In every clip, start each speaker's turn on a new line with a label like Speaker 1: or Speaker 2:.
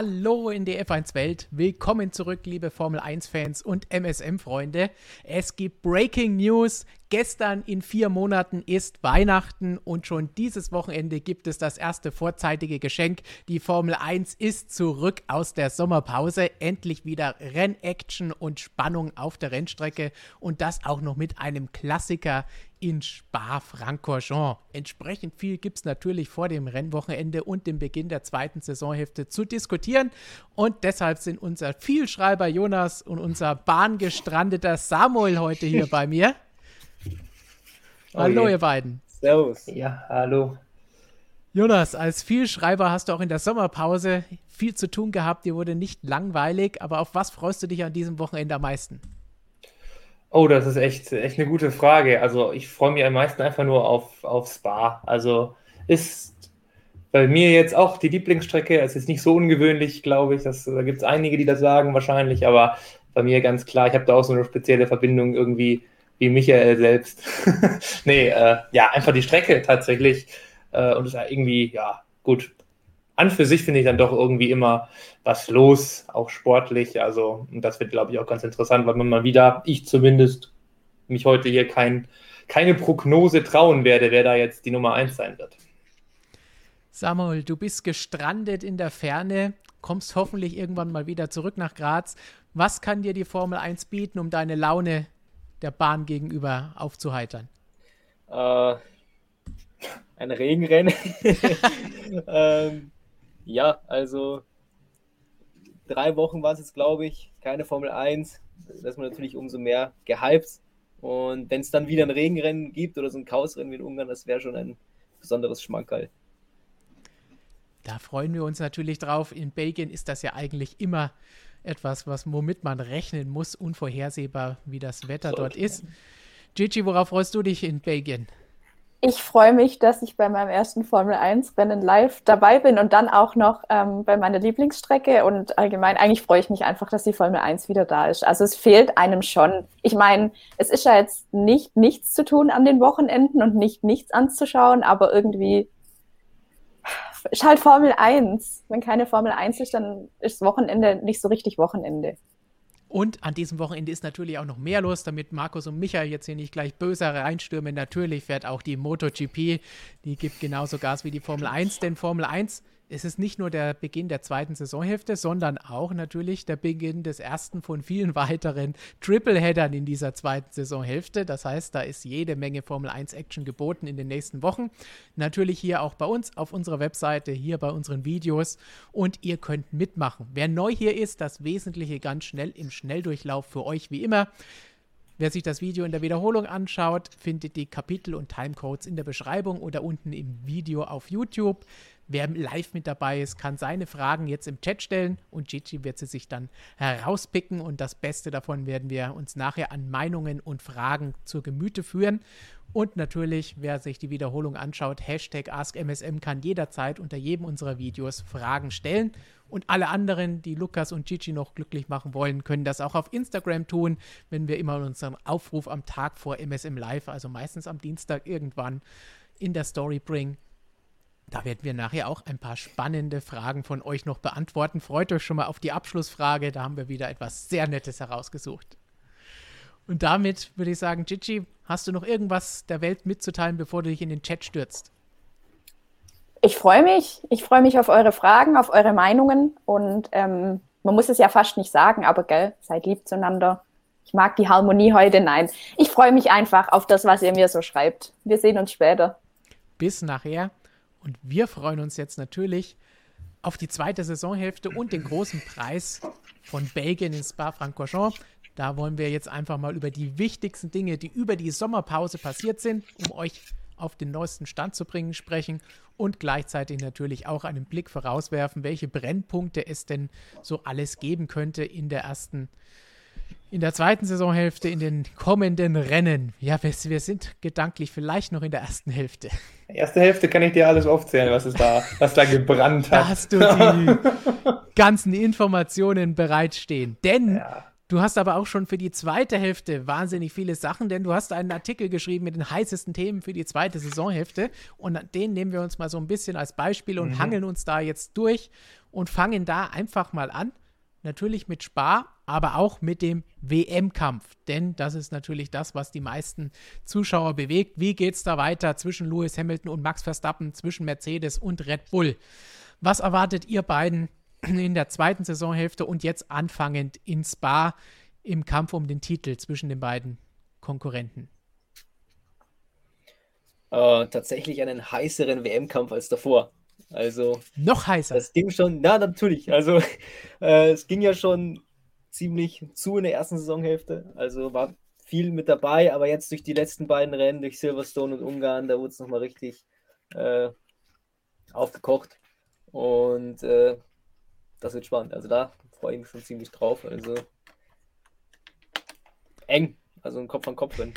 Speaker 1: Salut Hallo in die F1 Welt. Willkommen zurück, liebe Formel 1 Fans und MSM Freunde. Es gibt Breaking News. Gestern in vier Monaten ist Weihnachten und schon dieses Wochenende gibt es das erste vorzeitige Geschenk. Die Formel 1 ist zurück aus der Sommerpause. Endlich wieder Rennaction und Spannung auf der Rennstrecke und das auch noch mit einem Klassiker in Spa-Francorchamps. Entsprechend viel gibt es natürlich vor dem Rennwochenende und dem Beginn der zweiten Saisonhälfte zu diskutieren. Und deshalb sind unser Vielschreiber Jonas und unser bahngestrandeter Samuel heute hier bei mir. Hallo, okay. ihr beiden.
Speaker 2: Servus. Ja, hallo.
Speaker 1: Jonas, als Vielschreiber hast du auch in der Sommerpause viel zu tun gehabt. Dir wurde nicht langweilig, aber auf was freust du dich an diesem Wochenende am meisten?
Speaker 2: Oh, das ist echt, echt eine gute Frage. Also ich freue mich am meisten einfach nur auf, auf Spa. Also ist bei mir jetzt auch die Lieblingsstrecke. Es ist nicht so ungewöhnlich, glaube ich. Das, da gibt es einige, die das sagen wahrscheinlich, aber bei mir ganz klar, ich habe da auch so eine spezielle Verbindung irgendwie wie Michael selbst. nee, äh, ja, einfach die Strecke tatsächlich. Äh, und es ist irgendwie, ja, gut. An für sich finde ich dann doch irgendwie immer was los, auch sportlich. Also, das wird, glaube ich, auch ganz interessant, weil man mal wieder, ich zumindest, mich heute hier kein, keine Prognose trauen werde, wer da jetzt die Nummer 1 sein wird.
Speaker 1: Samuel, du bist gestrandet in der Ferne, kommst hoffentlich irgendwann mal wieder zurück nach Graz. Was kann dir die Formel 1 bieten, um deine Laune der Bahn gegenüber aufzuheitern?
Speaker 3: Äh, ein Regenrennen. ähm, ja, also drei Wochen war es jetzt, glaube ich, keine Formel 1. Da ist man natürlich umso mehr gehypt. Und wenn es dann wieder ein Regenrennen gibt oder so ein Chaosrennen wie in Ungarn, das wäre schon ein besonderes Schmankerl.
Speaker 1: Da freuen wir uns natürlich drauf. In Belgien ist das ja eigentlich immer etwas, was, womit man rechnen muss, unvorhersehbar, wie das Wetter dort ist. Gigi, worauf freust du dich in Belgien?
Speaker 4: Ich freue mich, dass ich bei meinem ersten Formel 1-Rennen live dabei bin und dann auch noch ähm, bei meiner Lieblingsstrecke. Und allgemein, eigentlich freue ich mich einfach, dass die Formel 1 wieder da ist. Also es fehlt einem schon. Ich meine, es ist ja jetzt nicht nichts zu tun an den Wochenenden und nicht nichts anzuschauen, aber irgendwie ist halt Formel 1. Wenn keine Formel 1 ist, dann ist Wochenende nicht so richtig Wochenende.
Speaker 1: Und an diesem Wochenende ist natürlich auch noch mehr los, damit Markus und Michael jetzt hier nicht gleich böser reinstürmen. Natürlich fährt auch die MotoGP, die gibt genauso Gas wie die Formel 1, denn Formel 1 es ist nicht nur der Beginn der zweiten Saisonhälfte, sondern auch natürlich der Beginn des ersten von vielen weiteren Tripleheadern in dieser zweiten Saisonhälfte. Das heißt, da ist jede Menge Formel 1 Action geboten in den nächsten Wochen. Natürlich hier auch bei uns auf unserer Webseite, hier bei unseren Videos und ihr könnt mitmachen. Wer neu hier ist, das Wesentliche ganz schnell im Schnelldurchlauf für euch wie immer. Wer sich das Video in der Wiederholung anschaut, findet die Kapitel und Timecodes in der Beschreibung oder unten im Video auf YouTube. Wer live mit dabei ist, kann seine Fragen jetzt im Chat stellen und Gigi wird sie sich dann herauspicken und das Beste davon werden wir uns nachher an Meinungen und Fragen zur Gemüte führen. Und natürlich, wer sich die Wiederholung anschaut, Hashtag AskMSM kann jederzeit unter jedem unserer Videos Fragen stellen. Und alle anderen, die Lukas und Gigi noch glücklich machen wollen, können das auch auf Instagram tun, wenn wir immer unseren Aufruf am Tag vor MSM Live, also meistens am Dienstag irgendwann, in der Story bringen. Da werden wir nachher auch ein paar spannende Fragen von euch noch beantworten. Freut euch schon mal auf die Abschlussfrage. Da haben wir wieder etwas sehr Nettes herausgesucht. Und damit würde ich sagen, Gigi, hast du noch irgendwas der Welt mitzuteilen, bevor du dich in den Chat stürzt?
Speaker 4: Ich freue mich. Ich freue mich auf eure Fragen, auf eure Meinungen. Und ähm, man muss es ja fast nicht sagen, aber gell, seid lieb zueinander. Ich mag die Harmonie heute. Nein, ich freue mich einfach auf das, was ihr mir so schreibt. Wir sehen uns später.
Speaker 1: Bis nachher. Und wir freuen uns jetzt natürlich auf die zweite Saisonhälfte und den großen Preis von Belgien in Spa-Francorchamps. Da wollen wir jetzt einfach mal über die wichtigsten Dinge, die über die Sommerpause passiert sind, um euch auf den neuesten Stand zu bringen, sprechen und gleichzeitig natürlich auch einen Blick vorauswerfen, welche Brennpunkte es denn so alles geben könnte in der ersten in der zweiten Saisonhälfte, in den kommenden Rennen. Ja, wir, wir, sind gedanklich vielleicht noch in der ersten Hälfte.
Speaker 2: Erste Hälfte kann ich dir alles aufzählen, was es da, was da gebrannt hat.
Speaker 1: Da hast du die ganzen Informationen bereitstehen. Denn ja. Du hast aber auch schon für die zweite Hälfte wahnsinnig viele Sachen, denn du hast einen Artikel geschrieben mit den heißesten Themen für die zweite Saisonhälfte und den nehmen wir uns mal so ein bisschen als Beispiel und mhm. hangeln uns da jetzt durch und fangen da einfach mal an. Natürlich mit Spar, aber auch mit dem WM-Kampf, denn das ist natürlich das, was die meisten Zuschauer bewegt. Wie geht es da weiter zwischen Lewis Hamilton und Max Verstappen, zwischen Mercedes und Red Bull? Was erwartet ihr beiden in der zweiten Saisonhälfte und jetzt anfangend in Spa im Kampf um den Titel zwischen den beiden Konkurrenten?
Speaker 3: Äh, tatsächlich einen heißeren WM-Kampf als davor. Also
Speaker 1: noch heißer.
Speaker 3: Das ging schon, na natürlich. Also äh, es ging ja schon ziemlich zu in der ersten Saisonhälfte. Also war viel mit dabei, aber jetzt durch die letzten beiden Rennen, durch Silverstone und Ungarn, da wurde es nochmal richtig äh, aufgekocht. Und äh, das wird spannend. Also da freue ich mich schon ziemlich drauf. Also eng. Also ein Kopf an Kopf drin.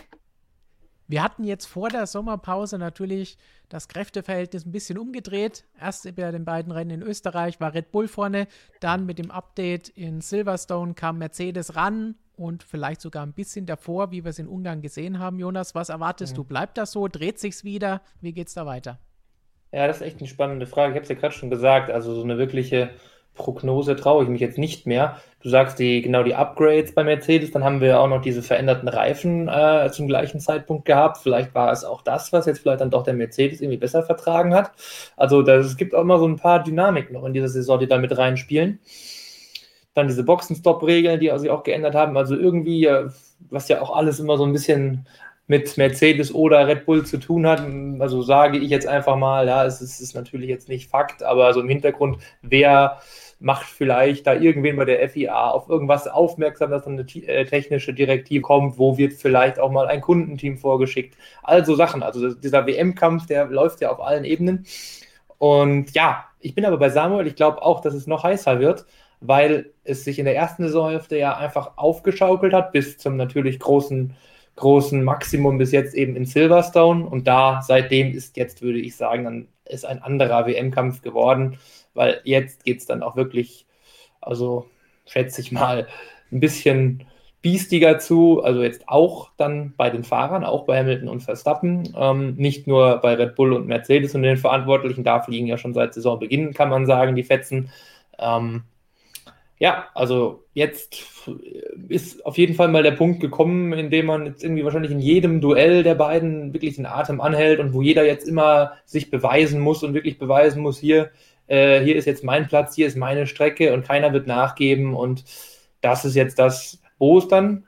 Speaker 1: Wir hatten jetzt vor der Sommerpause natürlich das Kräfteverhältnis ein bisschen umgedreht. Erst bei den beiden Rennen in Österreich war Red Bull vorne, dann mit dem Update in Silverstone kam Mercedes ran und vielleicht sogar ein bisschen davor, wie wir es in Ungarn gesehen haben. Jonas, was erwartest mhm. du? Bleibt das so? Dreht sich's wieder? Wie geht's da weiter?
Speaker 2: Ja, das ist echt eine spannende Frage. Ich habe es ja gerade schon gesagt. Also so eine wirkliche Prognose traue ich mich jetzt nicht mehr. Du sagst die genau die Upgrades bei Mercedes, dann haben wir auch noch diese veränderten Reifen äh, zum gleichen Zeitpunkt gehabt. Vielleicht war es auch das, was jetzt vielleicht dann doch der Mercedes irgendwie besser vertragen hat. Also es gibt auch immer so ein paar Dynamiken noch in dieser Saison, die da mit reinspielen. Dann diese Boxenstopp-Regeln, die sich auch geändert haben. Also irgendwie, äh, was ja auch alles immer so ein bisschen mit Mercedes oder Red Bull zu tun hat. Also sage ich jetzt einfach mal, ja, es ist, ist natürlich jetzt nicht Fakt, aber so im Hintergrund, wer macht vielleicht da irgendwen bei der FIA auf irgendwas aufmerksam, dass eine äh, technische Direktive kommt, wo wird vielleicht auch mal ein Kundenteam vorgeschickt. Also Sachen. Also dieser WM-Kampf, der läuft ja auf allen Ebenen. Und ja, ich bin aber bei Samuel, ich glaube auch, dass es noch heißer wird, weil es sich in der ersten Saisonhälfte ja einfach aufgeschaukelt hat, bis zum natürlich großen, großen Maximum bis jetzt eben in Silverstone. Und da seitdem ist jetzt, würde ich sagen, dann ist ein anderer WM-Kampf geworden weil jetzt geht es dann auch wirklich, also schätze ich mal, ein bisschen biestiger zu, also jetzt auch dann bei den Fahrern, auch bei Hamilton und Verstappen, ähm, nicht nur bei Red Bull und Mercedes und den Verantwortlichen, da fliegen ja schon seit Saisonbeginn, kann man sagen, die Fetzen. Ähm, ja, also jetzt ist auf jeden Fall mal der Punkt gekommen, in dem man jetzt irgendwie wahrscheinlich in jedem Duell der beiden wirklich den Atem anhält und wo jeder jetzt immer sich beweisen muss und wirklich beweisen muss, hier, äh, hier ist jetzt mein Platz, hier ist meine Strecke und keiner wird nachgeben und das ist jetzt das, wo es dann,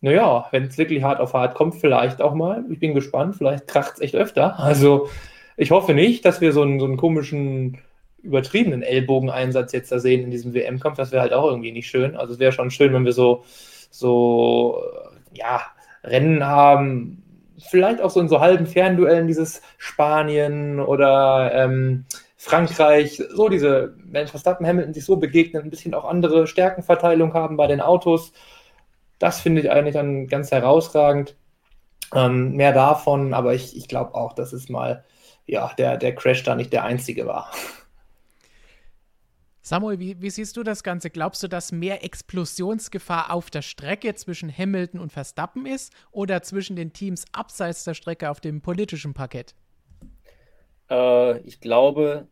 Speaker 2: naja, wenn es wirklich hart auf hart kommt, vielleicht auch mal, ich bin gespannt, vielleicht kracht es echt öfter. Also ich hoffe nicht, dass wir so einen, so einen komischen übertriebenen Ellbogeneinsatz jetzt da sehen in diesem WM-Kampf. Das wäre halt auch irgendwie nicht schön. Also es wäre schon schön, wenn wir so, so, ja, Rennen haben, vielleicht auch so in so halben Fernduellen, dieses Spanien oder ähm, Frankreich, so diese, wenn Verstappen Hamilton sich so begegnen, ein bisschen auch andere Stärkenverteilung haben bei den Autos. Das finde ich eigentlich dann ganz herausragend. Ähm, mehr davon, aber ich, ich glaube auch, dass es mal, ja, der, der Crash da nicht der einzige war.
Speaker 1: Samuel, wie, wie, siehst du das Ganze? Glaubst du, dass mehr Explosionsgefahr auf der Strecke zwischen Hamilton und Verstappen ist oder zwischen den Teams abseits der Strecke auf dem politischen Parkett?
Speaker 3: Äh, ich glaube,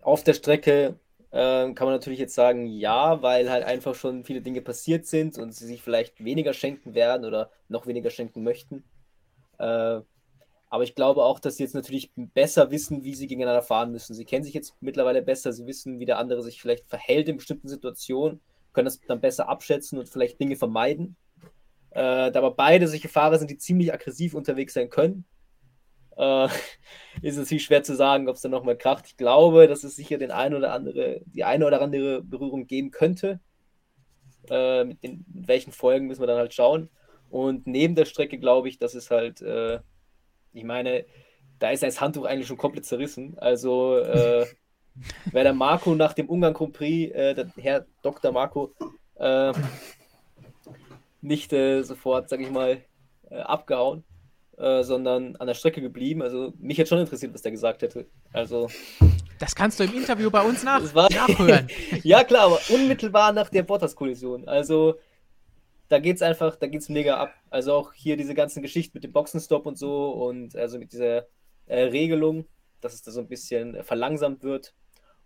Speaker 3: auf der Strecke äh, kann man natürlich jetzt sagen, ja, weil halt einfach schon viele Dinge passiert sind und sie sich vielleicht weniger schenken werden oder noch weniger schenken möchten. Äh, aber ich glaube auch, dass sie jetzt natürlich besser wissen, wie sie gegeneinander fahren müssen. Sie kennen sich jetzt mittlerweile besser, sie wissen, wie der andere sich vielleicht verhält in bestimmten Situationen, können das dann besser abschätzen und vielleicht Dinge vermeiden. Äh, da aber beide solche Fahrer sind, die ziemlich aggressiv unterwegs sein können, äh, ist es natürlich schwer zu sagen, ob es dann nochmal kracht. Ich glaube, dass es sicher den ein oder andere, die eine oder andere Berührung geben könnte. Äh, mit welchen Folgen müssen wir dann halt schauen. Und neben der Strecke glaube ich, dass es halt, äh, ich meine, da ist das Handtuch eigentlich schon komplett zerrissen. Also äh, wäre der Marco nach dem Ungarn Grand Prix, äh, der Herr Dr. Marco, äh, nicht äh, sofort, sag ich mal, äh, abgehauen, äh, sondern an der Strecke geblieben. Also mich hätte schon interessiert, was der gesagt hätte. Also.
Speaker 1: Das kannst du im Interview bei uns nach
Speaker 3: nachhören. ja, klar, aber unmittelbar nach der Bottas-Kollision. Also, da geht es einfach, da geht es mega ab. Also auch hier diese ganzen Geschichten mit dem Boxenstopp und so und also mit dieser äh, Regelung, dass es da so ein bisschen verlangsamt wird.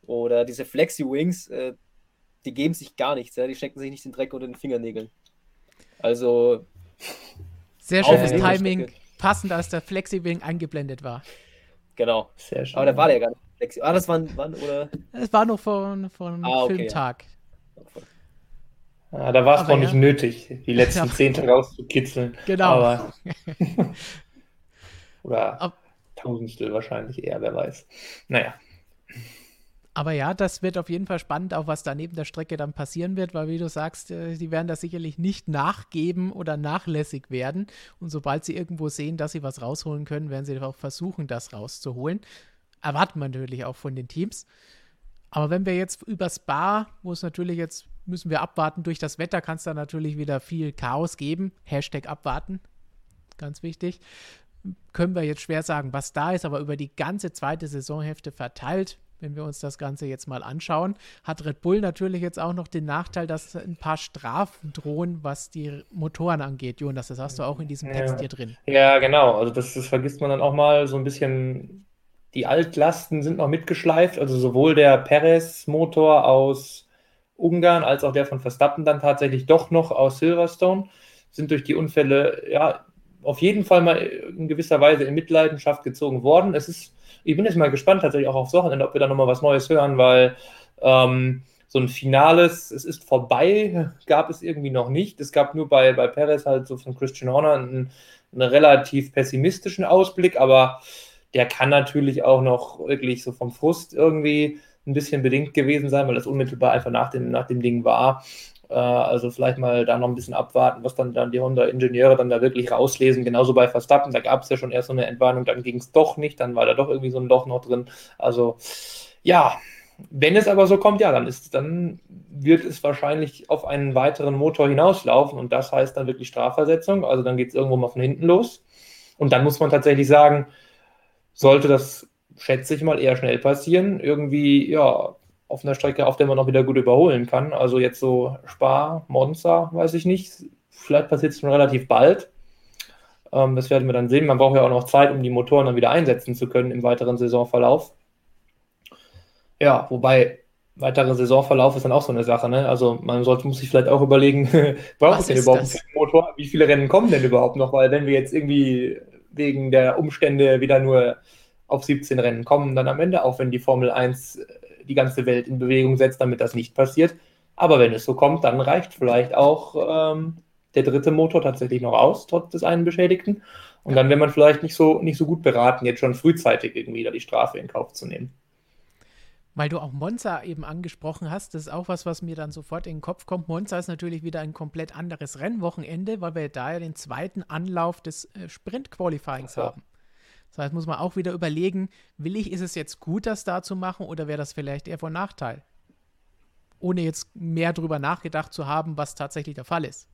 Speaker 3: Oder diese Flexi-Wings, äh, die geben sich gar nichts, ja? die stecken sich nicht den Dreck unter den Fingernägeln. Also.
Speaker 1: Sehr schönes Timing, passend als der Flexi-Wing eingeblendet war.
Speaker 3: Genau. Sehr schön. Aber da war der gar nicht Flexi. Ah, das war wann, oder?
Speaker 1: Es war noch von, von ah, okay, Filmtag. Ja.
Speaker 2: Ja, da war es noch ja. nicht nötig, die letzten ja. Zehnte rauszukitzeln.
Speaker 1: Genau.
Speaker 2: Aber, oder Ab Tausendstel wahrscheinlich eher, wer weiß. Naja.
Speaker 1: Aber ja, das wird auf jeden Fall spannend, auch was da neben der Strecke dann passieren wird, weil wie du sagst, äh, die werden da sicherlich nicht nachgeben oder nachlässig werden. Und sobald sie irgendwo sehen, dass sie was rausholen können, werden sie auch versuchen, das rauszuholen. Erwarten wir natürlich auch von den Teams. Aber wenn wir jetzt über Spa, wo es natürlich jetzt müssen wir abwarten, durch das Wetter kann es da natürlich wieder viel Chaos geben. Hashtag abwarten, ganz wichtig. Können wir jetzt schwer sagen, was da ist, aber über die ganze zweite Saisonhälfte verteilt wenn wir uns das Ganze jetzt mal anschauen, hat Red Bull natürlich jetzt auch noch den Nachteil, dass ein paar Strafen drohen, was die Motoren angeht. Jonas, das hast du auch in diesem Text
Speaker 2: ja.
Speaker 1: hier drin.
Speaker 2: Ja, genau. Also das, das vergisst man dann auch mal so ein bisschen. Die Altlasten sind noch mitgeschleift. Also sowohl der Perez-Motor aus Ungarn als auch der von Verstappen dann tatsächlich doch noch aus Silverstone sind durch die Unfälle ja auf jeden Fall mal in gewisser Weise in Mitleidenschaft gezogen worden. Es ist ich bin jetzt mal gespannt tatsächlich auch aufs Wochenende, ob wir da nochmal was Neues hören, weil ähm, so ein finales, es ist vorbei, gab es irgendwie noch nicht. Es gab nur bei, bei Perez halt so von Christian Horner einen, einen relativ pessimistischen Ausblick, aber der kann natürlich auch noch wirklich so vom Frust irgendwie ein bisschen bedingt gewesen sein, weil das unmittelbar einfach nach dem, nach dem Ding war. Äh, also vielleicht mal da noch ein bisschen abwarten, was dann, dann die Honda-Ingenieure dann da wirklich rauslesen. Genauso bei Verstappen, da gab es ja schon erst so eine Entwarnung, dann ging es doch nicht, dann war da doch irgendwie so ein Loch noch drin. Also ja, wenn es aber so kommt, ja, dann ist, dann wird es wahrscheinlich auf einen weiteren Motor hinauslaufen und das heißt dann wirklich Strafversetzung. Also dann geht es irgendwo mal von hinten los. Und dann muss man tatsächlich sagen, sollte das, schätze ich mal, eher schnell passieren, irgendwie, ja, auf einer Strecke, auf der man auch wieder gut überholen kann. Also jetzt so Spa, Monza, weiß ich nicht. Vielleicht passiert es schon relativ bald. Ähm, das werden wir dann sehen. Man braucht ja auch noch Zeit, um die Motoren dann wieder einsetzen zu können im weiteren Saisonverlauf. Ja, wobei weiterer Saisonverlauf ist dann auch so eine Sache. Ne? Also man sollte, muss sich vielleicht auch überlegen, braucht es denn überhaupt einen Motor? Wie viele Rennen kommen denn überhaupt noch? Weil wenn wir jetzt irgendwie wegen der Umstände wieder nur auf 17 Rennen kommen, dann am Ende, auch wenn die Formel 1 die ganze Welt in Bewegung setzt, damit das nicht passiert. Aber wenn es so kommt, dann reicht vielleicht auch ähm, der dritte Motor tatsächlich noch aus, trotz des einen Beschädigten. Und dann wäre man vielleicht nicht so, nicht so gut beraten, jetzt schon frühzeitig irgendwie da die Strafe in Kauf zu nehmen.
Speaker 1: Weil du auch Monza eben angesprochen hast, das ist auch was, was mir dann sofort in den Kopf kommt. Monza ist natürlich wieder ein komplett anderes Rennwochenende, weil wir da ja den zweiten Anlauf des äh, Sprint-Qualifyings ja. haben. Das heißt, muss man auch wieder überlegen, will ich, ist es jetzt gut, das da zu machen oder wäre das vielleicht eher von Nachteil? Ohne jetzt mehr darüber nachgedacht zu haben, was tatsächlich der Fall ist.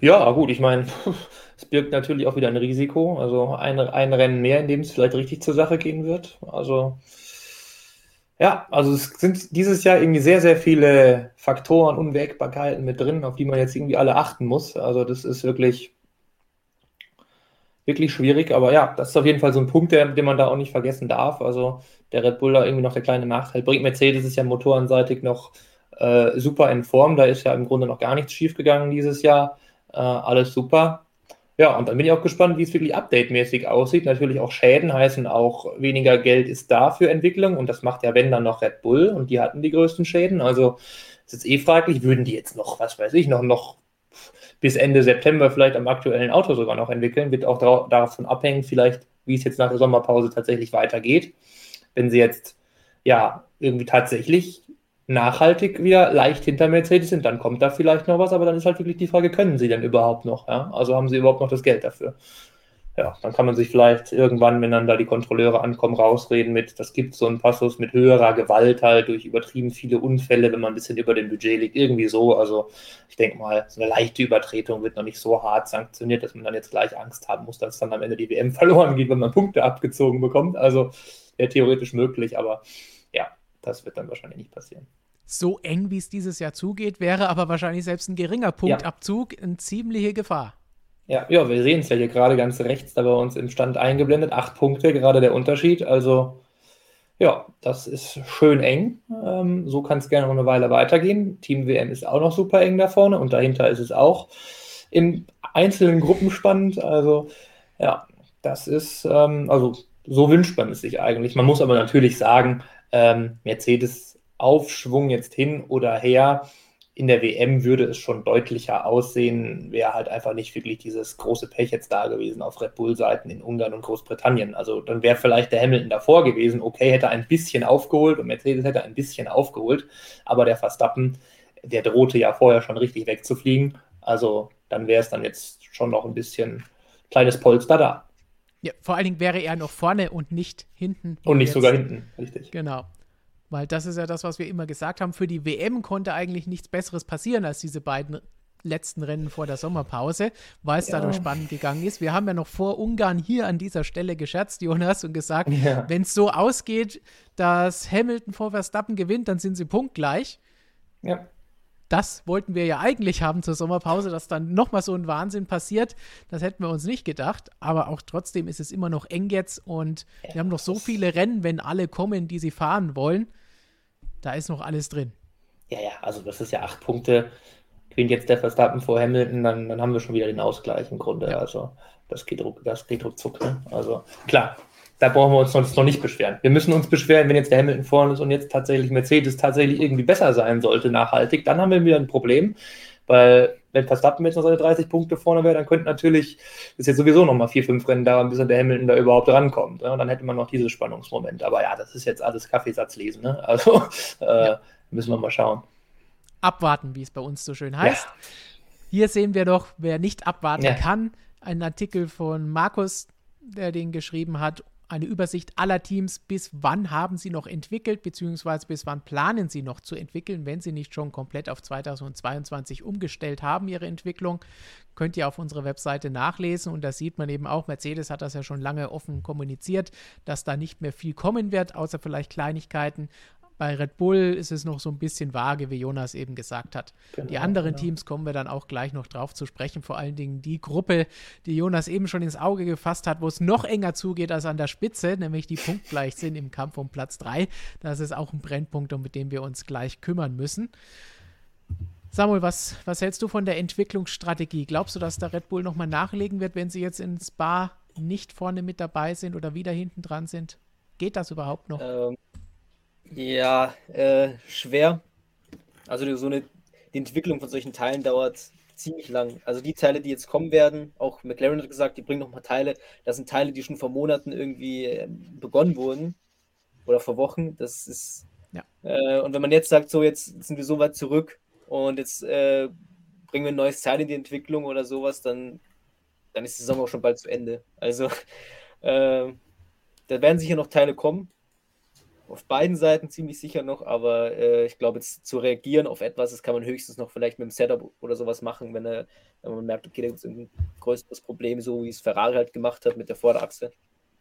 Speaker 2: Ja, gut, ich meine, es birgt natürlich auch wieder ein Risiko. Also ein, ein Rennen mehr, in dem es vielleicht richtig zur Sache gehen wird. Also ja, also es sind dieses Jahr irgendwie sehr, sehr viele Faktoren, Unwägbarkeiten mit drin, auf die man jetzt irgendwie alle achten muss. Also das ist wirklich wirklich schwierig. Aber ja, das ist auf jeden Fall so ein Punkt, der, den man da auch nicht vergessen darf. Also der Red Bull da irgendwie noch der kleine Nachteil bringt. Mercedes ist ja motorenseitig noch äh, super in Form. Da ist ja im Grunde noch gar nichts schiefgegangen dieses Jahr. Äh, alles super. Ja, und dann bin ich auch gespannt, wie es wirklich update-mäßig aussieht. Natürlich auch Schäden heißen auch, weniger Geld ist da für Entwicklung und das macht ja, wenn dann noch Red Bull und die hatten die größten Schäden. Also ist jetzt eh fraglich, würden die jetzt noch, was weiß ich, noch, noch bis Ende September vielleicht am aktuellen Auto sogar noch entwickeln. Wird auch davon abhängen, vielleicht, wie es jetzt nach der Sommerpause tatsächlich weitergeht. Wenn sie jetzt ja irgendwie tatsächlich nachhaltig wieder leicht hinter Mercedes sind, dann kommt da vielleicht noch was, aber dann ist halt wirklich die Frage, können sie denn überhaupt noch? Ja? Also haben sie überhaupt noch das Geld dafür? Ja, dann kann man sich vielleicht irgendwann, wenn dann da die Kontrolleure ankommen, rausreden mit, das gibt so einen Passus mit höherer Gewalt halt durch übertrieben viele Unfälle, wenn man ein bisschen über dem Budget liegt, irgendwie so. Also ich denke mal, so eine leichte Übertretung wird noch nicht so hart sanktioniert, dass man dann jetzt gleich Angst haben muss, dass dann am Ende die WM verloren geht, wenn man Punkte abgezogen bekommt. Also wäre theoretisch möglich, aber ja, das wird dann wahrscheinlich nicht passieren.
Speaker 1: so eng, wie es dieses Jahr zugeht, wäre aber wahrscheinlich selbst ein geringer Punktabzug ja. eine ziemliche Gefahr.
Speaker 2: Ja, ja, wir sehen es ja hier gerade ganz rechts da bei uns im Stand eingeblendet. Acht Punkte, gerade der Unterschied. Also, ja, das ist schön eng. Ähm, so kann es gerne noch eine Weile weitergehen. Team WM ist auch noch super eng da vorne und dahinter ist es auch in einzelnen Gruppen spannend. Also, ja, das ist, ähm, also so wünscht man es sich eigentlich. Man muss aber natürlich sagen, ähm, Mercedes Aufschwung jetzt hin oder her in der WM würde es schon deutlicher aussehen, wäre halt einfach nicht wirklich dieses große Pech jetzt da gewesen auf Red Bull-Seiten in Ungarn und Großbritannien. Also dann wäre vielleicht der Hamilton davor gewesen, okay, hätte ein bisschen aufgeholt und Mercedes hätte ein bisschen aufgeholt, aber der Verstappen, der drohte ja vorher schon richtig wegzufliegen. Also dann wäre es dann jetzt schon noch ein bisschen kleines Polster da.
Speaker 1: Ja, vor allen Dingen wäre er noch vorne und nicht hinten.
Speaker 2: Und nicht sogar hinten, richtig.
Speaker 1: Genau. Weil das ist ja das, was wir immer gesagt haben. Für die WM konnte eigentlich nichts Besseres passieren als diese beiden letzten Rennen vor der Sommerpause, weil es ja. da noch spannend gegangen ist. Wir haben ja noch vor Ungarn hier an dieser Stelle gescherzt, Jonas, und gesagt, ja. wenn es so ausgeht, dass Hamilton vor Verstappen gewinnt, dann sind sie punktgleich. Ja das wollten wir ja eigentlich haben zur Sommerpause, dass dann nochmal so ein Wahnsinn passiert. Das hätten wir uns nicht gedacht. Aber auch trotzdem ist es immer noch eng jetzt und wir haben noch so viele Rennen, wenn alle kommen, die sie fahren wollen. Da ist noch alles drin.
Speaker 2: Ja, ja, also das ist ja acht Punkte. Gewinnt jetzt der Verstappen vor Hamilton, dann, dann haben wir schon wieder den Ausgleich im Grunde. Ja. Also das geht, das geht ruckzuck. Ne? Also klar, da brauchen wir uns sonst noch nicht beschweren. Wir müssen uns beschweren, wenn jetzt der Hamilton vorne ist und jetzt tatsächlich Mercedes tatsächlich irgendwie besser sein sollte, nachhaltig, dann haben wir wieder ein Problem, weil wenn Verstappen jetzt noch seine 30 Punkte vorne wäre, dann könnte natürlich, ist jetzt sowieso noch mal vier, fünf Rennen dauern, bis der Hamilton da überhaupt rankommt. Ja? Und dann hätte man noch dieses Spannungsmoment. Aber ja, das ist jetzt alles Kaffeesatzlesen. Ne? Also äh, ja. müssen wir mal schauen.
Speaker 1: Abwarten, wie es bei uns so schön heißt. Ja. Hier sehen wir doch, wer nicht abwarten ja. kann, einen Artikel von Markus, der den geschrieben hat eine Übersicht aller Teams, bis wann haben sie noch entwickelt, beziehungsweise bis wann planen sie noch zu entwickeln, wenn sie nicht schon komplett auf 2022 umgestellt haben, ihre Entwicklung. Könnt ihr auf unserer Webseite nachlesen und da sieht man eben auch, Mercedes hat das ja schon lange offen kommuniziert, dass da nicht mehr viel kommen wird, außer vielleicht Kleinigkeiten. Bei Red Bull ist es noch so ein bisschen vage, wie Jonas eben gesagt hat. Genau, die anderen genau. Teams kommen wir dann auch gleich noch drauf zu sprechen. Vor allen Dingen die Gruppe, die Jonas eben schon ins Auge gefasst hat, wo es noch enger zugeht als an der Spitze, nämlich die punktgleich sind im Kampf um Platz 3. Das ist auch ein Brennpunkt, um den wir uns gleich kümmern müssen. Samuel, was, was hältst du von der Entwicklungsstrategie? Glaubst du, dass der Red Bull nochmal nachlegen wird, wenn sie jetzt in Spa nicht vorne mit dabei sind oder wieder hinten dran sind? Geht das überhaupt noch? Ähm,
Speaker 3: ja, äh, schwer. Also so eine die Entwicklung von solchen Teilen dauert ziemlich lang. Also die Teile, die jetzt kommen werden, auch McLaren hat gesagt, die bringen noch mal Teile. Das sind Teile, die schon vor Monaten irgendwie ähm, begonnen wurden oder vor Wochen. Das ist ja. Äh, und wenn man jetzt sagt, so jetzt sind wir so weit zurück und jetzt äh, bringen wir ein neues Teil in die Entwicklung oder sowas, dann dann ist die Saison auch schon bald zu Ende. Also äh, da werden sicher noch Teile kommen auf beiden Seiten ziemlich sicher noch, aber äh, ich glaube, jetzt zu reagieren auf etwas, das kann man höchstens noch vielleicht mit dem Setup oder sowas machen, wenn, er, wenn man merkt, okay, da gibt es ein größeres Problem, so wie es Ferrari halt gemacht hat mit der Vorderachse.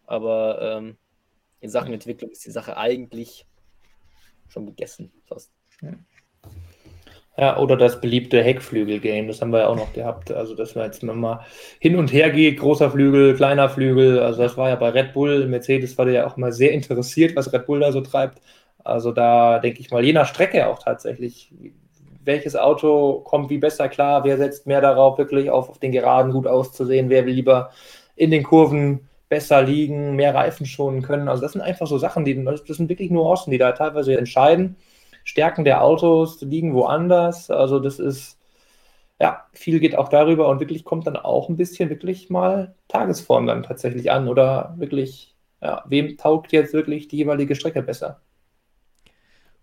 Speaker 3: Aber ähm, in Sachen Entwicklung ist die Sache eigentlich schon gegessen fast.
Speaker 2: Ja. Ja, oder das beliebte Heckflügel-Game, das haben wir ja auch noch gehabt. Also, dass man jetzt mal hin und her geht, großer Flügel, kleiner Flügel. Also, das war ja bei Red Bull, Mercedes war ja auch mal sehr interessiert, was Red Bull da so treibt. Also, da denke ich mal, je nach Strecke auch tatsächlich, welches Auto kommt wie besser klar, wer setzt mehr darauf, wirklich auf, auf den Geraden gut auszusehen, wer will lieber in den Kurven besser liegen, mehr Reifen schonen können. Also, das sind einfach so Sachen, die, das sind wirklich Nuancen, die da teilweise entscheiden. Stärken der Autos liegen woanders. Also das ist, ja, viel geht auch darüber und wirklich kommt dann auch ein bisschen wirklich mal Tagesform dann tatsächlich an oder wirklich, ja, wem taugt jetzt wirklich die jeweilige Strecke besser?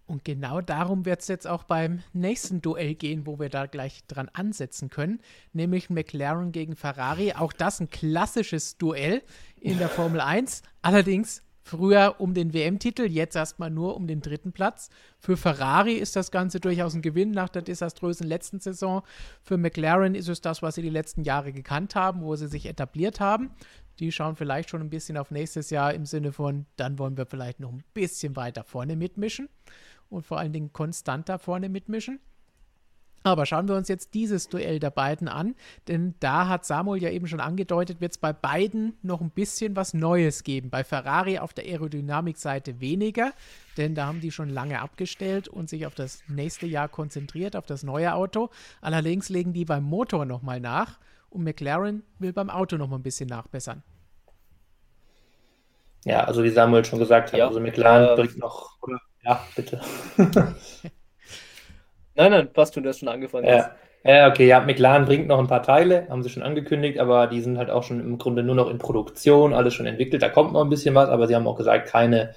Speaker 1: Und genau darum wird es jetzt auch beim nächsten Duell gehen, wo wir da gleich dran ansetzen können, nämlich McLaren gegen Ferrari. Auch das ein klassisches Duell in der Formel 1. Allerdings Früher um den WM-Titel, jetzt erstmal nur um den dritten Platz. Für Ferrari ist das Ganze durchaus ein Gewinn nach der desaströsen letzten Saison. Für McLaren ist es das, was sie die letzten Jahre gekannt haben, wo sie sich etabliert haben. Die schauen vielleicht schon ein bisschen auf nächstes Jahr im Sinne von, dann wollen wir vielleicht noch ein bisschen weiter vorne mitmischen. und vor allen Dingen konstant da vorne mitmischen. Aber schauen wir uns jetzt dieses Duell der beiden an, denn da hat Samuel ja eben schon angedeutet, wird es bei beiden noch ein bisschen was Neues geben. Bei Ferrari auf der Aerodynamikseite weniger, denn da haben die schon lange abgestellt und sich auf das nächste Jahr konzentriert, auf das neue Auto. Allerdings legen die beim Motor nochmal nach und McLaren will beim Auto nochmal ein bisschen nachbessern.
Speaker 2: Ja, also wie Samuel schon gesagt hat, ja, also McLaren äh, bringt noch, ja, bitte.
Speaker 3: Nein, nein, passt schon, du hast schon angefangen.
Speaker 2: Ja. ja, okay, ja, McLaren bringt noch ein paar Teile, haben sie schon angekündigt, aber die sind halt auch schon im Grunde nur noch in Produktion, alles schon entwickelt. Da kommt noch ein bisschen was, aber sie haben auch gesagt, keine,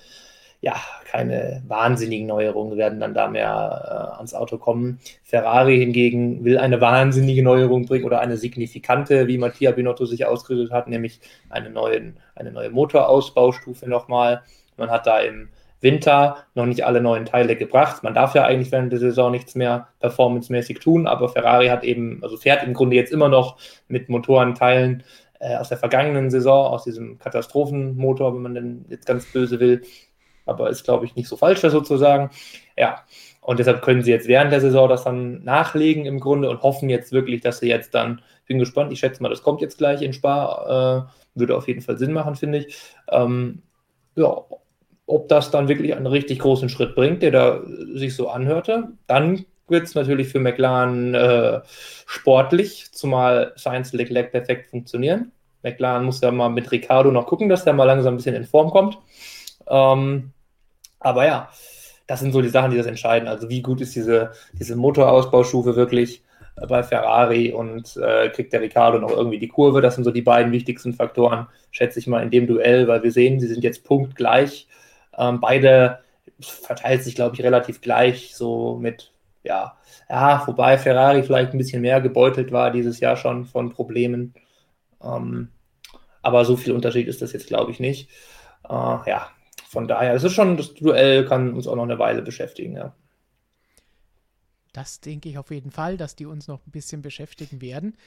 Speaker 2: ja, keine wahnsinnigen Neuerungen werden dann da mehr äh, ans Auto kommen. Ferrari hingegen will eine wahnsinnige Neuerung bringen oder eine signifikante, wie Mattia Binotto sich ausgerüstet hat, nämlich eine, neuen, eine neue Motorausbaustufe nochmal. Man hat da im Winter noch nicht alle neuen Teile gebracht. Man darf ja eigentlich während der Saison nichts mehr performancemäßig tun, aber Ferrari hat eben, also fährt im Grunde jetzt immer noch mit Motorenteilen äh, aus der vergangenen Saison, aus diesem Katastrophenmotor, wenn man denn jetzt ganz böse will. Aber ist, glaube ich, nicht so falsch, das sozusagen. Ja, und deshalb können sie jetzt während der Saison das dann nachlegen im Grunde und hoffen jetzt wirklich, dass sie jetzt dann, bin gespannt, ich schätze mal, das kommt jetzt gleich in Spa, äh, würde auf jeden Fall Sinn machen, finde ich. Ähm, ja, ob das dann wirklich einen richtig großen Schritt bringt, der da sich so anhörte, dann wird es natürlich für McLaren äh, sportlich, zumal Science Leclerc perfekt funktionieren. McLaren muss ja mal mit Ricardo noch gucken, dass der mal langsam ein bisschen in Form kommt. Ähm, aber ja, das sind so die Sachen, die das entscheiden. Also wie gut ist diese, diese Motorausbaustufe wirklich bei Ferrari und äh, kriegt der Ricardo noch irgendwie die Kurve. Das sind so die beiden wichtigsten Faktoren, schätze ich mal, in dem Duell, weil wir sehen, sie sind jetzt punktgleich ähm, beide verteilt sich, glaube ich, relativ gleich, so mit, ja, ja, wobei Ferrari vielleicht ein bisschen mehr gebeutelt war dieses Jahr schon von Problemen. Ähm, aber so viel Unterschied ist das jetzt, glaube ich, nicht. Äh, ja, von daher, es ist schon, das Duell kann uns auch noch eine Weile beschäftigen, ja.
Speaker 1: Das denke ich auf jeden Fall, dass die uns noch ein bisschen beschäftigen werden.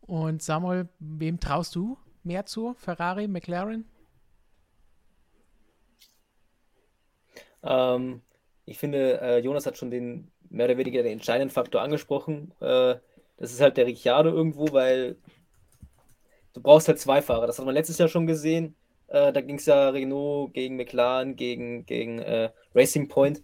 Speaker 1: Und Samuel, wem traust du mehr zu? Ferrari, McLaren?
Speaker 3: Ähm, ich finde, äh, Jonas hat schon den mehr oder weniger den entscheidenden Faktor angesprochen. Äh, das ist halt der Ricciardo irgendwo, weil du brauchst halt zwei Fahrer. Das hat man letztes Jahr schon gesehen. Äh, da ging es ja Renault gegen McLaren, gegen, gegen äh, Racing Point.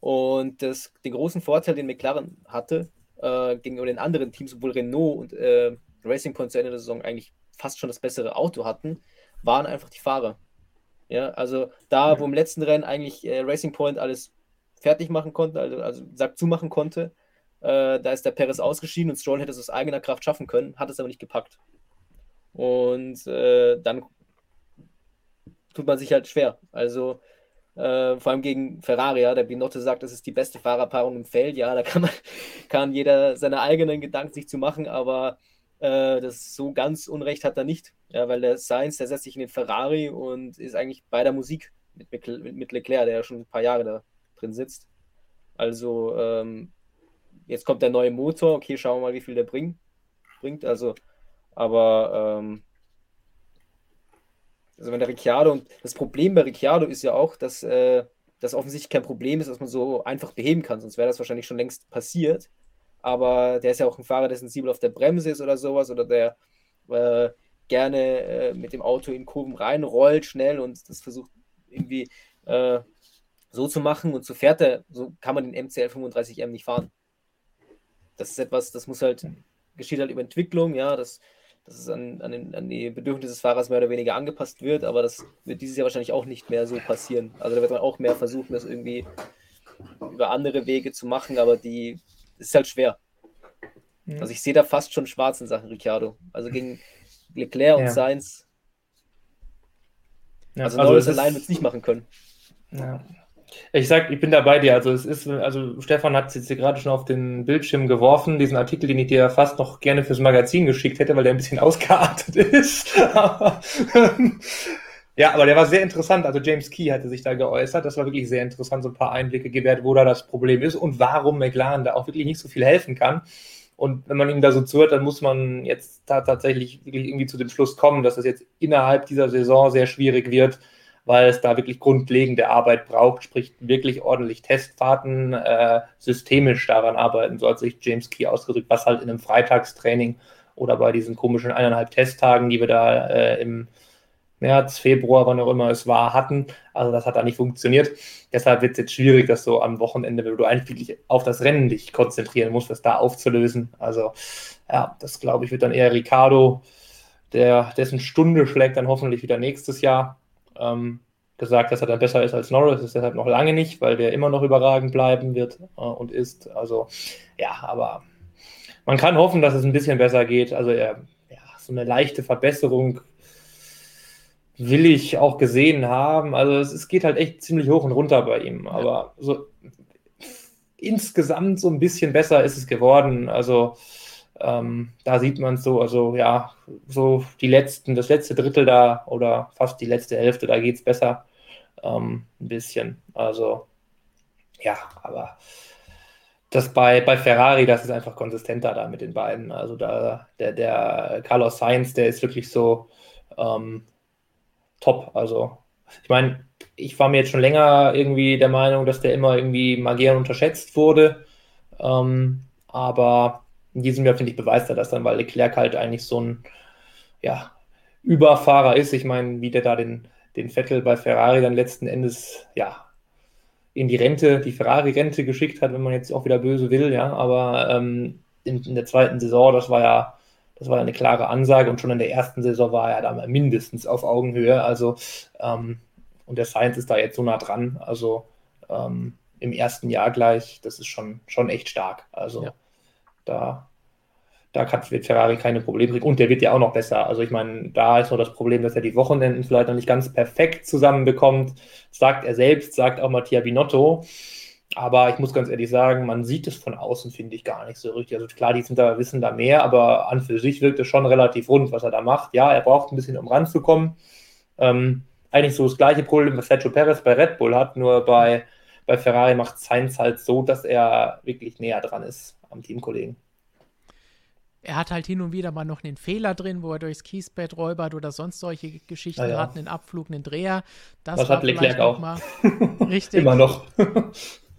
Speaker 3: Und das, den großen Vorteil, den McLaren hatte, äh, gegenüber den anderen Teams, obwohl Renault und äh, Racing Point zu Ende der Saison eigentlich fast schon das bessere Auto hatten, waren einfach die Fahrer. Ja, also da, wo im letzten Rennen eigentlich äh, Racing Point alles fertig machen konnte, also, also Sack zumachen konnte, äh, da ist der Perez ausgeschieden und Stroll hätte es aus eigener Kraft schaffen können, hat es aber nicht gepackt. Und äh, dann tut man sich halt schwer. Also äh, vor allem gegen Ferrari, ja, der Binotto sagt, das ist die beste Fahrerpaarung im Feld. Ja, da kann man kann jeder seine eigenen Gedanken sich zu machen, aber äh, das so ganz Unrecht hat er nicht. Ja, weil der Sainz, der setzt sich in den Ferrari und ist eigentlich bei der Musik mit, mit, mit Leclerc, der ja schon ein paar Jahre da drin sitzt. Also ähm, jetzt kommt der neue Motor, okay, schauen wir mal, wie viel der bringt. bringt. Also, aber ähm, also wenn der Ricciardo und das Problem bei Ricciardo ist ja auch, dass äh, das offensichtlich kein Problem ist, was man so einfach beheben kann, sonst wäre das wahrscheinlich schon längst passiert aber der ist ja auch ein Fahrer, der sensibel auf der Bremse ist oder sowas oder der äh, gerne äh, mit dem Auto in Kurven reinrollt, schnell und das versucht irgendwie äh, so zu machen und so fährt er, so kann man den MCL 35M nicht fahren. Das ist etwas, das muss halt, geschieht halt über Entwicklung, ja, dass, dass es an, an, den, an die Bedürfnisse des Fahrers mehr oder weniger angepasst wird, aber das wird dieses Jahr wahrscheinlich auch nicht mehr so passieren. Also da wird man auch mehr versuchen, das irgendwie über andere Wege zu machen, aber die ist halt schwer. Mhm. Also ich sehe da fast schon schwarz in Sachen Ricciardo. Also gegen Leclerc und ja. Sainz. Ja, also, also Norris allein wird es nicht machen können.
Speaker 2: Ja. Ich sag, ich bin da bei dir. Also es ist, also Stefan hat es jetzt hier gerade schon auf den Bildschirm geworfen, diesen Artikel, den ich dir fast noch gerne fürs Magazin geschickt hätte, weil der ein bisschen ausgeartet ist. Ja, aber der war sehr interessant. Also James Key hatte sich da geäußert. Das war wirklich sehr interessant, so ein paar Einblicke gewährt, wo da das Problem ist und warum McLaren da auch wirklich nicht so viel helfen kann. Und wenn man ihm da so zuhört, dann muss man jetzt tatsächlich irgendwie zu dem Schluss kommen, dass es jetzt innerhalb dieser Saison sehr schwierig wird, weil es da wirklich grundlegende Arbeit braucht, sprich wirklich ordentlich Testfahrten, äh, systemisch daran arbeiten, so hat sich James Key ausgedrückt, was halt in einem Freitagstraining oder bei diesen komischen eineinhalb Testtagen, die wir da äh, im März, Februar, wann auch immer es war, hatten. Also das hat da nicht funktioniert. Deshalb wird es jetzt schwierig, das so am Wochenende, wenn du eigentlich auf das Rennen dich konzentrieren musst, das da aufzulösen. Also ja, das glaube ich wird dann eher Ricardo, der, dessen Stunde schlägt dann hoffentlich wieder nächstes Jahr. Ähm, gesagt, dass er dann besser ist als Norris, ist deshalb noch lange nicht, weil der immer noch überragend bleiben wird äh, und ist. Also ja, aber man kann hoffen, dass es ein bisschen besser geht. Also er, ja, so eine leichte Verbesserung will ich auch gesehen haben. Also es, es, geht halt echt ziemlich hoch und runter bei ihm. Aber so insgesamt so ein bisschen besser ist es geworden. Also ähm, da sieht man es so, also ja, so die letzten, das letzte Drittel da oder fast die letzte Hälfte, da geht es besser. Ähm, ein bisschen. Also ja, aber das bei, bei Ferrari, das ist einfach konsistenter da mit den beiden. Also da, der, der Carlos Sainz, der ist wirklich so, ähm, top. Also, ich meine, ich war mir jetzt schon länger irgendwie der Meinung, dass der immer irgendwie mal unterschätzt wurde. Ähm, aber in diesem Jahr, finde ich, beweist er das dann, weil Leclerc halt eigentlich so ein ja, Überfahrer ist. Ich meine, wie der da den, den Vettel bei Ferrari dann letzten Endes, ja, in die Rente, die Ferrari-Rente geschickt hat, wenn man jetzt auch wieder böse will, ja, aber ähm, in, in, der zweiten Saison, das war ja das war eine klare Ansage und schon in der ersten Saison war er da mindestens auf Augenhöhe. Also, ähm, und der Science ist da jetzt so nah dran. Also ähm, im ersten Jahr gleich, das ist schon, schon echt stark. Also ja. da, da kann, wird Ferrari keine Probleme kriegen. Und der wird ja auch noch besser. Also ich meine, da ist noch das Problem, dass er die Wochenenden vielleicht noch nicht ganz perfekt zusammenbekommt. Sagt er selbst, sagt auch Mattia Binotto. Aber ich muss ganz ehrlich sagen, man sieht es von außen, finde ich, gar nicht so richtig. Also klar, die sind da, wissen da mehr, aber an für sich wirkt es schon relativ rund, was er da macht. Ja, er braucht ein bisschen, um ranzukommen. Ähm, eigentlich so das gleiche Problem, was Sergio Perez bei Red Bull hat, nur bei, bei Ferrari macht Sainz halt so, dass er wirklich näher dran ist am Teamkollegen.
Speaker 1: Er hat halt hin und wieder mal noch einen Fehler drin, wo er durchs Kiesbett räubert oder sonst solche Geschichten ja. hat, einen Abflug, einen Dreher.
Speaker 2: Das, das hat Leclerc auch. Mal
Speaker 1: richtig.
Speaker 2: Immer noch.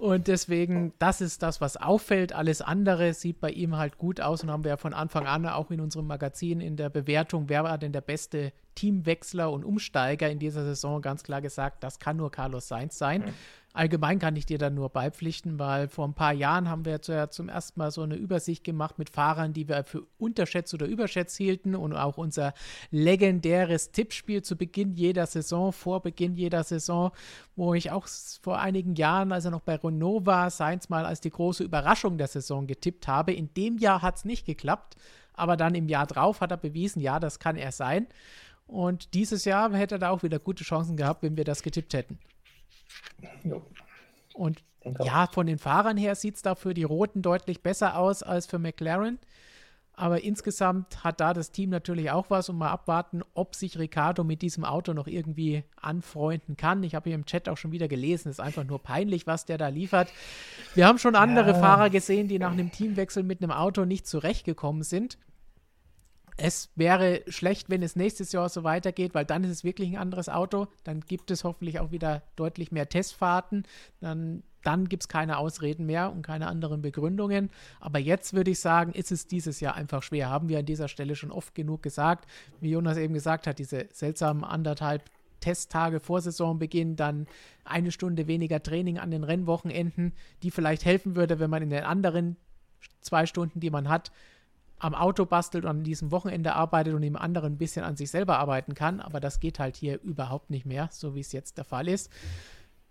Speaker 1: Und deswegen, das ist das, was auffällt. Alles andere sieht bei ihm halt gut aus und haben wir ja von Anfang an auch in unserem Magazin in der Bewertung, wer war denn der beste Teamwechsler und Umsteiger in dieser Saison ganz klar gesagt, das kann nur Carlos Sainz sein. Mhm. Allgemein kann ich dir da nur beipflichten, weil vor ein paar Jahren haben wir ja zum ersten Mal so eine Übersicht gemacht mit Fahrern, die wir für unterschätzt oder überschätzt hielten und auch unser legendäres Tippspiel zu Beginn jeder Saison, vor Beginn jeder Saison, wo ich auch vor einigen Jahren, als er noch bei Renault war, Sainz mal als die große Überraschung der Saison getippt habe. In dem Jahr hat es nicht geklappt, aber dann im Jahr drauf hat er bewiesen, ja, das kann er sein. Und dieses Jahr hätte er da auch wieder gute Chancen gehabt, wenn wir das getippt hätten. Jo. Und ja, von den Fahrern her sieht es da für die Roten deutlich besser aus als für McLaren. Aber insgesamt hat da das Team natürlich auch was und mal abwarten, ob sich Ricardo mit diesem Auto noch irgendwie anfreunden kann. Ich habe hier im Chat auch schon wieder gelesen, es ist einfach nur peinlich, was der da liefert. Wir haben schon andere ja. Fahrer gesehen, die nach einem Teamwechsel mit einem Auto nicht zurechtgekommen sind. Es wäre schlecht, wenn es nächstes Jahr so weitergeht, weil dann ist es wirklich ein anderes Auto. Dann gibt es hoffentlich auch wieder deutlich mehr Testfahrten. Dann, dann gibt es keine Ausreden mehr und keine anderen Begründungen. Aber jetzt würde ich sagen, ist es dieses Jahr einfach schwer. Haben wir an dieser Stelle schon oft genug gesagt. Wie Jonas eben gesagt hat, diese seltsamen anderthalb Testtage vor Saisonbeginn, dann eine Stunde weniger Training an den Rennwochenenden, die vielleicht helfen würde, wenn man in den anderen zwei Stunden, die man hat, am Auto bastelt und an diesem Wochenende arbeitet und im anderen ein bisschen an sich selber arbeiten kann. Aber das geht halt hier überhaupt nicht mehr, so wie es jetzt der Fall ist.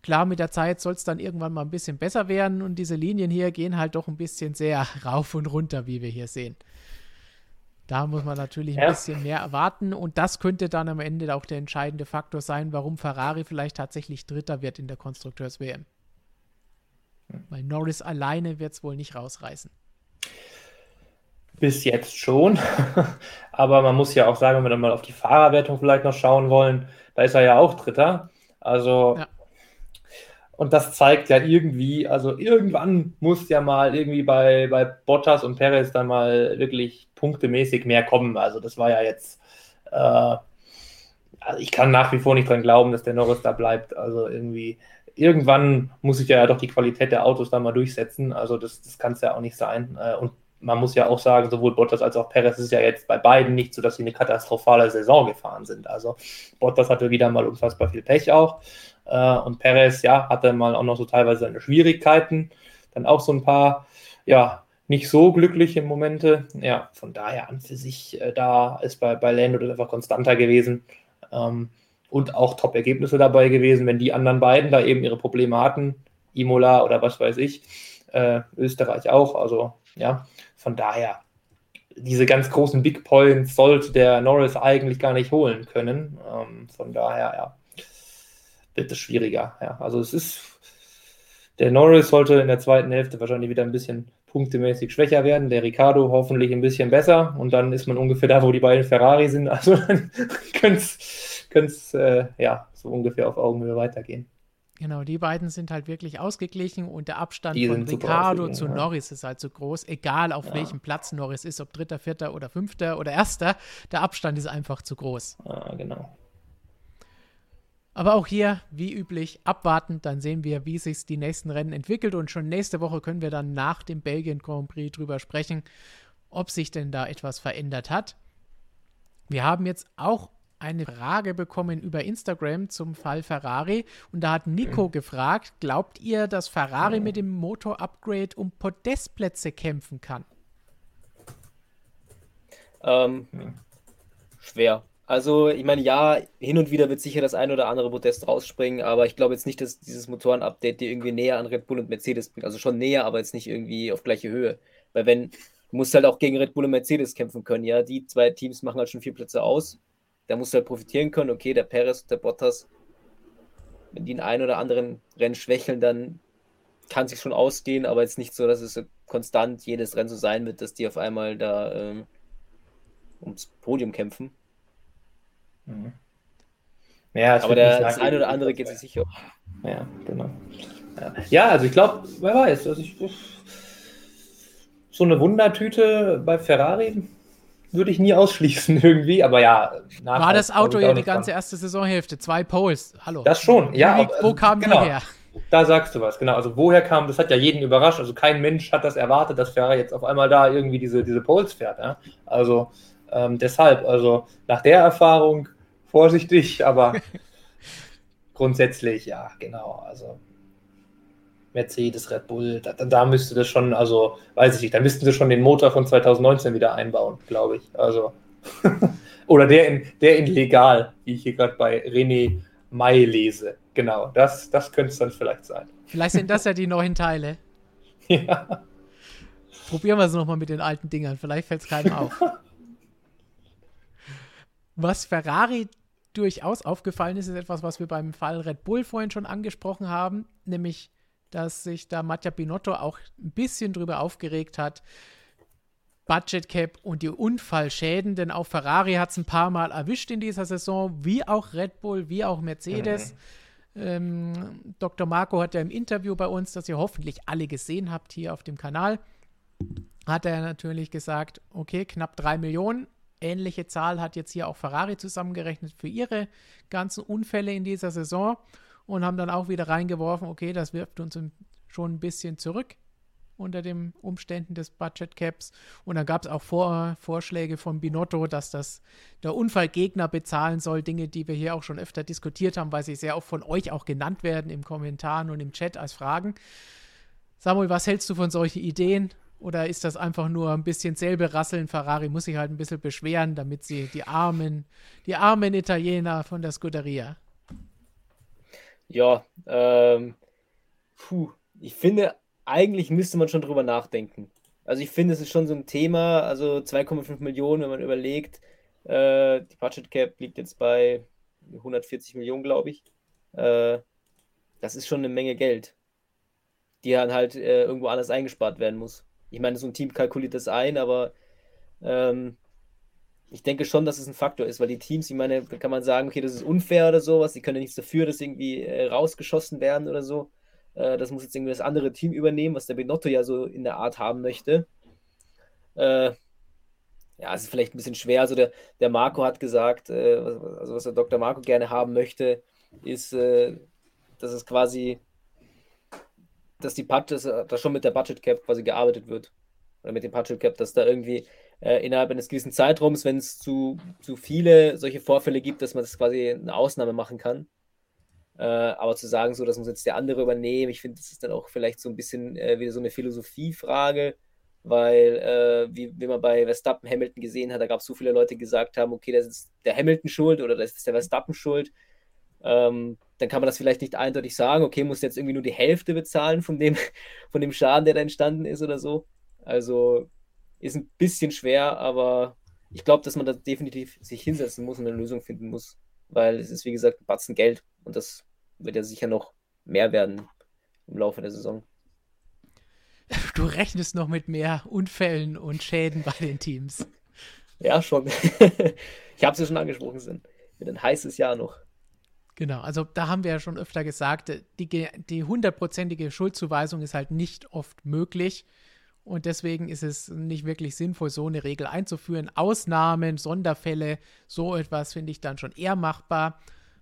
Speaker 1: Klar, mit der Zeit soll es dann irgendwann mal ein bisschen besser werden und diese Linien hier gehen halt doch ein bisschen sehr rauf und runter, wie wir hier sehen. Da muss man natürlich ein ja. bisschen mehr erwarten und das könnte dann am Ende auch der entscheidende Faktor sein, warum Ferrari vielleicht tatsächlich Dritter wird in der Konstrukteurs-WM. Hm. Weil Norris alleine wird es wohl nicht rausreißen.
Speaker 2: Bis jetzt schon. Aber man muss ja auch sagen, wenn wir dann mal auf die Fahrerwertung vielleicht noch schauen wollen, da ist er ja auch Dritter. Also, ja. und das zeigt ja irgendwie, also irgendwann muss ja mal irgendwie bei, bei Bottas und Perez dann mal wirklich punktemäßig mehr kommen. Also, das war ja jetzt, äh, also ich kann nach wie vor nicht dran glauben, dass der Norris da bleibt. Also irgendwie, irgendwann muss sich ja doch die Qualität der Autos da mal durchsetzen. Also das, das kann es ja auch nicht sein. Äh, und man muss ja auch sagen, sowohl Bottas als auch Perez ist ja jetzt bei beiden nicht so, dass sie eine katastrophale Saison gefahren sind. Also Bottas hatte wieder mal unfassbar viel Pech auch. Äh, und Perez, ja, hatte mal auch noch so teilweise seine Schwierigkeiten. Dann auch so ein paar, ja, nicht so glückliche Momente. Ja, von daher an für sich, äh, da ist bei, bei Lando einfach konstanter gewesen. Ähm, und auch Top-Ergebnisse dabei gewesen, wenn die anderen beiden da eben ihre Probleme hatten. Imola oder was weiß ich. Äh, Österreich auch. Also, ja, von daher, diese ganz großen Big Points sollte der Norris eigentlich gar nicht holen können. Ähm, von daher, ja, wird es schwieriger. Ja, also es ist, der Norris sollte in der zweiten Hälfte wahrscheinlich wieder ein bisschen punktemäßig schwächer werden, der Ricardo hoffentlich ein bisschen besser und dann ist man ungefähr da, wo die beiden Ferrari sind. Also dann könnte es äh, ja so ungefähr auf Augenhöhe weitergehen.
Speaker 1: Genau, die beiden sind halt wirklich ausgeglichen und der Abstand die von Ricardo zu ja. Norris ist halt so groß, egal auf ja. welchem Platz Norris ist, ob dritter, vierter oder fünfter oder erster, der Abstand ist einfach zu groß.
Speaker 2: Ja, genau.
Speaker 1: Aber auch hier, wie üblich, abwarten, dann sehen wir, wie sich die nächsten Rennen entwickelt und schon nächste Woche können wir dann nach dem Belgien Grand Prix drüber sprechen, ob sich denn da etwas verändert hat. Wir haben jetzt auch eine Frage bekommen über Instagram zum Fall Ferrari und da hat Nico gefragt, glaubt ihr, dass Ferrari mit dem Motor-Upgrade um Podestplätze kämpfen kann?
Speaker 3: Ähm, schwer. Also, ich meine, ja, hin und wieder wird sicher das ein oder andere Podest rausspringen, aber ich glaube jetzt nicht, dass dieses Motoren-Update dir irgendwie näher an Red Bull und Mercedes bringt. Also schon näher, aber jetzt nicht irgendwie auf gleiche Höhe. Weil wenn, du musst halt auch gegen Red Bull und Mercedes kämpfen können, ja. Die zwei Teams machen halt schon vier Plätze aus. Da musst du halt profitieren können. Okay, der Perez und der Bottas, wenn die in ein oder anderen Rennen schwächeln, dann kann es sich schon ausgehen, aber jetzt nicht so, dass es konstant jedes Rennen so sein wird, dass die auf einmal da ähm, ums Podium kämpfen. Mhm. Ja, aber der, das eine oder andere geht sich sicher.
Speaker 2: Ja, genau. Ja, ja also ich glaube, wer weiß, also ich, so eine Wundertüte bei Ferrari würde ich nie ausschließen irgendwie, aber ja.
Speaker 1: War das Auto ja die ganze erste Saisonhälfte, zwei Poles, hallo.
Speaker 2: Das schon, ja.
Speaker 1: Wie, wo kamen genau, die her?
Speaker 2: Da sagst du was, genau. Also woher kam, das hat ja jeden überrascht, also kein Mensch hat das erwartet, dass Ferrari jetzt auf einmal da irgendwie diese, diese Poles fährt. Ja? Also ähm, deshalb, also nach der Erfahrung vorsichtig, aber grundsätzlich, ja, genau. Also Mercedes, Red Bull, da, da, müsste das schon, also weiß ich nicht, da müssten sie schon den Motor von 2019 wieder einbauen, glaube ich. Also oder der in, der in legal, wie ich hier gerade bei René May lese. Genau, das, das könnte es dann vielleicht sein.
Speaker 1: Vielleicht sind das ja die neuen Teile. ja. Probieren wir es nochmal mit den alten Dingern, vielleicht fällt es keinem auf. Was Ferrari durchaus aufgefallen ist, ist etwas, was wir beim Fall Red Bull vorhin schon angesprochen haben, nämlich, dass sich da Mattia Binotto auch ein bisschen drüber aufgeregt hat. Budget Cap und die Unfallschäden, denn auch Ferrari hat es ein paar Mal erwischt in dieser Saison, wie auch Red Bull, wie auch Mercedes. Mhm. Ähm, Dr. Marco hat ja im Interview bei uns, das ihr hoffentlich alle gesehen habt hier auf dem Kanal, hat er natürlich gesagt, okay, knapp drei Millionen Ähnliche Zahl hat jetzt hier auch Ferrari zusammengerechnet für ihre ganzen Unfälle in dieser Saison und haben dann auch wieder reingeworfen, okay, das wirft uns schon ein bisschen zurück unter den Umständen des Budget Caps. Und dann gab es auch Vor Vorschläge von Binotto, dass das der Unfallgegner bezahlen soll. Dinge, die wir hier auch schon öfter diskutiert haben, weil sie sehr oft von euch auch genannt werden im Kommentaren und im Chat als Fragen. Samuel, was hältst du von solchen Ideen? Oder ist das einfach nur ein bisschen selbe rasseln? Ferrari muss sich halt ein bisschen beschweren, damit sie die armen, die armen Italiener von der Scuderia.
Speaker 3: Ja, ähm, puh, ich finde, eigentlich müsste man schon drüber nachdenken. Also ich finde, es ist schon so ein Thema, also 2,5 Millionen, wenn man überlegt, äh, die Budget Cap liegt jetzt bei 140 Millionen, glaube ich. Äh, das ist schon eine Menge Geld, die dann halt äh, irgendwo anders eingespart werden muss. Ich meine, so ein Team kalkuliert das ein, aber ähm, ich denke schon, dass es ein Faktor ist, weil die Teams, ich meine, da kann man sagen, okay, das ist unfair oder sowas, die können ja nichts dafür, dass irgendwie äh, rausgeschossen werden oder so. Äh, das muss jetzt irgendwie das andere Team übernehmen, was der Benotto ja so in der Art haben möchte. Äh, ja, es ist vielleicht ein bisschen schwer. Also der, der Marco hat gesagt, äh, also was der Dr. Marco gerne haben möchte, ist, äh, dass es quasi, dass die Budget, dass schon mit der Budget Cap quasi gearbeitet wird. Oder mit dem Budget Cap, dass da irgendwie äh, innerhalb eines gewissen Zeitraums, wenn es zu, zu viele solche Vorfälle gibt, dass man das quasi eine Ausnahme machen kann. Äh, aber zu sagen, so, das muss jetzt der andere übernehmen, ich finde, das ist dann auch vielleicht so ein bisschen äh, wieder so eine Philosophiefrage weil, äh, wie, wie man bei Verstappen Hamilton gesehen hat, da gab es so viele Leute, die gesagt haben, okay, das ist der Hamilton schuld oder das ist der Verstappen schuld. Ähm, dann kann man das vielleicht nicht eindeutig sagen, okay, muss jetzt irgendwie nur die Hälfte bezahlen von dem, von dem Schaden, der da entstanden ist oder so. Also ist ein bisschen schwer, aber ich glaube, dass man da definitiv sich hinsetzen muss und eine Lösung finden muss, weil es ist, wie gesagt, ein Batzen Geld und das wird ja sicher noch mehr werden im Laufe der Saison.
Speaker 1: Du rechnest noch mit mehr Unfällen und Schäden bei den Teams.
Speaker 3: Ja, schon. ich habe es ja schon angesprochen, sind wird ein heißes Jahr noch.
Speaker 1: Genau, also da haben wir ja schon öfter gesagt, die, die hundertprozentige Schuldzuweisung ist halt nicht oft möglich. Und deswegen ist es nicht wirklich sinnvoll, so eine Regel einzuführen. Ausnahmen, Sonderfälle, so etwas finde ich dann schon eher machbar.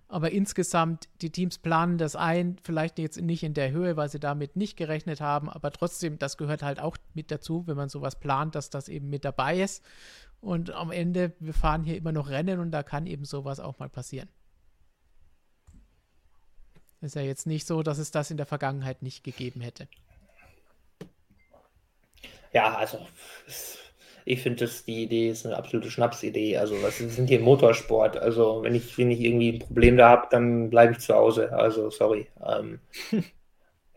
Speaker 1: Aber insgesamt, die Teams planen das ein, vielleicht jetzt nicht in der Höhe, weil sie damit nicht gerechnet haben, aber trotzdem, das gehört halt auch mit dazu, wenn man sowas plant, dass das eben mit dabei ist. Und am Ende, wir fahren hier immer noch Rennen und da kann eben sowas auch mal passieren. Ist ja jetzt nicht so, dass es das in der Vergangenheit nicht gegeben hätte.
Speaker 2: Ja, also ich finde, die Idee ist eine absolute Schnapsidee. Also, wir sind hier im Motorsport. Also, wenn ich, wenn ich irgendwie ein Problem da habe, dann bleibe ich zu Hause. Also, sorry. Ähm,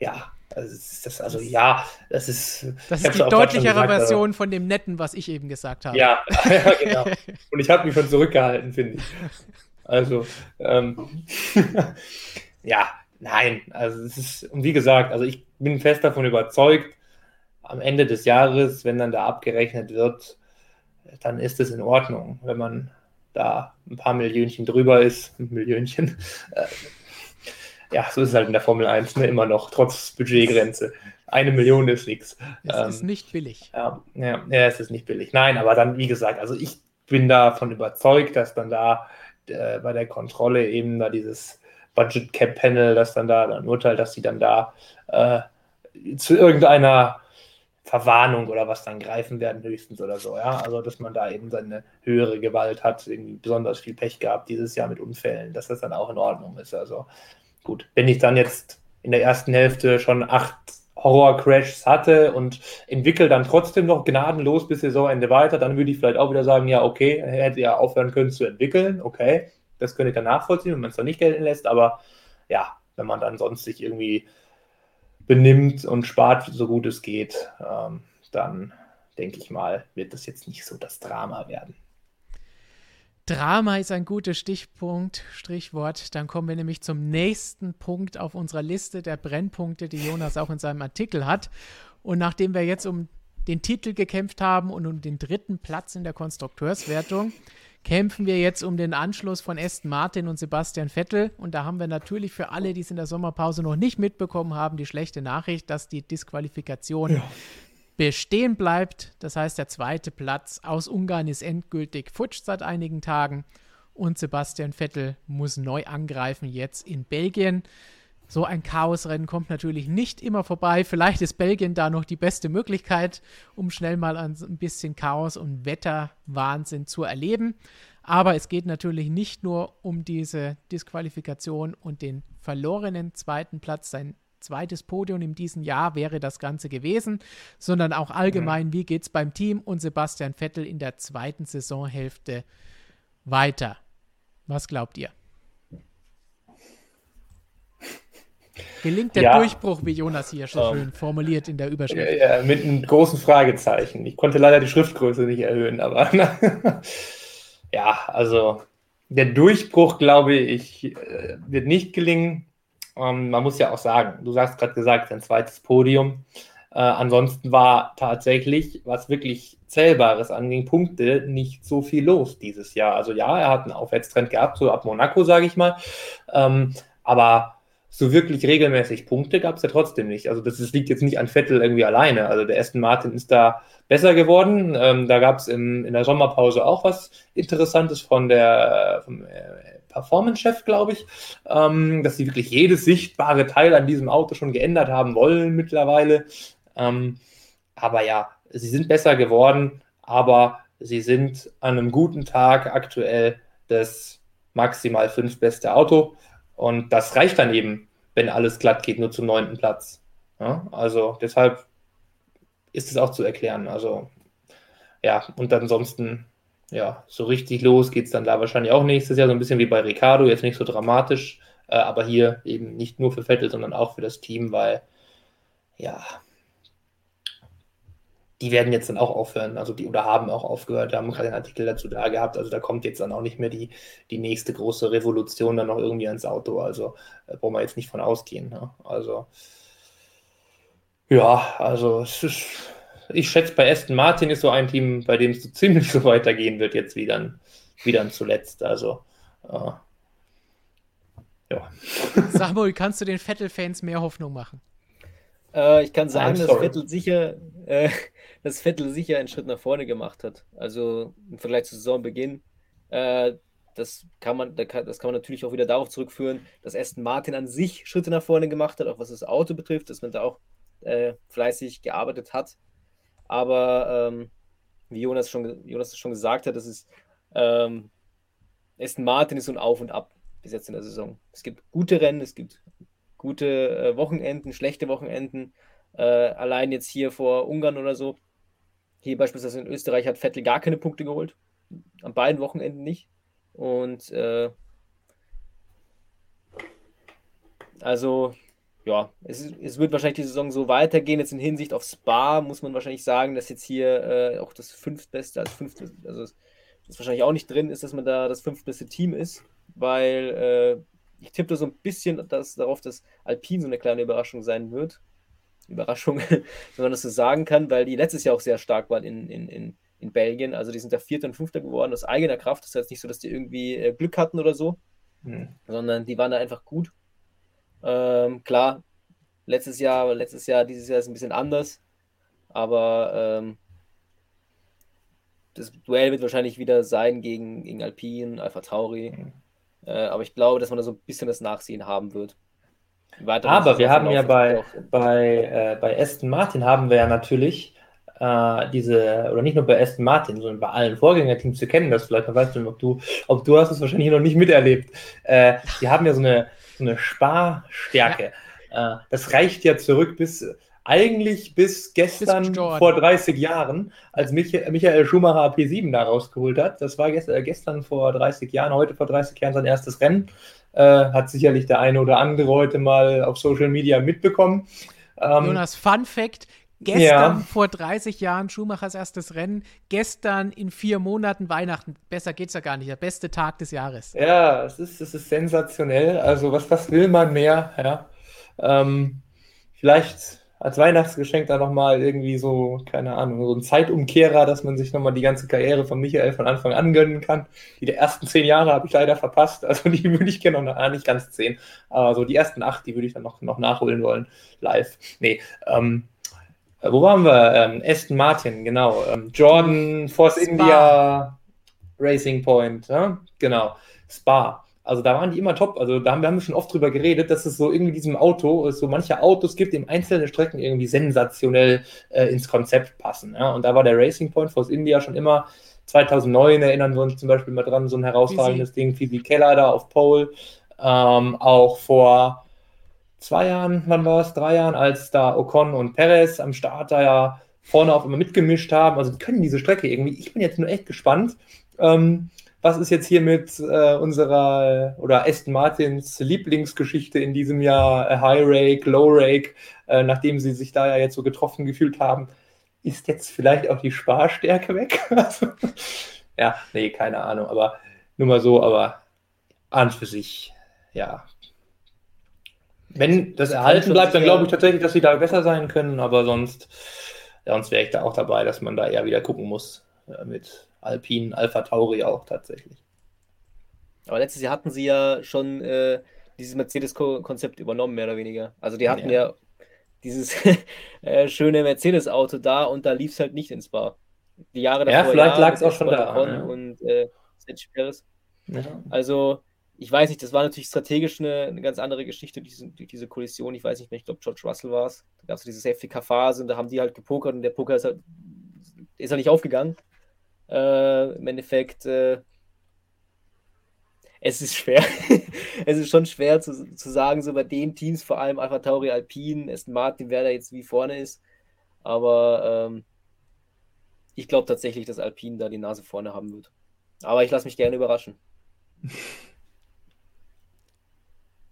Speaker 2: ja, also, das, also, ja, das ist.
Speaker 1: Das ist die deutlichere gesagt, Version von dem Netten, was ich eben gesagt habe.
Speaker 2: Ja, ja genau. Und ich habe mich schon zurückgehalten, finde ich. Also, ähm, ja, nein. Also, es ist, und wie gesagt, also ich bin fest davon überzeugt, am Ende des Jahres, wenn dann da abgerechnet wird, dann ist es in Ordnung, wenn man da ein paar Millionchen drüber ist. Millionchen. Äh, ja, so ist es halt in der Formel 1 ne, immer noch, trotz Budgetgrenze. Eine Million ist nichts.
Speaker 1: Es ähm, ist nicht billig.
Speaker 2: Ja, ja, ja, es ist nicht billig. Nein, aber dann, wie gesagt, also ich bin davon überzeugt, dass dann da äh, bei der Kontrolle eben da dieses Budget Cap Panel, das dann da dann urteilt, dass sie dann da äh, zu irgendeiner Verwarnung oder was dann greifen werden, höchstens oder so, ja. Also, dass man da eben seine höhere Gewalt hat, irgendwie besonders viel Pech gehabt dieses Jahr mit Unfällen, dass das dann auch in Ordnung ist. Also, gut, wenn ich dann jetzt in der ersten Hälfte schon acht Horror-Crashs hatte und entwickle dann trotzdem noch gnadenlos bis Saisonende weiter, dann würde ich vielleicht auch wieder sagen, ja, okay, hätte ja aufhören können zu entwickeln, okay, das könnte ich dann nachvollziehen, wenn man es dann nicht gelten lässt, aber ja, wenn man dann sonst sich irgendwie benimmt und spart, so gut es geht, ähm, dann denke ich mal, wird das jetzt nicht so das Drama werden.
Speaker 1: Drama ist ein gutes Stichpunkt, Strichwort. Dann kommen wir nämlich zum nächsten Punkt auf unserer Liste der Brennpunkte, die Jonas auch in seinem Artikel hat. Und nachdem wir jetzt um den Titel gekämpft haben und um den dritten Platz in der Konstrukteurswertung, kämpfen wir jetzt um den Anschluss von Aston Martin und Sebastian Vettel. Und da haben wir natürlich für alle, die es in der Sommerpause noch nicht mitbekommen haben, die schlechte Nachricht, dass die Disqualifikation ja. bestehen bleibt. Das heißt, der zweite Platz aus Ungarn ist endgültig futsch seit einigen Tagen. Und Sebastian Vettel muss neu angreifen jetzt in Belgien. So ein Chaosrennen kommt natürlich nicht immer vorbei. Vielleicht ist Belgien da noch die beste Möglichkeit, um schnell mal ein bisschen Chaos und Wetterwahnsinn zu erleben. Aber es geht natürlich nicht nur um diese Disqualifikation und den verlorenen zweiten Platz. Sein zweites Podium in diesem Jahr wäre das Ganze gewesen, sondern auch allgemein, wie geht es beim Team und Sebastian Vettel in der zweiten Saisonhälfte weiter. Was glaubt ihr? Gelingt der ja. Durchbruch, wie Jonas hier schon um, schön formuliert in der Überschrift?
Speaker 2: Ja, mit einem großen Fragezeichen. Ich konnte leider die Schriftgröße nicht erhöhen, aber ja, also der Durchbruch, glaube ich, äh, wird nicht gelingen. Ähm, man muss ja auch sagen, du hast gerade gesagt, sein zweites Podium. Äh, ansonsten war tatsächlich, was wirklich Zählbares anging, Punkte, nicht so viel los dieses Jahr. Also ja, er hat einen Aufwärtstrend gehabt, so ab Monaco, sage ich mal. Ähm, aber so wirklich regelmäßig Punkte gab es ja trotzdem nicht. Also das, das, liegt jetzt nicht an Vettel irgendwie alleine. Also der Aston Martin ist da besser geworden. Ähm, da gab es in der Sommerpause auch was Interessantes von der vom äh, Performance-Chef, glaube ich, ähm, dass sie wirklich jedes sichtbare Teil an diesem Auto schon geändert haben wollen mittlerweile. Ähm, aber ja, sie sind besser geworden, aber sie sind an einem guten Tag aktuell das maximal fünf beste Auto. Und das reicht dann eben, wenn alles glatt geht, nur zum neunten Platz. Ja, also deshalb ist es auch zu erklären. Also ja, und ansonsten, ja, so richtig los geht es dann da wahrscheinlich auch nächstes Jahr, so ein bisschen wie bei Ricardo, jetzt nicht so dramatisch, äh, aber hier eben nicht nur für Vettel, sondern auch für das Team, weil ja, die werden jetzt dann auch aufhören, also die oder haben auch aufgehört, wir haben gerade einen Artikel dazu da gehabt, also da kommt jetzt dann auch nicht mehr die, die nächste große Revolution dann noch irgendwie ans Auto, also äh, brauchen wir jetzt nicht von ausgehen. Ne? Also ja, also ist, ich schätze, bei Aston Martin ist so ein Team, bei dem es so ziemlich so weitergehen wird jetzt wie dann, wie dann zuletzt, also äh,
Speaker 1: ja. Samuel, kannst du den Vettel-Fans mehr Hoffnung machen?
Speaker 3: Äh, ich kann sagen, dass Vettel sicher, äh, dass Vettel sicher einen Schritt nach vorne gemacht hat. Also im Vergleich zu Saisonbeginn. Äh, das kann man, das kann man natürlich auch wieder darauf zurückführen, dass Aston Martin an sich Schritte nach vorne gemacht hat, auch was das Auto betrifft, dass man da auch äh, fleißig gearbeitet hat. Aber ähm, wie Jonas schon, Jonas schon gesagt hat, das ist ähm, Aston Martin ist so ein Auf und Ab bis jetzt in der Saison. Es gibt gute Rennen, es gibt gute äh, Wochenenden, schlechte Wochenenden. Äh, allein jetzt hier vor Ungarn oder so. Hier beispielsweise in Österreich hat Vettel gar keine Punkte geholt. An beiden Wochenenden nicht. Und äh, also, ja, es, es, wird wahrscheinlich die Saison so weitergehen. Jetzt in Hinsicht auf Spa muss man wahrscheinlich sagen, dass jetzt hier äh, auch das fünftbeste, also fünfte, also das wahrscheinlich auch nicht drin ist, dass man da das fünftbeste Team ist, weil äh, ich tippe so ein bisschen dass, darauf, dass Alpine so eine kleine Überraschung sein wird. Überraschung, wenn man das so sagen kann, weil die letztes Jahr auch sehr stark waren in, in, in, in Belgien. Also die sind da Vierter und Fünfter geworden aus eigener Kraft. Das heißt nicht so, dass die irgendwie äh, Glück hatten oder so, mhm. sondern die waren da einfach gut. Ähm, klar, letztes Jahr, letztes Jahr, dieses Jahr ist ein bisschen anders, aber ähm, das Duell wird wahrscheinlich wieder sein gegen, gegen Alpine, Alpha Tauri. Mhm. Äh, aber ich glaube, dass man da so ein bisschen das Nachsehen haben wird.
Speaker 2: Aber wir haben ja bei, bei, äh, bei Aston Martin haben wir ja natürlich äh, diese, oder nicht nur bei Aston Martin, sondern bei allen Vorgängerteams, wir kennen das vielleicht, man weiß nicht, ob du, ob du hast es wahrscheinlich noch nicht miterlebt. Äh, die haben ja so eine, so eine Sparstärke. Ja. Äh, das reicht ja zurück bis eigentlich bis gestern vor 30 Jahren, als Michael Schumacher P7 da rausgeholt hat. Das war äh, gestern vor 30 Jahren, heute vor 30 Jahren sein erstes Rennen. Äh, hat sicherlich der eine oder andere heute mal auf Social Media mitbekommen.
Speaker 1: Ähm, Jonas, Fun Fact: Gestern ja. vor 30 Jahren Schumachers erstes Rennen, gestern in vier Monaten Weihnachten. Besser geht's ja gar nicht. Der beste Tag des Jahres.
Speaker 2: Ja, es ist, es ist sensationell. Also, was, was will man mehr? Ja. Ähm, vielleicht als Weihnachtsgeschenk da nochmal irgendwie so, keine Ahnung, so ein Zeitumkehrer, dass man sich nochmal die ganze Karriere von Michael von Anfang an gönnen kann. Die der ersten zehn Jahre habe ich leider verpasst. Also die würde ich gerne noch, nicht ganz zehn, aber so die ersten acht, die würde ich dann noch, noch nachholen wollen, live. Nee, ähm, wo waren wir? Ähm, Aston Martin, genau. Ähm, Jordan, Force Spa. India, Racing Point, ja? genau. Spa. Also da waren die immer top. Also da haben wir, haben schon oft drüber geredet, dass es so irgendwie diesem Auto, es so manche Autos gibt, die in einzelnen Strecken irgendwie sensationell äh, ins Konzept passen. Ja? Und da war der Racing Point Force India schon immer 2009 erinnern wir uns zum Beispiel mal dran, so ein herausragendes. Ding, Fisi Keller da auf Pole. Ähm, auch vor zwei Jahren, wann war es? Drei Jahren, als da Ocon und Perez am Start da ja vorne auch immer mitgemischt haben. Also die können diese Strecke irgendwie. Ich bin jetzt nur echt gespannt. Ähm, was ist jetzt hier mit äh, unserer oder Aston Martins Lieblingsgeschichte in diesem Jahr, äh, High Rake, Low Rake, äh, nachdem sie sich da ja jetzt so getroffen gefühlt haben, ist jetzt vielleicht auch die Sparstärke weg? Also, ja, nee, keine Ahnung, aber nur mal so, aber an für sich, ja. Wenn das erhalten bleibt, dann glaube ich tatsächlich, dass sie da besser sein können, aber sonst, sonst wäre ich da auch dabei, dass man da eher wieder gucken muss äh, mit Alpine, Alpha Tauri auch tatsächlich.
Speaker 3: Aber letztes Jahr hatten sie ja schon äh, dieses Mercedes-Konzept übernommen, mehr oder weniger. Also die hatten ja, ja dieses äh, schöne Mercedes-Auto da und da lief es halt nicht ins Bar. Die Jahre
Speaker 2: davor. Ja, vielleicht lag es auch schon da.
Speaker 3: Ja. Und äh. Ja. Also, ich weiß nicht, das war natürlich strategisch eine, eine ganz andere Geschichte, diese, diese Kollision. Ich weiß nicht mehr, ich glaube, George Russell war es. Da gab es diese Safety-Car-Phase und da haben die halt gepokert und der Poker ist halt, ist halt nicht aufgegangen. Äh, Im Endeffekt, äh, es ist schwer. es ist schon schwer zu, zu sagen, so bei den Teams, vor allem Alpha Tauri, Alpine, Aston Martin, wer da jetzt wie vorne ist. Aber ähm, ich glaube tatsächlich, dass Alpine da die Nase vorne haben wird. Aber ich lasse mich gerne überraschen.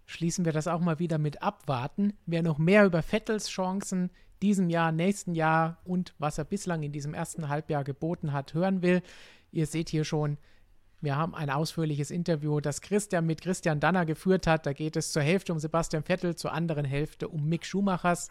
Speaker 1: Schließen wir das auch mal wieder mit abwarten. Wer noch mehr über Vettels Chancen diesem Jahr, nächsten Jahr und was er bislang in diesem ersten Halbjahr geboten hat, hören will, ihr seht hier schon, wir haben ein ausführliches Interview, das Christian mit Christian Danner geführt hat. Da geht es zur Hälfte um Sebastian Vettel, zur anderen Hälfte um Mick Schumachers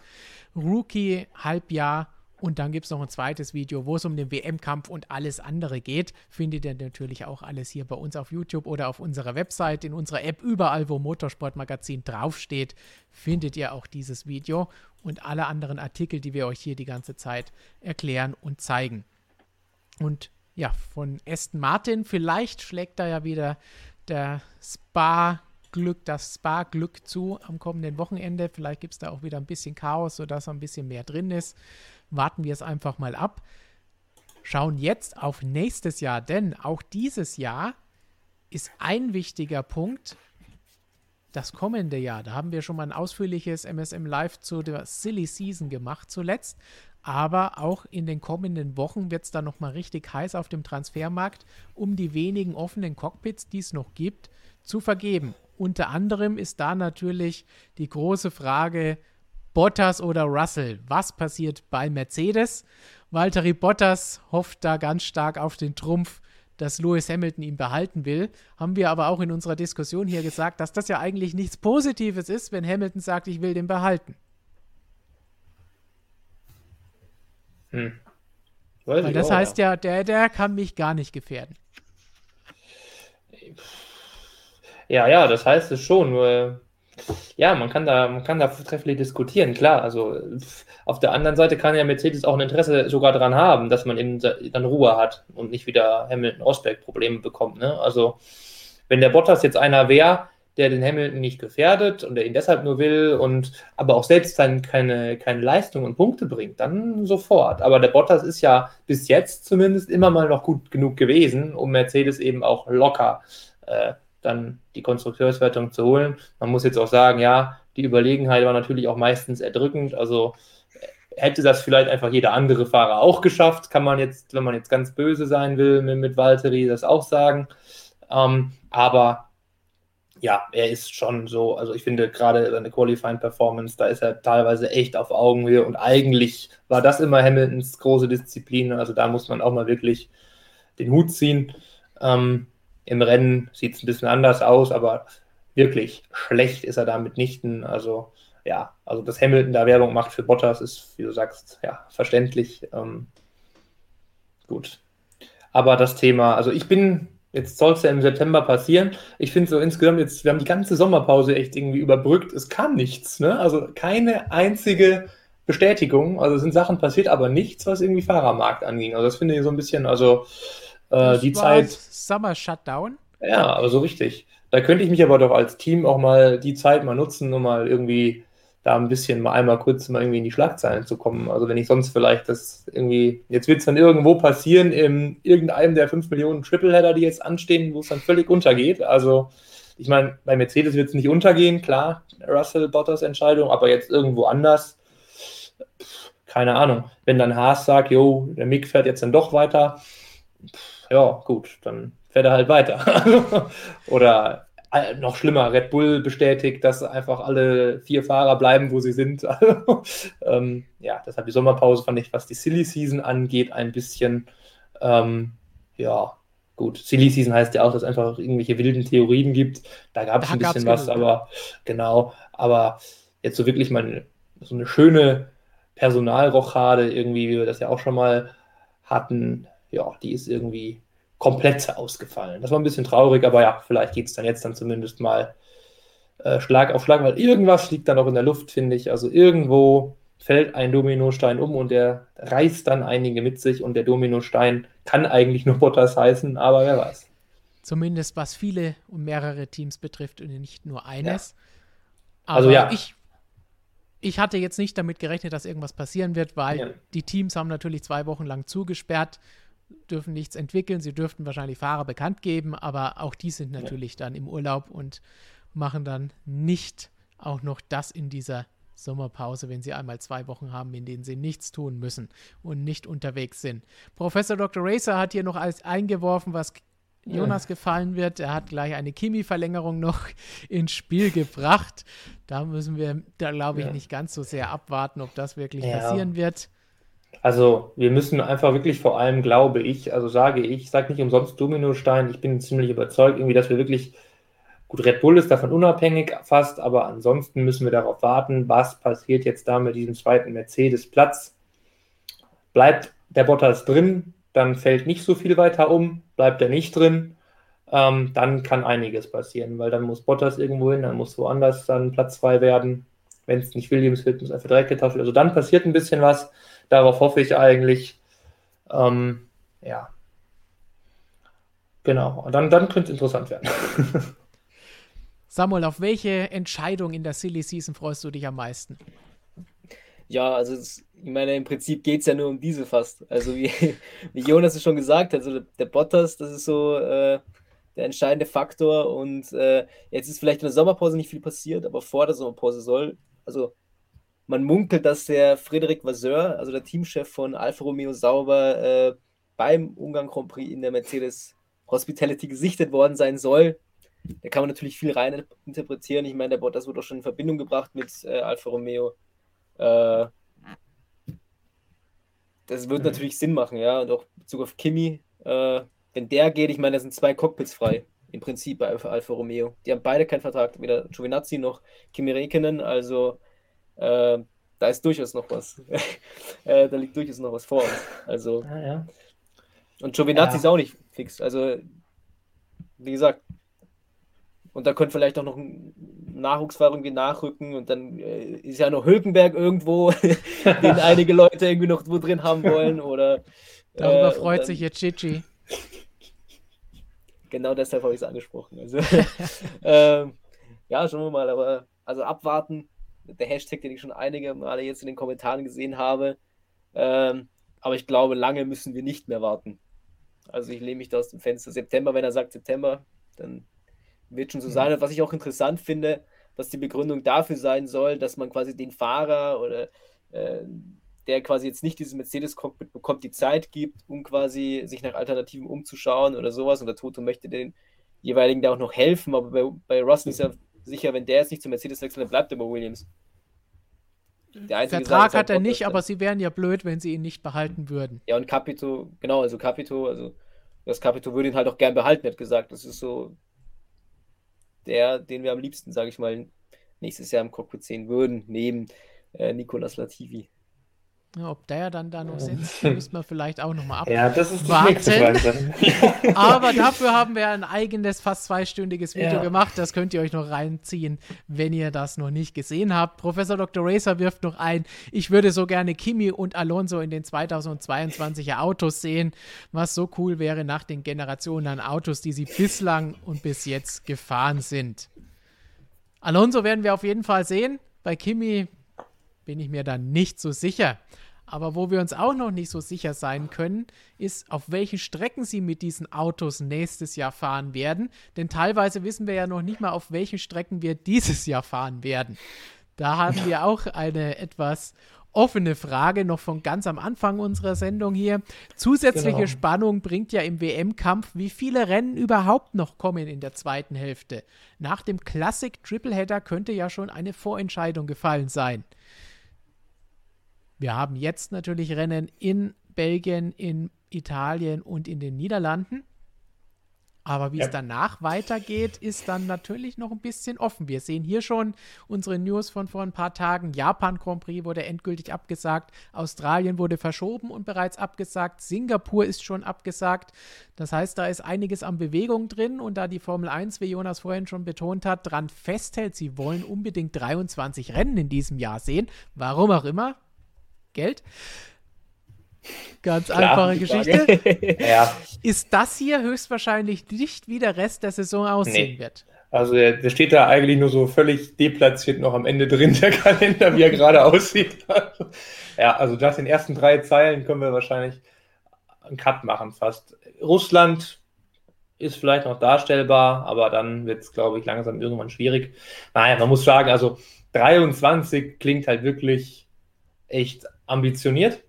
Speaker 1: Rookie-Halbjahr und dann gibt es noch ein zweites Video, wo es um den WM-Kampf und alles andere geht. Findet ihr natürlich auch alles hier bei uns auf YouTube oder auf unserer Website, in unserer App, überall, wo Motorsportmagazin draufsteht, findet ihr auch dieses Video und alle anderen Artikel, die wir euch hier die ganze Zeit erklären und zeigen. Und ja, von Aston Martin, vielleicht schlägt da ja wieder der Spa Glück, das Spa-Glück zu am kommenden Wochenende. Vielleicht gibt es da auch wieder ein bisschen Chaos, sodass ein bisschen mehr drin ist warten wir es einfach mal ab. Schauen jetzt auf nächstes Jahr, denn auch dieses Jahr ist ein wichtiger Punkt das kommende Jahr. Da haben wir schon mal ein ausführliches MSM Live zu der Silly Season gemacht zuletzt. Aber auch in den kommenden Wochen wird es da nochmal richtig heiß auf dem Transfermarkt, um die wenigen offenen Cockpits, die es noch gibt, zu vergeben. Unter anderem ist da natürlich die große Frage, Bottas oder Russell. Was passiert bei Mercedes? Valtteri Bottas hofft da ganz stark auf den Trumpf, dass Lewis Hamilton ihn behalten will. Haben wir aber auch in unserer Diskussion hier gesagt, dass das ja eigentlich nichts Positives ist, wenn Hamilton sagt, ich will den behalten. Hm. Weil das auch, heißt ja, der, der kann mich gar nicht gefährden.
Speaker 2: Ja, ja, das heißt es schon, nur ja, man kann da, man kann da trefflich diskutieren, klar. Also auf der anderen Seite kann ja Mercedes auch ein Interesse sogar daran haben, dass man eben dann Ruhe hat und nicht wieder Hamilton-Osberg-Probleme bekommt. Ne? Also wenn der Bottas jetzt einer wäre, der den Hamilton nicht gefährdet und der ihn deshalb nur will und aber auch selbst dann keine, keine Leistung und Punkte bringt, dann sofort. Aber der Bottas ist ja bis jetzt zumindest immer mal noch gut genug gewesen, um Mercedes eben auch locker äh, dann die Konstrukteurswertung zu holen. Man muss jetzt auch sagen, ja, die Überlegenheit war natürlich auch meistens erdrückend. Also hätte das vielleicht einfach jeder andere Fahrer auch geschafft, kann man jetzt, wenn man jetzt ganz böse sein will, mit, mit Valtteri das auch sagen. Ähm, aber ja, er ist schon so, also ich finde gerade seine Qualifying Performance, da ist er teilweise echt auf Augenhöhe und eigentlich war das immer Hamiltons große Disziplin. Also da muss man auch mal wirklich den Hut ziehen. Ähm, im Rennen sieht es ein bisschen anders aus, aber wirklich schlecht ist er da mitnichten. Also ja, also dass Hamilton da Werbung macht für Bottas ist, wie du sagst, ja, verständlich. Ähm, gut. Aber das Thema, also ich bin, jetzt soll es ja im September passieren. Ich finde so insgesamt jetzt, wir haben die ganze Sommerpause echt irgendwie überbrückt. Es kam nichts, ne? Also keine einzige Bestätigung. Also es sind Sachen passiert, aber nichts, was irgendwie Fahrermarkt anging. Also das finde ich so ein bisschen, also äh, die Zeit.
Speaker 1: Summer Shutdown?
Speaker 2: Ja, aber so richtig. Da könnte ich mich aber doch als Team auch mal die Zeit mal nutzen, um mal irgendwie da ein bisschen mal einmal kurz mal irgendwie in die Schlagzeilen zu kommen. Also wenn ich sonst vielleicht das irgendwie, jetzt wird es dann irgendwo passieren in irgendeinem der 5 Millionen Tripleheader, die jetzt anstehen, wo es dann völlig untergeht. Also ich meine, bei Mercedes wird es nicht untergehen, klar, Russell Bottas Entscheidung, aber jetzt irgendwo anders, keine Ahnung. Wenn dann Haas sagt, jo, der Mick fährt jetzt dann doch weiter, ja, gut, dann fährt er halt weiter. Oder äh, noch schlimmer, Red Bull bestätigt, dass einfach alle vier Fahrer bleiben, wo sie sind. ähm, ja, deshalb die Sommerpause fand ich, was die Silly Season angeht, ein bisschen, ähm, ja, gut. Silly Season heißt ja auch, dass es einfach irgendwelche wilden Theorien gibt. Da gab es ein bisschen was, genug, aber genau, aber jetzt so wirklich mal so eine schöne Personalrochade irgendwie, wie wir das ja auch schon mal hatten, ja, die ist irgendwie komplett ausgefallen. Das war ein bisschen traurig, aber ja, vielleicht geht es dann jetzt dann zumindest mal äh, Schlag auf Schlag, weil irgendwas liegt dann auch in der Luft, finde ich. Also irgendwo fällt ein Dominostein um und der reißt dann einige mit sich und der Dominostein kann eigentlich nur Bottas heißen, aber wer weiß.
Speaker 1: Zumindest was viele und mehrere Teams betrifft und nicht nur eines.
Speaker 2: Ja.
Speaker 1: Aber
Speaker 2: Also ja.
Speaker 1: ich, ich hatte jetzt nicht damit gerechnet, dass irgendwas passieren wird, weil
Speaker 2: Ja.
Speaker 1: die Teams haben natürlich zwei Wochen lang zugesperrt, dürfen nichts entwickeln. Sie dürften wahrscheinlich Fahrer bekannt geben, aber auch die sind natürlich dann im Urlaub und machen dann nicht auch noch das in dieser Sommerpause, wenn sie einmal zwei Wochen haben, in denen sie nichts tun müssen und nicht unterwegs sind. Professor Dr. Racer hat hier noch alles eingeworfen, was Jonas gefallen wird. Er hat gleich eine Kimi-Verlängerung noch ins Spiel gebracht. Da müssen wir, da glaube ich,
Speaker 2: Ja.
Speaker 1: nicht ganz so sehr abwarten, ob das wirklich
Speaker 2: Ja.
Speaker 1: passieren wird.
Speaker 2: Also, wir müssen einfach wirklich vor allem, glaube ich, also sage ich, sage nicht umsonst Dominostein, ich bin ziemlich überzeugt, irgendwie, dass wir wirklich, gut, Red Bull ist davon unabhängig fast, aber ansonsten müssen wir darauf warten, was passiert jetzt da mit diesem zweiten Mercedes-Platz. Bleibt der Bottas drin, dann fällt nicht so viel weiter um, bleibt er nicht drin, ähm, dann kann einiges passieren, weil dann muss Bottas irgendwo hin, dann muss woanders dann Platz frei werden. Wenn es nicht Williams wird, muss einfach direkt getauscht werden. Also dann passiert ein bisschen was. Darauf hoffe ich eigentlich. Ähm, ja. Genau. Und dann, dann könnte es interessant werden.
Speaker 1: Samuel, auf welche Entscheidung in der Silly Season freust du dich am meisten?
Speaker 3: Ja, also es, ich meine, im Prinzip geht es ja nur um diese fast. Also wie, wie Jonas es schon gesagt hat, also der, der Bottas, das ist so äh, der entscheidende Faktor. Und äh, jetzt ist vielleicht in der Sommerpause nicht viel passiert, aber vor der Sommerpause soll, also man munkelt, dass der Frédéric Vasseur, also der Teamchef von Alfa Romeo Sauber, äh, beim Ungarn Grand Prix in der Mercedes Hospitality gesichtet worden sein soll. Da kann man natürlich viel rein interpretieren. Ich meine, der Bottas wurde auch schon in Verbindung gebracht mit äh, Alfa Romeo. Äh, das wird
Speaker 2: Mhm.
Speaker 3: natürlich Sinn machen, ja. Und auch in Bezug auf Kimi, äh, wenn der geht, ich meine, da sind zwei Cockpits frei, im Prinzip bei Alfa, Alfa Romeo. Die haben beide keinen Vertrag, weder Giovinazzi noch Kimi Räikkönen, also äh, da ist durchaus noch was. äh, da liegt durchaus noch was vor uns. Also,
Speaker 2: Ja, ja.
Speaker 3: und Giovinazzi
Speaker 2: Ja.
Speaker 3: ist auch nicht fix. Also, wie gesagt, und da könnte vielleicht auch noch ein Nachwuchsfahrer irgendwie nachrücken und dann äh, ist ja noch Hülkenberg irgendwo, den einige Leute irgendwie noch wo drin haben wollen oder
Speaker 1: Darüber
Speaker 3: äh,
Speaker 1: freut
Speaker 3: und
Speaker 1: sich
Speaker 3: dann-
Speaker 1: jetzt Gigi.
Speaker 3: Genau deshalb habe ich es angesprochen. Also, ähm, ja, schauen wir mal, aber also abwarten. Der Hashtag, den ich schon einige Male jetzt in den Kommentaren gesehen habe. Ähm, aber ich glaube, lange müssen wir nicht mehr warten. Also ich lehne mich da aus dem Fenster. September, wenn er sagt September, dann wird schon so sein. Und was ich auch interessant finde, dass die Begründung dafür sein soll, dass man quasi den Fahrer oder äh, der quasi jetzt nicht dieses Mercedes-Cockpit bekommt, die Zeit gibt, um quasi sich nach Alternativen umzuschauen oder sowas. Und der Toto möchte den jeweiligen da auch noch helfen. Aber bei, bei Russell ist ja sicher, wenn der jetzt nicht zu Mercedes wechselt, dann bleibt er bei Williams. Der einzige
Speaker 1: Vertrag
Speaker 3: Sache ist
Speaker 1: hat er
Speaker 3: halt
Speaker 1: nicht,
Speaker 3: Bottas,
Speaker 1: aber sie wären ja blöd, wenn sie ihn nicht behalten würden.
Speaker 3: ja, und Capito, genau, also Capito, also das Capito würde ihn halt auch gern behalten, hat gesagt. Das ist so der, den wir am liebsten, sage ich mal, nächstes Jahr im Cockpit sehen würden, neben äh, Nicolas Latifi.
Speaker 1: Ja, ob der dann da noch sitzt, müssen wir vielleicht auch nochmal ab.
Speaker 2: ja, das ist die nächste Frage.
Speaker 1: Aber dafür haben wir ein eigenes, fast zweistündiges Video
Speaker 2: Ja.
Speaker 1: gemacht. Das könnt ihr euch noch reinziehen, wenn ihr das noch nicht gesehen habt. Professor Dr. Racer wirft noch ein, ich würde so gerne Kimi und Alonso in den 2022er Autos sehen, was so cool wäre nach den Generationen an Autos, die sie bislang und bis jetzt gefahren sind. Alonso werden wir auf jeden Fall sehen. Bei Kimi bin ich mir dann nicht so sicher. Aber wo wir uns auch noch nicht so sicher sein können, ist, auf welchen Strecken sie mit diesen Autos nächstes Jahr fahren werden. Denn teilweise wissen wir ja noch nicht mal, auf welchen Strecken wir dieses Jahr fahren werden. Da haben wir auch eine etwas offene Frage noch von ganz am Anfang unserer Sendung hier. Zusätzliche
Speaker 2: Genau.
Speaker 1: Spannung bringt ja im WM-Kampf, wie viele Rennen überhaupt noch kommen in der zweiten Hälfte. Nach dem Classic Tripleheader könnte ja schon eine Vorentscheidung gefallen sein. Wir haben jetzt natürlich Rennen in Belgien, in Italien und in den Niederlanden. Aber wie ja. es danach weitergeht, ist dann natürlich noch ein bisschen offen. Wir sehen hier schon unsere News von vor ein paar Tagen. Japan Grand Prix wurde endgültig abgesagt. Australien wurde verschoben und bereits abgesagt. Singapur ist schon abgesagt. Das heißt, da ist einiges an Bewegung drin. Und da die Formel 1, wie Jonas vorhin schon betont hat, dran festhält, sie wollen unbedingt 23 Rennen in diesem Jahr sehen. Warum auch immer. Geld Ganz Klar, einfache Geschichte. ja. Ist das hier höchstwahrscheinlich nicht wie der Rest der Saison aussehen nee. wird?
Speaker 2: Also der, steht da eigentlich nur so völlig deplatziert noch am Ende drin, der Kalender, wie er gerade aussieht. ja, also nach den ersten drei Zeilen können wir wahrscheinlich einen Cut machen fast. Russland ist vielleicht noch darstellbar, aber dann wird es, glaube ich, langsam irgendwann schwierig. Naja, man muss sagen, also 23 klingt halt wirklich echt ambitioniert.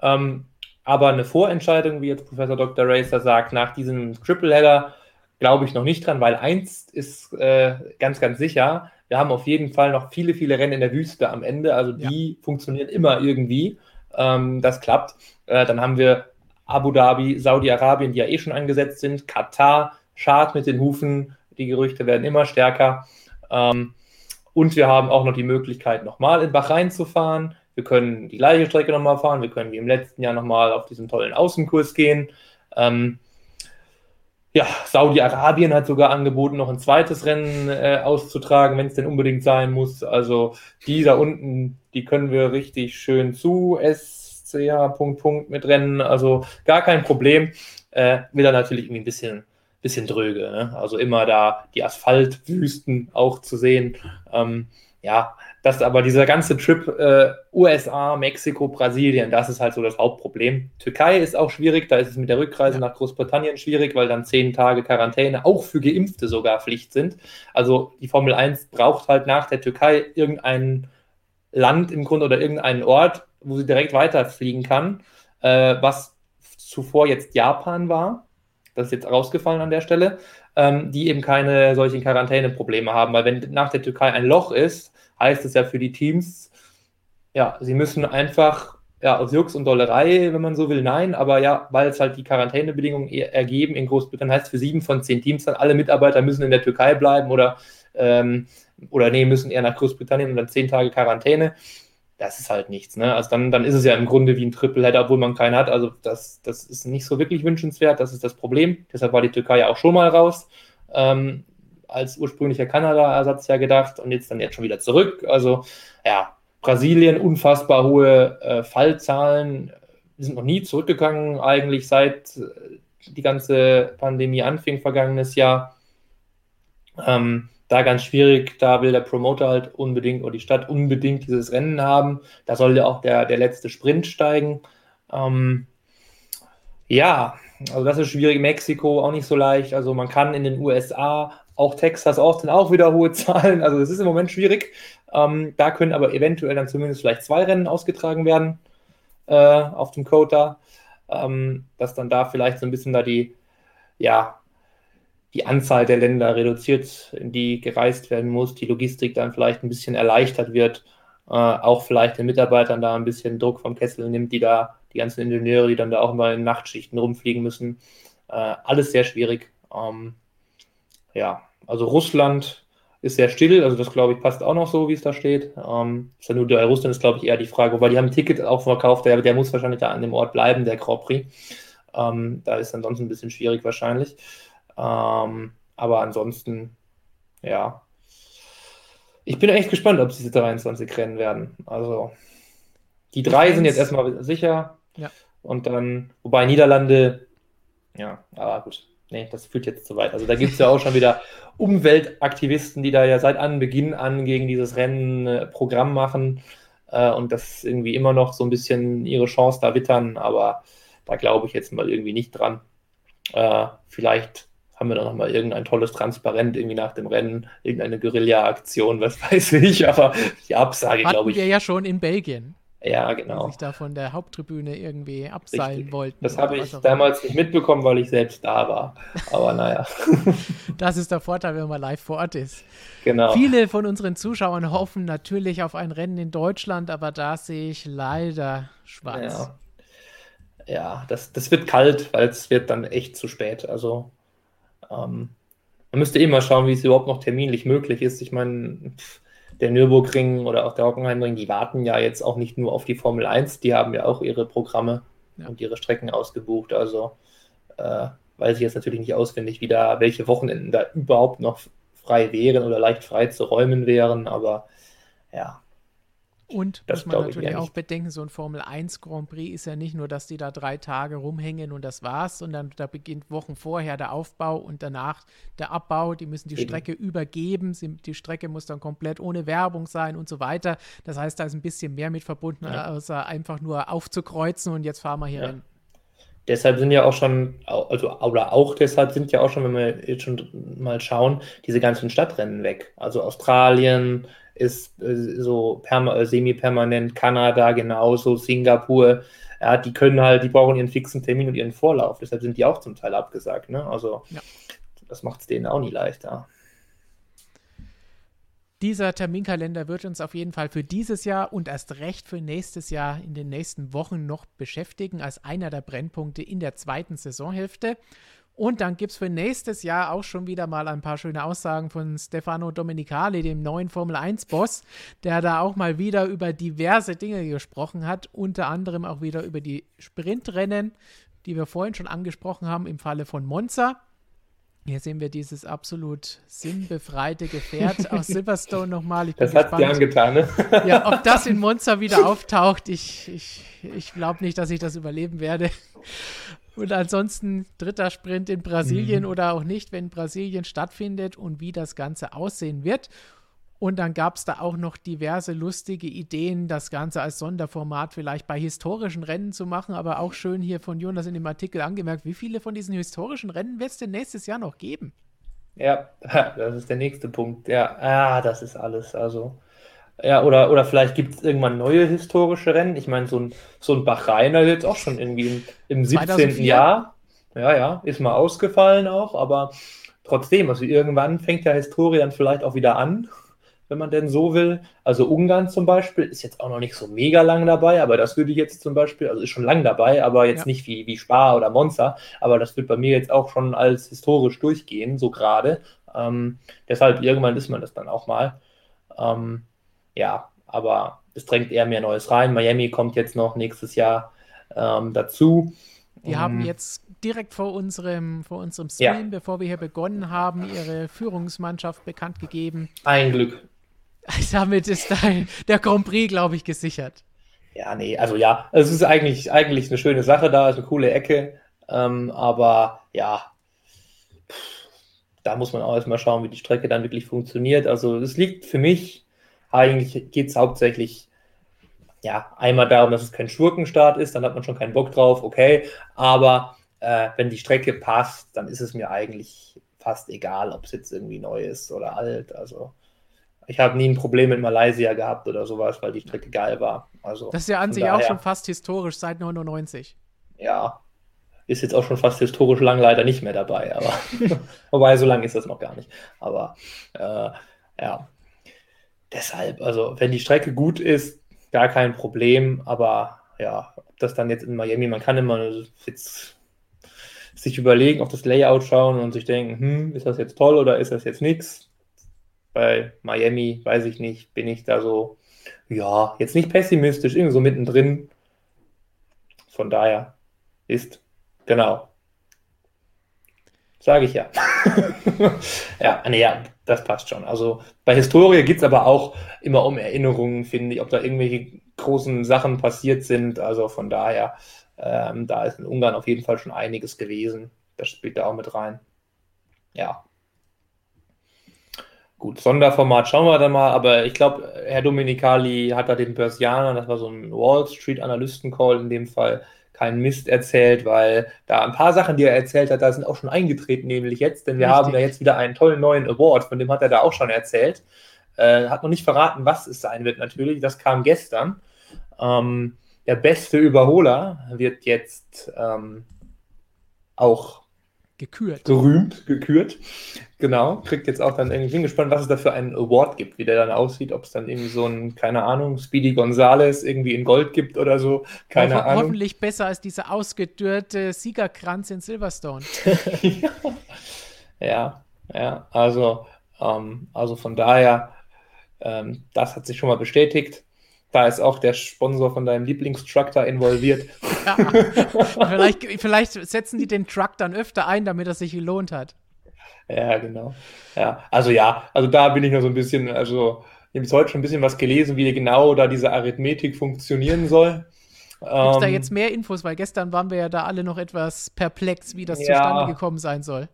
Speaker 2: Ähm, aber eine Vorentscheidung, wie jetzt Professor Dr. Racer sagt, nach diesem Triple-Header, glaube ich noch nicht dran, weil eins ist äh, ganz, ganz sicher, wir haben auf jeden Fall noch viele, viele Rennen in der Wüste am Ende, also die ja. funktionieren immer irgendwie. Ähm, das klappt. Äh, dann haben wir Abu Dhabi, Saudi-Arabien, die ja eh schon angesetzt sind, Katar, Schad mit den Hufen, die Gerüchte werden immer stärker. Ähm, und wir haben auch noch die Möglichkeit, nochmal in Bahrain zu fahren. Wir können die gleiche Strecke nochmal fahren. Wir können wie im letzten Jahr nochmal auf diesen tollen Außenkurs gehen. Ähm, ja, Saudi-Arabien hat sogar angeboten, noch ein zweites Rennen äh, auszutragen, wenn es denn unbedingt sein muss. Also die da unten, die können wir richtig schön zu SCH Punkt Punkt mit Rennen. Also gar kein Problem. Äh, wieder natürlich irgendwie ein bisschen, bisschen dröge. Ne? Also immer da die Asphaltwüsten auch zu sehen. Ähm, ja, das aber dieser ganze Trip äh, USA, Mexiko, Brasilien, das ist halt so das Hauptproblem. Türkei ist auch schwierig, da ist es mit der Rückreise nach Großbritannien schwierig, weil dann zehn Tage Quarantäne auch für Geimpfte sogar Pflicht sind. Also die Formel 1 braucht halt nach der Türkei irgendein Land im Grunde oder irgendeinen Ort, wo sie direkt weiterfliegen kann, äh, was zuvor jetzt Japan war. Das ist jetzt rausgefallen an der Stelle, ähm, die eben keine solchen Quarantäneprobleme haben, weil wenn nach der Türkei ein Loch ist, heißt es ja für die Teams, ja, sie müssen einfach, ja, aus Jux und Dollerei, wenn man so will, nein, aber ja, weil es halt die Quarantänebedingungen e-, ergeben in Großbritannien, heißt für sieben von zehn Teams dann, alle Mitarbeiter müssen in der Türkei bleiben oder, ähm, oder nee, müssen eher nach Großbritannien und dann zehn Tage Quarantäne. Das ist halt nichts, ne? Also dann, dann ist es ja im Grunde wie ein Triple-Header, obwohl man keinen hat. Also das, das ist nicht so wirklich wünschenswert, das ist das Problem. Deshalb war die Türkei ja auch schon mal raus. Ähm, als ursprünglicher Kanada-Ersatz ja gedacht und jetzt dann jetzt schon wieder zurück. Also ja, Brasilien, unfassbar hohe äh, Fallzahlen. Wir sind noch nie zurückgegangen, eigentlich seit äh, die ganze Pandemie anfing, vergangenes Jahr. Ähm, da ganz schwierig, da will der Promoter halt unbedingt oder die Stadt unbedingt dieses Rennen haben. Da soll ja auch der, der letzte Sprint steigen. Ähm, ja, also das ist schwierig. Mexiko auch nicht so leicht. Also man kann in den USA auch Texas Austin auch wieder hohe Zahlen. Also es ist im Moment schwierig. Ähm, da können aber eventuell dann zumindest vielleicht zwei Rennen ausgetragen werden äh, auf dem Quota. Ähm, dass dann da vielleicht so ein bisschen da die, ja, die Anzahl der Länder reduziert, in die gereist werden muss, die Logistik dann vielleicht ein bisschen erleichtert wird, äh, auch vielleicht den Mitarbeitern da ein bisschen Druck vom Kessel nimmt, die da, die ganzen Ingenieure, die dann da auch mal in Nachtschichten rumfliegen müssen. Äh, alles sehr schwierig. Ähm, ja, also Russland ist sehr still, also das glaube ich passt auch noch so, wie es da steht. Ähm, ist ja nur der Russland ist glaube ich eher die Frage, wobei die haben ein Ticket auch verkauft, der, der muss wahrscheinlich da an dem Ort bleiben, der Grand Prix. Ähm, da ist ansonsten ein bisschen schwierig wahrscheinlich. Ähm, aber ansonsten, ja. Ich bin echt gespannt, ob diese 23 rennen werden. Also die drei sind jetzt erstmal sicher. Ja. Und dann, wobei Niederlande, ja, aber gut nee, das führt jetzt zu weit. Also da gibt es ja auch schon wieder Umweltaktivisten, die da ja seit Anbeginn an gegen dieses Rennen äh, Programm machen äh, und das irgendwie immer noch so ein bisschen ihre Chance da wittern, aber da glaube ich jetzt mal irgendwie nicht dran. Äh, vielleicht haben wir da nochmal irgendein tolles Transparent irgendwie nach dem Rennen, irgendeine Guerilla-Aktion, was weiß ich, aber die Absage, glaube ich.
Speaker 1: wir ja schon in Belgien.
Speaker 2: Ja, genau.
Speaker 1: Die sich da von der Haupttribüne irgendwie abseilen Richtig. wollten.
Speaker 2: Das habe ich damals nicht mitbekommen, weil ich selbst da war. Aber naja.
Speaker 1: das ist der Vorteil, wenn man live vor Ort ist.
Speaker 2: Genau.
Speaker 1: Viele von unseren Zuschauern hoffen natürlich auf ein Rennen in Deutschland, aber da sehe ich leider schwarz.
Speaker 2: Ja, ja das, das wird kalt, weil es wird dann echt zu spät. Also Ähm, man müsste eh mal schauen, wie es überhaupt noch terminlich möglich ist. Ich meine, der Nürburgring oder auch der Hockenheimring, die warten ja jetzt auch nicht nur auf die Formel 1, die haben ja auch ihre Programme ja. und ihre Strecken ausgebucht. Also äh, weiß ich jetzt natürlich nicht auswendig, wie da, welche Wochenenden da überhaupt noch frei wären oder leicht frei zu räumen wären, aber ja,
Speaker 1: und das muss man natürlich auch bedenken, so ein Formel 1 Grand Prix ist ja nicht nur, dass die da drei Tage rumhängen und das war's, sondern da beginnt Wochen vorher der Aufbau und danach der Abbau. Die müssen die Eben. Strecke übergeben. Sie, die Strecke muss dann komplett ohne Werbung sein und so weiter. Das heißt, da ist ein bisschen mehr mit verbunden, ja. außer einfach nur aufzukreuzen und jetzt fahren wir hier ja. rein.
Speaker 2: Deshalb sind ja auch schon, also oder auch deshalb sind ja auch schon, wenn wir jetzt schon mal schauen, diese ganzen Stadtrennen weg. Also Australien, ist äh, so äh, semi-permanent, Kanada genauso, Singapur. Ja, die können halt, die brauchen ihren fixen Termin und ihren Vorlauf. Deshalb sind die auch zum Teil abgesagt. Ne? Also ja. das macht es denen auch nie leichter.
Speaker 1: Dieser Terminkalender wird uns auf jeden Fall für dieses Jahr und erst recht für nächstes Jahr in den nächsten Wochen noch beschäftigen als einer der Brennpunkte in der zweiten Saisonhälfte. Und dann gibt es für nächstes Jahr auch schon wieder mal ein paar schöne Aussagen von Stefano Domenicali, dem neuen Formel 1-Boss, der da auch mal wieder über diverse Dinge gesprochen hat, unter anderem auch wieder über die Sprintrennen, die wir vorhin schon angesprochen haben im Falle von Monza. Hier sehen wir dieses absolut sinnbefreite Gefährt aus Silverstone nochmal.
Speaker 2: das hat dir angetan, ne?
Speaker 1: ja, ob das in Monza wieder auftaucht, ich, ich, ich glaube nicht, dass ich das überleben werde. Und ansonsten dritter Sprint in Brasilien mhm. oder auch nicht, wenn Brasilien stattfindet und wie das Ganze aussehen wird. Und dann gab es da auch noch diverse lustige Ideen, das Ganze als Sonderformat vielleicht bei historischen Rennen zu machen. Aber auch schön hier von Jonas in dem Artikel angemerkt, wie viele von diesen historischen Rennen wird es denn nächstes Jahr noch geben?
Speaker 2: Ja, das ist der nächste Punkt. Ja, ah, das ist alles. Also, ja, oder, oder vielleicht gibt es irgendwann neue historische Rennen. Ich meine, so ein, so ein Bahrainer jetzt auch schon irgendwie im, im 17. 2004? Jahr. Ja, ja, ist mal ausgefallen auch, aber trotzdem, also irgendwann fängt ja Historie dann vielleicht auch wieder an, wenn man denn so will. Also Ungarn zum Beispiel ist jetzt auch noch nicht so mega lang dabei, aber das würde ich jetzt zum Beispiel, also ist schon lang dabei, aber jetzt ja. nicht wie, wie Spa oder Monza, aber das wird bei mir jetzt auch schon als historisch durchgehen, so gerade. Ähm, deshalb irgendwann ist man das dann auch mal. Ähm, ja, aber es drängt eher mehr Neues rein. Miami kommt jetzt noch nächstes Jahr ähm, dazu.
Speaker 1: Die haben jetzt direkt vor unserem, vor unserem Stream, ja. bevor wir hier begonnen haben, ihre Führungsmannschaft bekannt gegeben.
Speaker 2: Ein Glück.
Speaker 1: Damit ist dein, der Grand Prix, glaube ich, gesichert.
Speaker 2: Ja, nee, also ja, es ist eigentlich, eigentlich eine schöne Sache da, ist eine coole Ecke, ähm, aber ja, da muss man auch erstmal schauen, wie die Strecke dann wirklich funktioniert. Also es liegt für mich eigentlich geht es hauptsächlich ja, einmal darum, dass es kein Schurkenstart ist, dann hat man schon keinen Bock drauf, okay. Aber äh, wenn die Strecke passt, dann ist es mir eigentlich fast egal, ob es jetzt irgendwie neu ist oder alt. Also ich habe nie ein Problem mit Malaysia gehabt oder sowas, weil die Strecke geil war. Also,
Speaker 1: das ist ja an sich daher, auch schon fast historisch seit 99.
Speaker 2: Ja, ist jetzt auch schon fast historisch lang leider nicht mehr dabei, aber wobei so lange ist das noch gar nicht. Aber äh, ja, deshalb, also wenn die Strecke gut ist, gar kein Problem, aber ja, ob das dann jetzt in Miami, man kann immer jetzt sich überlegen, auf das Layout schauen und sich denken, hm, ist das jetzt toll oder ist das jetzt nichts? Bei Miami, weiß ich nicht, bin ich da so, ja, jetzt nicht pessimistisch, irgendwie so mittendrin. Von daher ist, genau. Sage ich ja. ja, nee, ja, das passt schon. Also bei Historie geht es aber auch immer um Erinnerungen, finde ich, ob da irgendwelche großen Sachen passiert sind. Also von daher, ähm, da ist in Ungarn auf jeden Fall schon einiges gewesen. Das spielt da auch mit rein. Ja. Gut, Sonderformat schauen wir dann mal, aber ich glaube, Herr Dominikali hat da den Börsianer, das war so ein Wall Street Analysten-Call in dem Fall, keinen Mist erzählt, weil da ein paar Sachen, die er erzählt hat, da sind auch schon eingetreten, nämlich jetzt, denn wir Richtig. haben ja jetzt wieder einen tollen neuen Award, von dem hat er da auch schon erzählt. Äh, hat noch nicht verraten, was es sein wird natürlich, das kam gestern. Ähm, der beste Überholer wird jetzt ähm, auch
Speaker 1: Gekürt.
Speaker 2: Gerühmt, gekürt. Genau. Kriegt jetzt auch dann irgendwie, bin gespannt, was es da für einen Award gibt, wie der dann aussieht, ob es dann irgendwie so ein, keine Ahnung, Speedy Gonzales irgendwie in Gold gibt oder so. Keine Ho Ahnung.
Speaker 1: Hoffentlich besser als dieser ausgedörrte Siegerkranz in Silverstone.
Speaker 2: ja. Ja, ja, also, ähm, also von daher, ähm, das hat sich schon mal bestätigt. Da ist auch der Sponsor von deinem Lieblingstruck da involviert. Ja,
Speaker 1: vielleicht, vielleicht setzen die den Truck dann öfter ein, damit er sich gelohnt hat.
Speaker 2: Ja, genau. Ja, also ja, also da bin ich noch so ein bisschen, also ich habe heute schon ein bisschen was gelesen, wie genau da diese Arithmetik funktionieren soll.
Speaker 1: Gibt es da ähm, jetzt mehr Infos? Weil gestern waren wir ja da alle noch etwas perplex, wie das ja, zustande gekommen sein soll.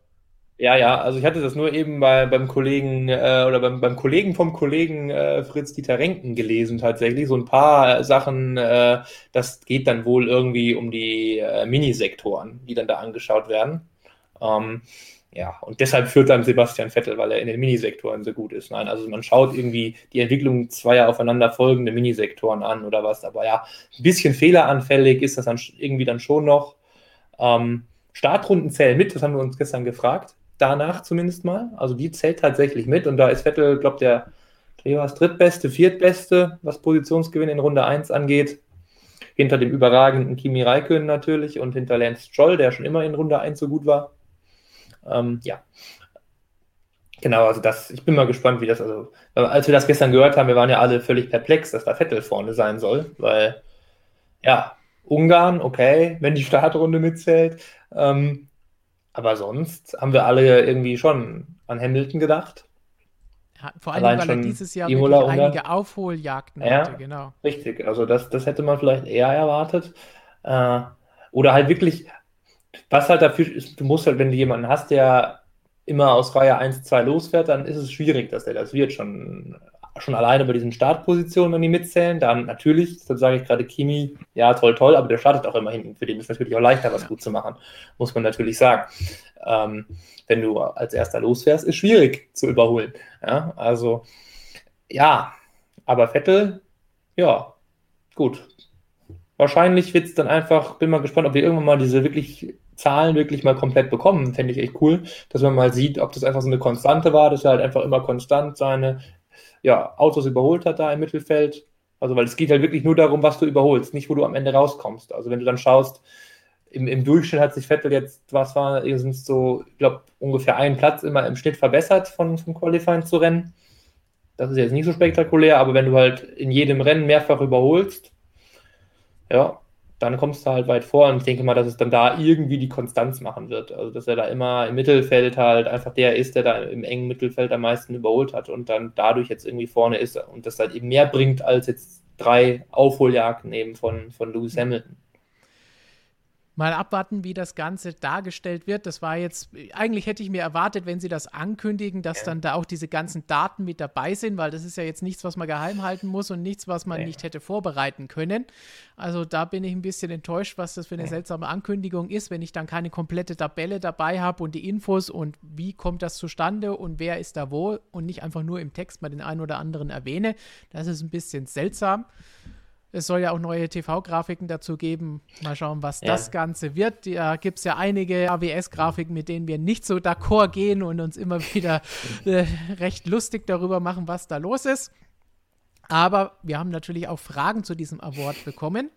Speaker 2: Ja, ja, also ich hatte das nur eben bei, beim Kollegen äh, oder beim, beim Kollegen vom Kollegen äh, Fritz Dieter Renken gelesen tatsächlich. So ein paar Sachen, äh, das geht dann wohl irgendwie um die äh, Minisektoren, die dann da angeschaut werden. Ähm, ja, und deshalb führt dann Sebastian Vettel, weil er in den Minisektoren so gut ist. Nein, also man schaut irgendwie die Entwicklung zweier aufeinander folgende Minisektoren an oder was, aber ja, ein bisschen fehleranfällig ist das dann irgendwie dann schon noch. Ähm, Startrunden zählen mit, das haben wir uns gestern gefragt danach zumindest mal. Also die zählt tatsächlich mit und da ist Vettel, glaube der Treas drittbeste, viertbeste, was Positionsgewinn in Runde 1 angeht. Hinter dem überragenden Kimi Räikkönen natürlich und hinter Lance Stroll, der schon immer in Runde 1 so gut war. Ähm, ja. Genau, also das, ich bin mal gespannt, wie das, also, als wir das gestern gehört haben, wir waren ja alle völlig perplex, dass da Vettel vorne sein soll, weil, ja, Ungarn, okay, wenn die Startrunde mitzählt, ähm, aber sonst haben wir alle irgendwie schon an Hamilton gedacht.
Speaker 1: Ja, vor allem, Allein weil er dieses Jahr Imola einige Aufholjagden
Speaker 2: ja, hatte, genau. Richtig, also das, das hätte man vielleicht eher erwartet. Äh, oder halt wirklich, was halt dafür ist, du musst halt, wenn du jemanden hast, der immer aus Reihe 1, 2 losfährt, dann ist es schwierig, dass der das wird. Schon schon alleine bei diesen Startpositionen, wenn die mitzählen, dann natürlich, das sage ich gerade Kimi, ja, toll, toll, aber der startet auch immer hinten. Für den ist natürlich auch leichter, was ja. gut zu machen, muss man natürlich sagen. Ähm, wenn du als erster losfährst, ist schwierig zu überholen. Ja, also, ja, aber Vettel, ja, gut. Wahrscheinlich wird es dann einfach, bin mal gespannt, ob wir irgendwann mal diese wirklich Zahlen wirklich mal komplett bekommen. Fände ich echt cool, dass man mal sieht, ob das einfach so eine Konstante war, dass er halt einfach immer konstant seine ja, Autos überholt hat da im Mittelfeld. Also, weil es geht halt wirklich nur darum, was du überholst, nicht wo du am Ende rauskommst. Also, wenn du dann schaust, im, im Durchschnitt hat sich Vettel jetzt, was war, sind so, ich glaube, ungefähr einen Platz immer im Schnitt verbessert von, vom Qualifying zu Rennen. Das ist jetzt nicht so spektakulär, aber wenn du halt in jedem Rennen mehrfach überholst, ja, dann kommst du halt weit vor und ich denke mal, dass es dann da irgendwie die Konstanz machen wird. Also, dass er da immer im Mittelfeld halt einfach der ist, der da im engen Mittelfeld am meisten überholt hat und dann dadurch jetzt irgendwie vorne ist und das halt eben mehr bringt als jetzt drei Aufholjagden eben von, von Lewis Hamilton
Speaker 1: mal abwarten, wie das Ganze dargestellt wird. Das war jetzt, eigentlich hätte ich mir erwartet, wenn sie das ankündigen, dass ja. dann da auch diese ganzen Daten mit dabei sind, weil das ist ja jetzt nichts, was man geheim halten muss und nichts, was man ja. nicht hätte vorbereiten können. Also da bin ich ein bisschen enttäuscht, was das für eine ja. seltsame Ankündigung ist, wenn ich dann keine komplette Tabelle dabei habe und die Infos und wie kommt das zustande und wer ist da wo und nicht einfach nur im Text mal den einen oder anderen erwähne. Das ist ein bisschen seltsam. Es soll ja auch neue TV-Grafiken dazu geben. Mal schauen, was ja. das Ganze wird. Da gibt es ja einige AWS-Grafiken, mit denen wir nicht so d'accord gehen und uns immer wieder äh, recht lustig darüber machen, was da los ist. Aber wir haben natürlich auch Fragen zu diesem Award bekommen.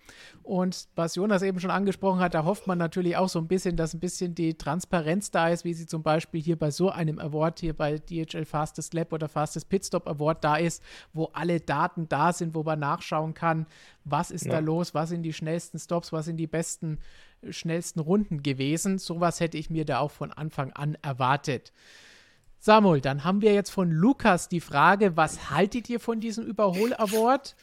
Speaker 1: Und was Jonas eben schon angesprochen hat, da hofft man natürlich auch so ein bisschen, dass ein bisschen die Transparenz da ist, wie sie zum Beispiel hier bei so einem Award, hier bei DHL Fastest Lab oder Fastest Pitstop Award da ist, wo alle Daten da sind, wo man nachschauen kann, was ist ja. da los, was sind die schnellsten Stops, was sind die besten, schnellsten Runden gewesen. Sowas hätte ich mir da auch von Anfang an erwartet. Samuel, dann haben wir jetzt von Lukas die Frage, was haltet ihr von diesem Überhol-Award?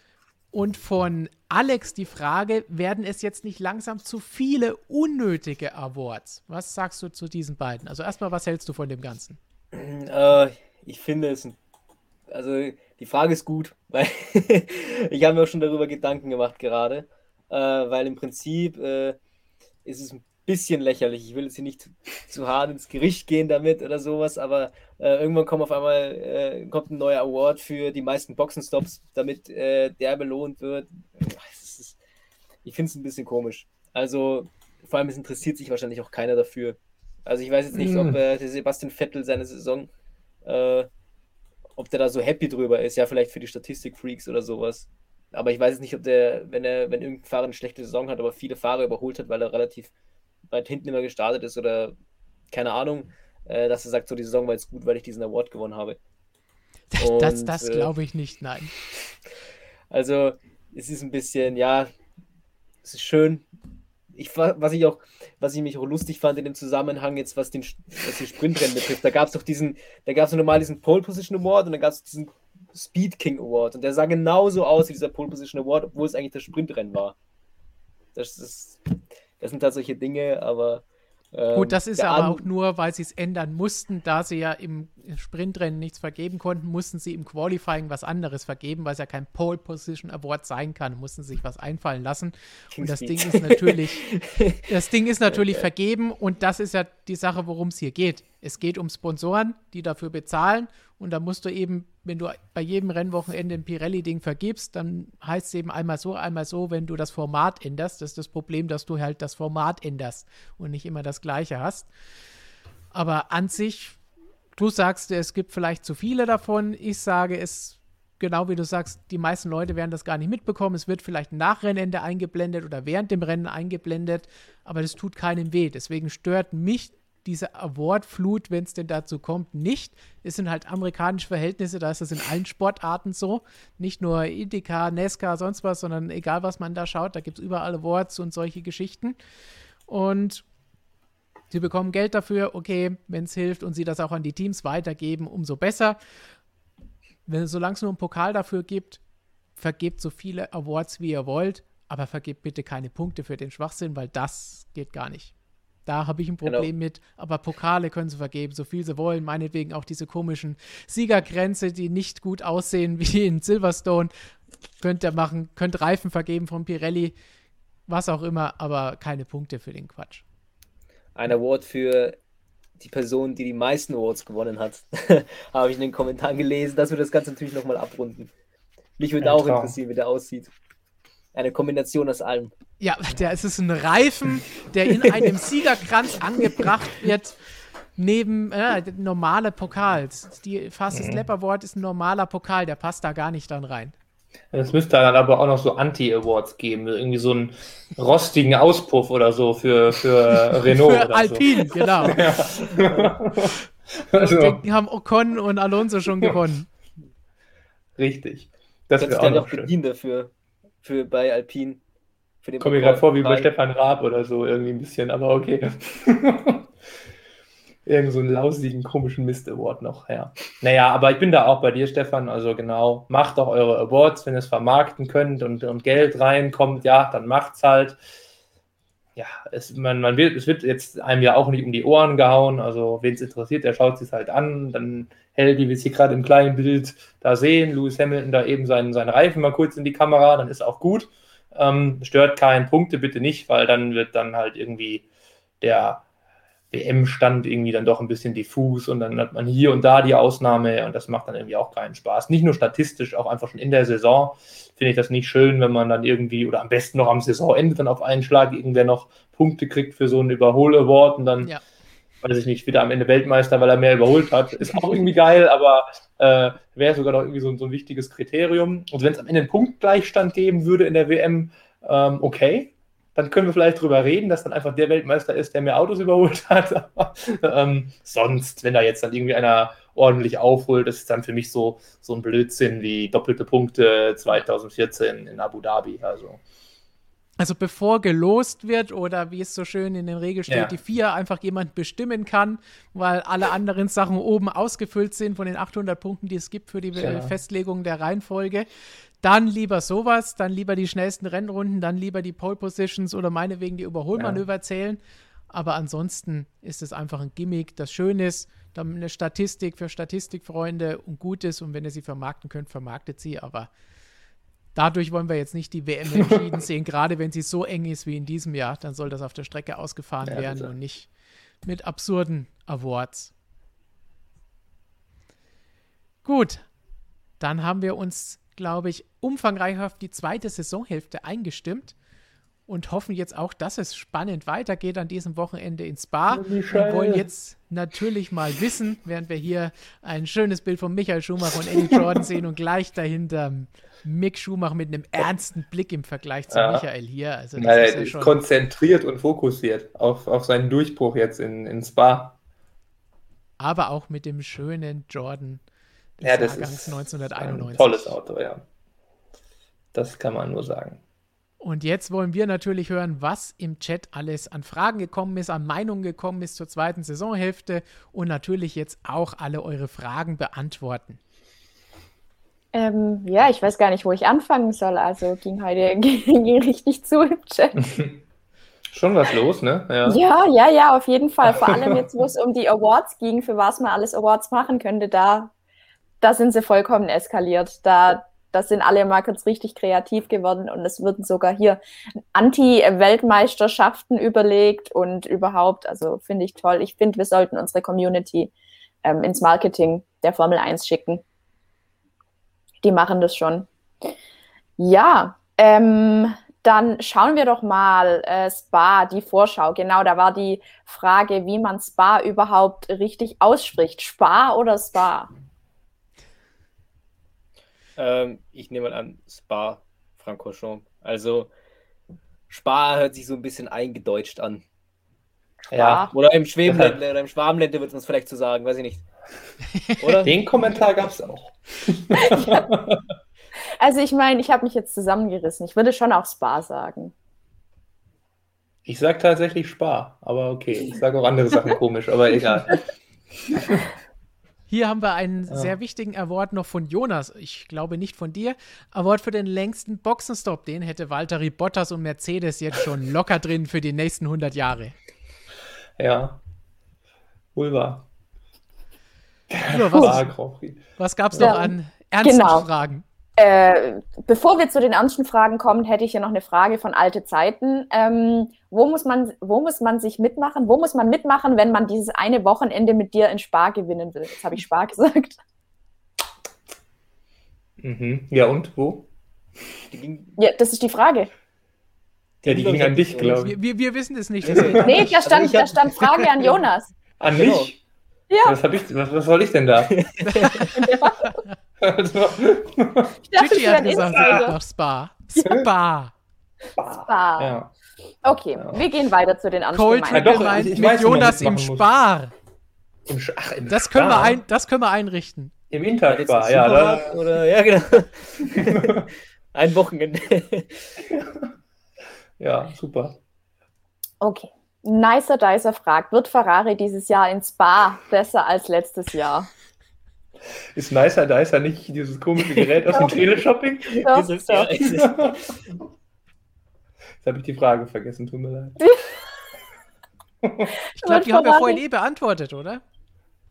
Speaker 1: Und von Alex die Frage, werden es jetzt nicht langsam zu viele unnötige Awards? Was sagst du zu diesen beiden? Also erstmal, was hältst du von dem Ganzen?
Speaker 3: Äh, ich finde es, also die Frage ist gut, weil ich habe mir auch schon darüber Gedanken gemacht gerade, äh, weil im Prinzip äh, ist es ein bisschen lächerlich. Ich will jetzt hier nicht zu hart ins Gericht gehen damit oder sowas, aber äh, irgendwann kommt auf einmal äh, kommt ein neuer Award für die meisten Boxenstops, damit äh, der belohnt wird. Ist, ich finde es ein bisschen komisch. Also vor allem es interessiert sich wahrscheinlich auch keiner dafür. Also ich weiß jetzt nicht, ob hm. äh, der Sebastian Vettel seine Saison, äh, ob der da so happy drüber ist. Ja, vielleicht für die Statistik-Freaks oder sowas. Aber ich weiß jetzt nicht, ob der, wenn er, wenn irgendein Fahrer eine schlechte Saison hat, aber viele Fahrer überholt hat, weil er relativ weit hinten immer gestartet ist oder keine Ahnung, äh, dass er sagt, so die Saison war jetzt gut, weil ich diesen Award gewonnen habe.
Speaker 1: Und, das das äh, glaube ich nicht, nein.
Speaker 3: Also, es ist ein bisschen, ja, es ist schön. Ich, was ich auch, was ich mich auch lustig fand in dem Zusammenhang jetzt, was den, was den Sprintrennen betrifft, da gab es doch diesen, da gab es normal diesen Pole Position Award und dann gab es diesen Speed King Award und der sah genauso aus wie dieser Pole Position Award, obwohl es eigentlich das Sprintrennen war. Das, ist, das sind solche Dinge, aber
Speaker 1: ähm, Gut, das ist aber auch nur, weil sie es ändern mussten, da sie ja im Sprintrennen nichts vergeben konnten, mussten sie im Qualifying was anderes vergeben, weil es ja kein Pole Position Award sein kann, mussten sich was einfallen lassen. Und das Ding ist natürlich, das Ding ist natürlich vergeben und das ist ja die Sache, worum es hier geht. Es geht um Sponsoren, die dafür bezahlen und da musst du eben, wenn du bei jedem Rennwochenende ein Pirelli-Ding vergibst, dann heißt es eben einmal so, einmal so, wenn du das Format änderst. Das ist das Problem, dass du halt das Format änderst und nicht immer das gleiche hast. Aber an sich, du sagst, es gibt vielleicht zu viele davon. Ich sage es, genau wie du sagst, die meisten Leute werden das gar nicht mitbekommen. Es wird vielleicht nach Rennende eingeblendet oder während dem Rennen eingeblendet, aber das tut keinem weh. Deswegen stört mich diese Awardflut, wenn es denn dazu kommt, nicht. Es sind halt amerikanische Verhältnisse, da ist das in allen Sportarten so. Nicht nur IndyCar, NASCAR, sonst was, sondern egal, was man da schaut, da gibt es überall Awards und solche Geschichten. Und sie bekommen Geld dafür, okay, wenn es hilft und sie das auch an die Teams weitergeben, umso besser. Wenn, solange es nur einen Pokal dafür gibt, vergebt so viele Awards, wie ihr wollt, aber vergebt bitte keine Punkte für den Schwachsinn, weil das geht gar nicht. Da habe ich ein genau. Problem genau. mit. Aber Pokale können sie vergeben, so viel sie wollen. Meinetwegen auch diese komischen Siegergrenze, die nicht gut aussehen wie in Silverstone. Könnt ihr machen, könnt Reifen vergeben von Pirelli, was auch immer, aber keine Punkte für den Quatsch.
Speaker 3: Ein Award für die Person, die die meisten Awards gewonnen hat, habe ich in den Kommentaren gelesen, dass wir das Ganze natürlich nochmal abrunden. Mich würde auch interessieren, wie der aussieht. Eine Kombination aus allem.
Speaker 1: Ja, der, es ist ein Reifen, der in einem Siegerkranz angebracht wird, neben äh, normale Pokals. Die Fastest mhm. Lap Award ist ein normaler Pokal, der passt da gar nicht dann rein.
Speaker 2: Es müsste dann aber auch noch so Anti-Awards geben, irgendwie so einen rostigen Auspuff oder so für, für Renault. für
Speaker 1: Alpine, so. genau. Ja. also. Die haben Ocon und Alonso schon gewonnen.
Speaker 2: Richtig.
Speaker 3: Das wäre auch noch bedient dafür, für bei Alpine.
Speaker 2: Komme mir gerade vor wie bei Stefan Raab oder so, irgendwie ein bisschen, aber okay. Irgend so einen lausigen, komischen Mist-Award noch, ja. Naja, aber ich bin da auch bei dir, Stefan. Also genau, macht doch eure Awards, wenn ihr es vermarkten könnt und, und Geld reinkommt, ja, dann macht's halt. Ja, es, man, man wird, es wird jetzt einem ja auch nicht um die Ohren gehauen. Also, wen es interessiert, der schaut sich halt an. Dann hält, wie wir es hier gerade im kleinen Bild da sehen, Lewis Hamilton da eben seinen, seinen Reifen mal kurz in die Kamera, dann ist auch gut. Ähm, stört keinen, Punkte bitte nicht, weil dann wird dann halt irgendwie der WM-Stand irgendwie dann doch ein bisschen diffus und dann hat man hier und da die Ausnahme und das macht dann irgendwie auch keinen Spaß. Nicht nur statistisch, auch einfach schon in der Saison finde ich das nicht schön, wenn man dann irgendwie oder am besten noch am Saisonende dann auf einen Schlag irgendwer noch Punkte kriegt für so einen Überhol-Award und dann, ja. Weiß ich nicht, wieder am Ende Weltmeister, weil er mehr überholt hat. Ist auch irgendwie geil, aber äh, wäre sogar noch irgendwie so, so, ein wichtiges Kriterium. Und wenn es am Ende einen Punktgleichstand geben würde in der WM, ähm, okay, dann können wir vielleicht drüber reden, dass dann einfach der Weltmeister ist, der mehr Autos überholt hat. ähm, sonst, wenn da jetzt dann irgendwie einer ordentlich aufholt, das ist dann für mich so, so ein Blödsinn wie doppelte Punkte 2014 in Abu Dhabi. Also.
Speaker 1: Also bevor gelost wird oder wie es so schön in den Regeln steht, ja. die vier einfach jemand bestimmen kann, weil alle anderen Sachen oben ausgefüllt sind von den 800 Punkten, die es gibt für die ja. Festlegung der Reihenfolge. Dann lieber sowas, dann lieber die schnellsten Rennrunden, dann lieber die Pole Positions oder meinetwegen die Überholmanöver ja. zählen. Aber ansonsten ist es einfach ein Gimmick, das schön ist, dann eine Statistik für Statistikfreunde und gut ist. Und wenn ihr sie vermarkten könnt, vermarktet sie. Aber Dadurch wollen wir jetzt nicht die WM entschieden sehen, gerade wenn sie so eng ist wie in diesem Jahr, dann soll das auf der Strecke ausgefahren ja, werden und nicht mit absurden Awards. Gut, dann haben wir uns, glaube ich, umfangreich auf die zweite Saisonhälfte eingestimmt und hoffen jetzt auch, dass es spannend weitergeht an diesem Wochenende in Spa. Wir wollen jetzt natürlich mal wissen, während wir hier ein schönes Bild von Michael Schumacher und Eddie Jordan sehen und gleich dahinter Mick Schumacher mit einem ernsten Blick im Vergleich zu ja. Michael hier.
Speaker 2: Also Na, ist, ja ist konzentriert und fokussiert auf, auf seinen Durchbruch jetzt in, in Spa.
Speaker 1: aber auch mit dem schönen Jordan
Speaker 2: des ja, das Jahrgangs ist 1991. Ein tolles Auto, ja. Das kann man nur sagen.
Speaker 1: Und jetzt wollen wir natürlich hören, was im Chat alles an Fragen gekommen ist, an Meinungen gekommen ist zur zweiten Saisonhälfte und natürlich jetzt auch alle eure Fragen beantworten.
Speaker 4: Ähm, ja, ich weiß gar nicht, wo ich anfangen soll. Also ging heute ging richtig zu im Chat.
Speaker 2: Schon was los, ne?
Speaker 4: Ja. ja, ja, ja, auf jeden Fall. Vor allem jetzt, wo es um die Awards ging, für was man alles Awards machen könnte, da, da sind sie vollkommen eskaliert. Da, da sind alle Markets richtig kreativ geworden und es wurden sogar hier Anti-Weltmeisterschaften überlegt und überhaupt, also finde ich toll. Ich finde, wir sollten unsere Community ähm, ins Marketing der Formel 1 schicken. Die machen das schon. Ja, ähm, dann schauen wir doch mal äh, Spa, die Vorschau. Genau, da war die Frage, wie man Spa überhaupt richtig ausspricht. Spa oder Spa?
Speaker 3: Ähm, ich nehme mal an, Spa, Francorchamps. Also Spa hört sich so ein bisschen eingedeutscht an. Ja. Oder im Schwebenländer oder im Schwabenländer wird man es vielleicht zu so sagen, weiß ich nicht.
Speaker 2: Oder? Den Kommentar gab es auch. ja.
Speaker 4: Also ich meine, ich habe mich jetzt zusammengerissen. Ich würde schon auch Spa sagen.
Speaker 2: Ich sage tatsächlich Spar, aber okay. Ich sage auch andere Sachen komisch, aber egal.
Speaker 1: Hier haben wir einen ja. sehr wichtigen Award noch von Jonas. Ich glaube nicht von dir. Award für den längsten Boxenstopp. Den hätte Valtteri Bottas und Mercedes jetzt schon locker drin für die nächsten 100 Jahre.
Speaker 2: Ja. Wohl wahr.
Speaker 1: So, was, was gab es noch ja, an ernsten genau. Fragen?
Speaker 4: Äh, bevor wir zu den ernsten Fragen kommen, hätte ich hier noch eine Frage von alte Zeiten. Ähm, wo, muss man, wo muss man sich mitmachen? Wo muss man mitmachen, wenn man dieses eine Wochenende mit dir in Spar gewinnen will? Jetzt habe ich Spar gesagt.
Speaker 2: Mhm. Ja, und wo?
Speaker 4: Ja, das ist die Frage.
Speaker 2: Ja, die ging an dich, glaube
Speaker 1: ich. Wir, wir, wissen es nicht.
Speaker 4: nee, da stand, da stand Frage an Jonas.
Speaker 2: An mich? Ja. Was, ich, was, was soll ich denn da?
Speaker 1: Also, ich dachte, Gigi hat gesagt, sie geht nach Spa. Spa.
Speaker 4: Spa. Spa. Ja. Okay, ja. wir gehen weiter zu den anderen.
Speaker 1: Cold ja, doch, ich, ich mit weiß, Jonas im Spar. Im, ach, im das, Können wir ein, das können wir einrichten.
Speaker 2: Im Interspar, ja. Da.
Speaker 3: Oder, ja, genau. ein Wochenende.
Speaker 2: ja, super.
Speaker 4: Okay. Nicer Dicer fragt, wird Ferrari dieses Jahr in Spa besser als letztes Jahr?
Speaker 2: Ist Nicer Dicer nicht dieses komische Gerät aus dem Teleshopping? Ja, ist es, ja. Jetzt habe ich die Frage vergessen, tut mir leid.
Speaker 1: ich glaube, die haben wir vorhin eh beantwortet, oder?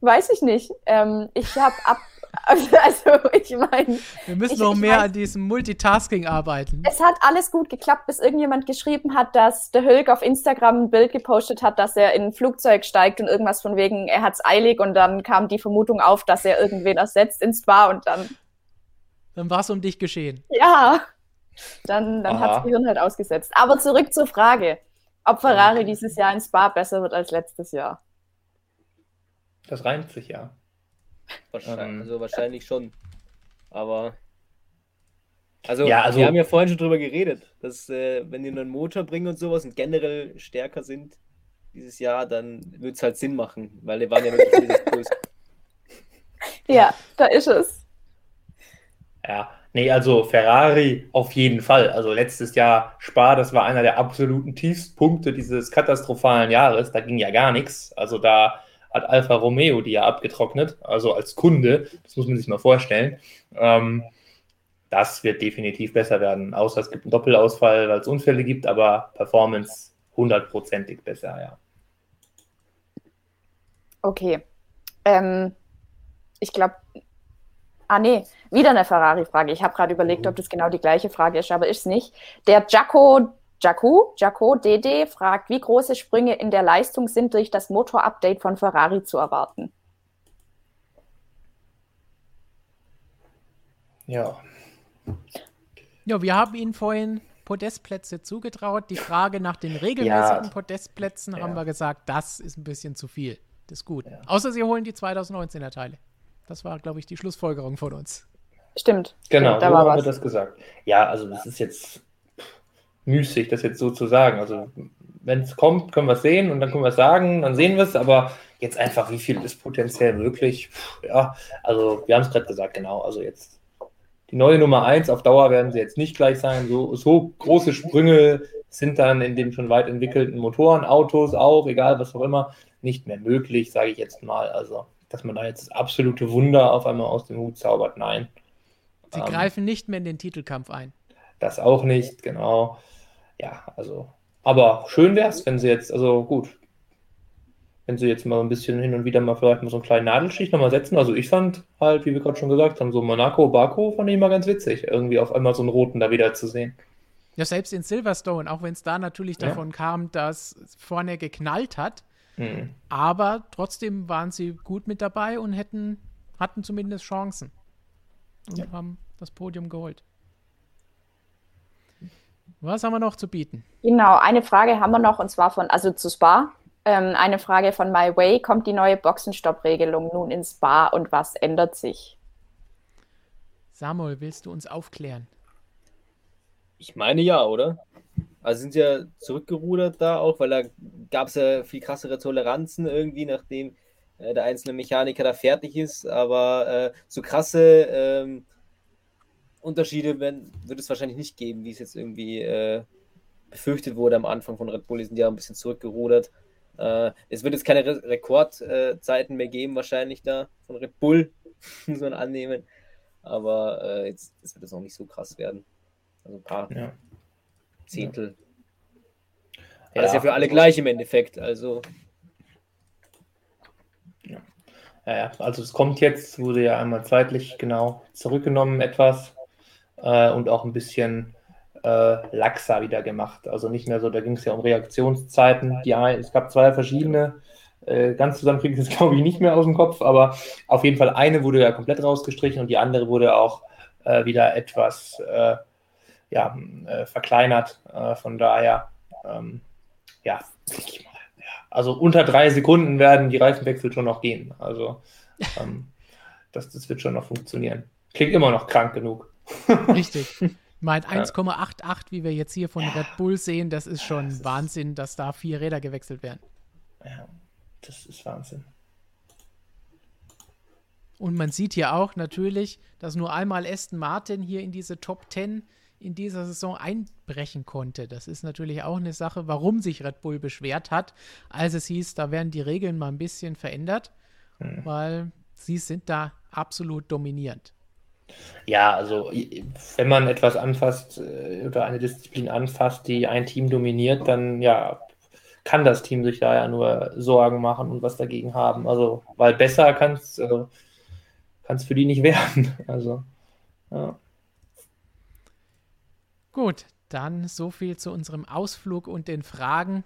Speaker 4: Weiß ich nicht. Ähm, ich habe ab Also, ich meine.
Speaker 1: Wir müssen ich, noch ich mehr mein, an diesem Multitasking arbeiten.
Speaker 4: Es hat alles gut geklappt, bis irgendjemand geschrieben hat, dass der Hülk auf Instagram ein Bild gepostet hat, dass er in ein Flugzeug steigt und irgendwas von wegen, er hat es eilig und dann kam die Vermutung auf, dass er irgendwen ersetzt ins Spa und dann.
Speaker 1: Dann war es um dich geschehen.
Speaker 4: Ja. Dann, dann hat das Gehirn halt ausgesetzt. Aber zurück zur Frage, ob Ferrari dieses Jahr in Spa besser wird als letztes Jahr.
Speaker 2: Das reimt sich ja.
Speaker 3: Wahrscheinlich, ähm, also wahrscheinlich schon. Aber. Also, ja, also, wir haben ja vorhin schon drüber geredet, dass äh, wenn die einen Motor bringen und sowas und generell stärker sind dieses Jahr, dann wird es halt Sinn machen, weil die waren ja wirklich das Größte.
Speaker 4: Ja, da ist es.
Speaker 2: Ja, nee, also Ferrari auf jeden Fall. Also letztes Jahr Spar, das war einer der absoluten Tiefstpunkte dieses katastrophalen Jahres. Da ging ja gar nichts. Also da hat Alfa Romeo die ja abgetrocknet, also als Kunde, das muss man sich mal vorstellen. Ähm, das wird definitiv besser werden, außer es gibt einen Doppelausfall, weil es Unfälle gibt, aber Performance hundertprozentig besser, ja.
Speaker 4: Okay. Ähm, ich glaube, ah nee, wieder eine Ferrari-Frage. Ich habe gerade überlegt, ob das genau die gleiche Frage ist, aber ist es nicht. Der Jaco Jaco, Jaco DD fragt, wie große Sprünge in der Leistung sind durch das Motorupdate von Ferrari zu erwarten?
Speaker 2: Ja.
Speaker 1: Ja, wir haben Ihnen vorhin Podestplätze zugetraut. Die Frage nach den regelmäßigen ja. Podestplätzen ja. haben wir gesagt, das ist ein bisschen zu viel. Das ist gut. Ja. Außer Sie holen die 2019er Teile. Das war, glaube ich, die Schlussfolgerung von uns.
Speaker 4: Stimmt.
Speaker 2: Genau,
Speaker 4: Stimmt,
Speaker 2: da so haben wir das gesagt. Ja, also das ist jetzt müßig, das jetzt so zu sagen. Also wenn es kommt, können wir es sehen und dann können wir es sagen, dann sehen wir es, aber jetzt einfach, wie viel ist potenziell möglich? Ja, also wir haben es gerade gesagt, genau. Also jetzt die neue Nummer 1 auf Dauer werden sie jetzt nicht gleich sein. So, so große Sprünge sind dann in den schon weit entwickelten Motoren, Autos auch, egal was auch immer, nicht mehr möglich, sage ich jetzt mal. Also, dass man da jetzt das absolute Wunder auf einmal aus dem Hut zaubert, nein.
Speaker 1: Sie ähm, greifen nicht mehr in den Titelkampf ein.
Speaker 2: Das auch nicht, genau. Ja, also, aber schön wäre es, wenn sie jetzt, also gut, wenn sie jetzt mal ein bisschen hin und wieder mal vielleicht mal so einen kleinen Nadelstich nochmal setzen. Also ich fand halt, wie wir gerade schon gesagt haben, so Monaco, Baku fand ich mal ganz witzig, irgendwie auf einmal so einen roten da wieder zu sehen.
Speaker 1: Ja, selbst in Silverstone, auch wenn es da natürlich ja. davon kam, dass vorne geknallt hat, mhm. aber trotzdem waren sie gut mit dabei und hätten, hatten zumindest Chancen und ja. haben das Podium geholt. Was haben wir noch zu bieten?
Speaker 4: Genau, eine Frage haben wir noch und zwar von, also zu Spa. Ähm, eine Frage von My Way. Kommt die neue Boxenstopp-Regelung nun ins Spa und was ändert sich?
Speaker 1: Samuel, willst du uns aufklären?
Speaker 3: Ich meine ja, oder? Also sind sie ja zurückgerudert da auch, weil da gab es ja viel krassere Toleranzen irgendwie, nachdem äh, der einzelne Mechaniker da fertig ist. Aber äh, so krasse ähm, Unterschiede werden, wird es wahrscheinlich nicht geben, wie es jetzt irgendwie äh, befürchtet wurde am Anfang von Red Bull. Die sind ja ein bisschen zurückgerudert. Äh, es wird jetzt keine Re Rekordzeiten mehr geben, wahrscheinlich da von Red Bull, muss man annehmen. Aber äh, jetzt das wird es auch nicht so krass werden. Also ein paar ja. Zehntel. Ja. ja. Das ist ja für alle gleich im Endeffekt. Also.
Speaker 2: Ja. ja, also es kommt jetzt, wurde ja einmal zeitlich genau zurückgenommen etwas äh, und auch ein bisschen äh, laxer wieder gemacht. Also nicht mehr so, da ging es ja um Reaktionszeiten. Die, es gab zwei verschiedene. Äh, ganz zusammen kriege ich das, glaube ich, nicht mehr aus dem Kopf, aber auf jeden Fall eine wurde ja komplett rausgestrichen und die andere wurde auch äh, wieder etwas äh, ja, äh, verkleinert. Von daher, ähm, ja, also unter drei Sekunden werden die Reifenwechsel schon noch gehen. Also ähm, das, das wird schon noch funktionieren. Klingt immer noch krank genug.
Speaker 1: Richtig. Meint 1,88, wie wir jetzt hier von ja. Red Bull sehen, das ist schon das Wahnsinn, dass da vier Räder gewechselt werden.
Speaker 2: Ja, das ist Wahnsinn.
Speaker 1: Und man sieht hier auch natürlich, dass nur einmal Aston Martin hier in diese Top 10 in dieser Saison einbrechen konnte. Das ist natürlich auch eine Sache, warum sich Red Bull beschwert hat, als es hieß, da werden die Regeln mal ein bisschen verändert, hm. weil sie sind da absolut dominierend.
Speaker 2: Ja, also wenn man etwas anfasst äh, oder eine Disziplin anfasst, die ein Team dominiert, dann ja, kann das Team sich da ja nur Sorgen machen und was dagegen haben. Also, weil besser kann es äh, für die nicht werden. Also, ja.
Speaker 1: Gut, dann so viel zu unserem Ausflug und den Fragen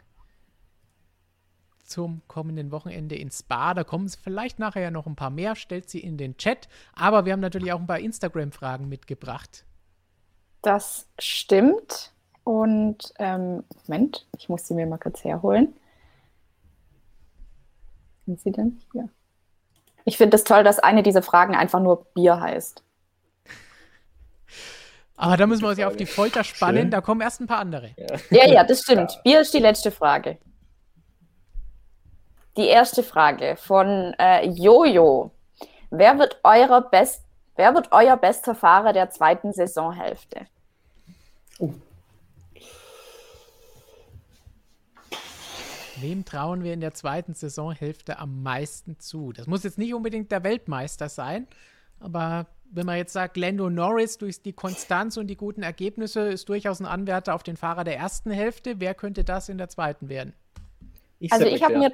Speaker 1: zum kommenden Wochenende in Spa. Da kommen vielleicht nachher ja noch ein paar mehr. Stellt sie in den Chat. Aber wir haben natürlich auch ein paar Instagram-Fragen mitgebracht.
Speaker 4: Das stimmt. Und ähm, Moment, ich muss sie mir mal kurz herholen. Sind sie denn? Ja. Ich finde es das toll, dass eine dieser Fragen einfach nur Bier heißt.
Speaker 1: Aber da müssen wir uns ja auf die Folter spannen. Schön. Da kommen erst ein paar andere.
Speaker 4: Ja, ja, ja das stimmt. Bier ist die letzte Frage. Die erste Frage von äh, Jojo. Wer wird, eurer Best, wer wird euer bester Fahrer der zweiten Saisonhälfte? Oh.
Speaker 1: Wem trauen wir in der zweiten Saisonhälfte am meisten zu? Das muss jetzt nicht unbedingt der Weltmeister sein, aber wenn man jetzt sagt, Lando Norris durch die Konstanz und die guten Ergebnisse ist durchaus ein Anwärter auf den Fahrer der ersten Hälfte, wer könnte das in der zweiten werden?
Speaker 4: Ich also ich habe mir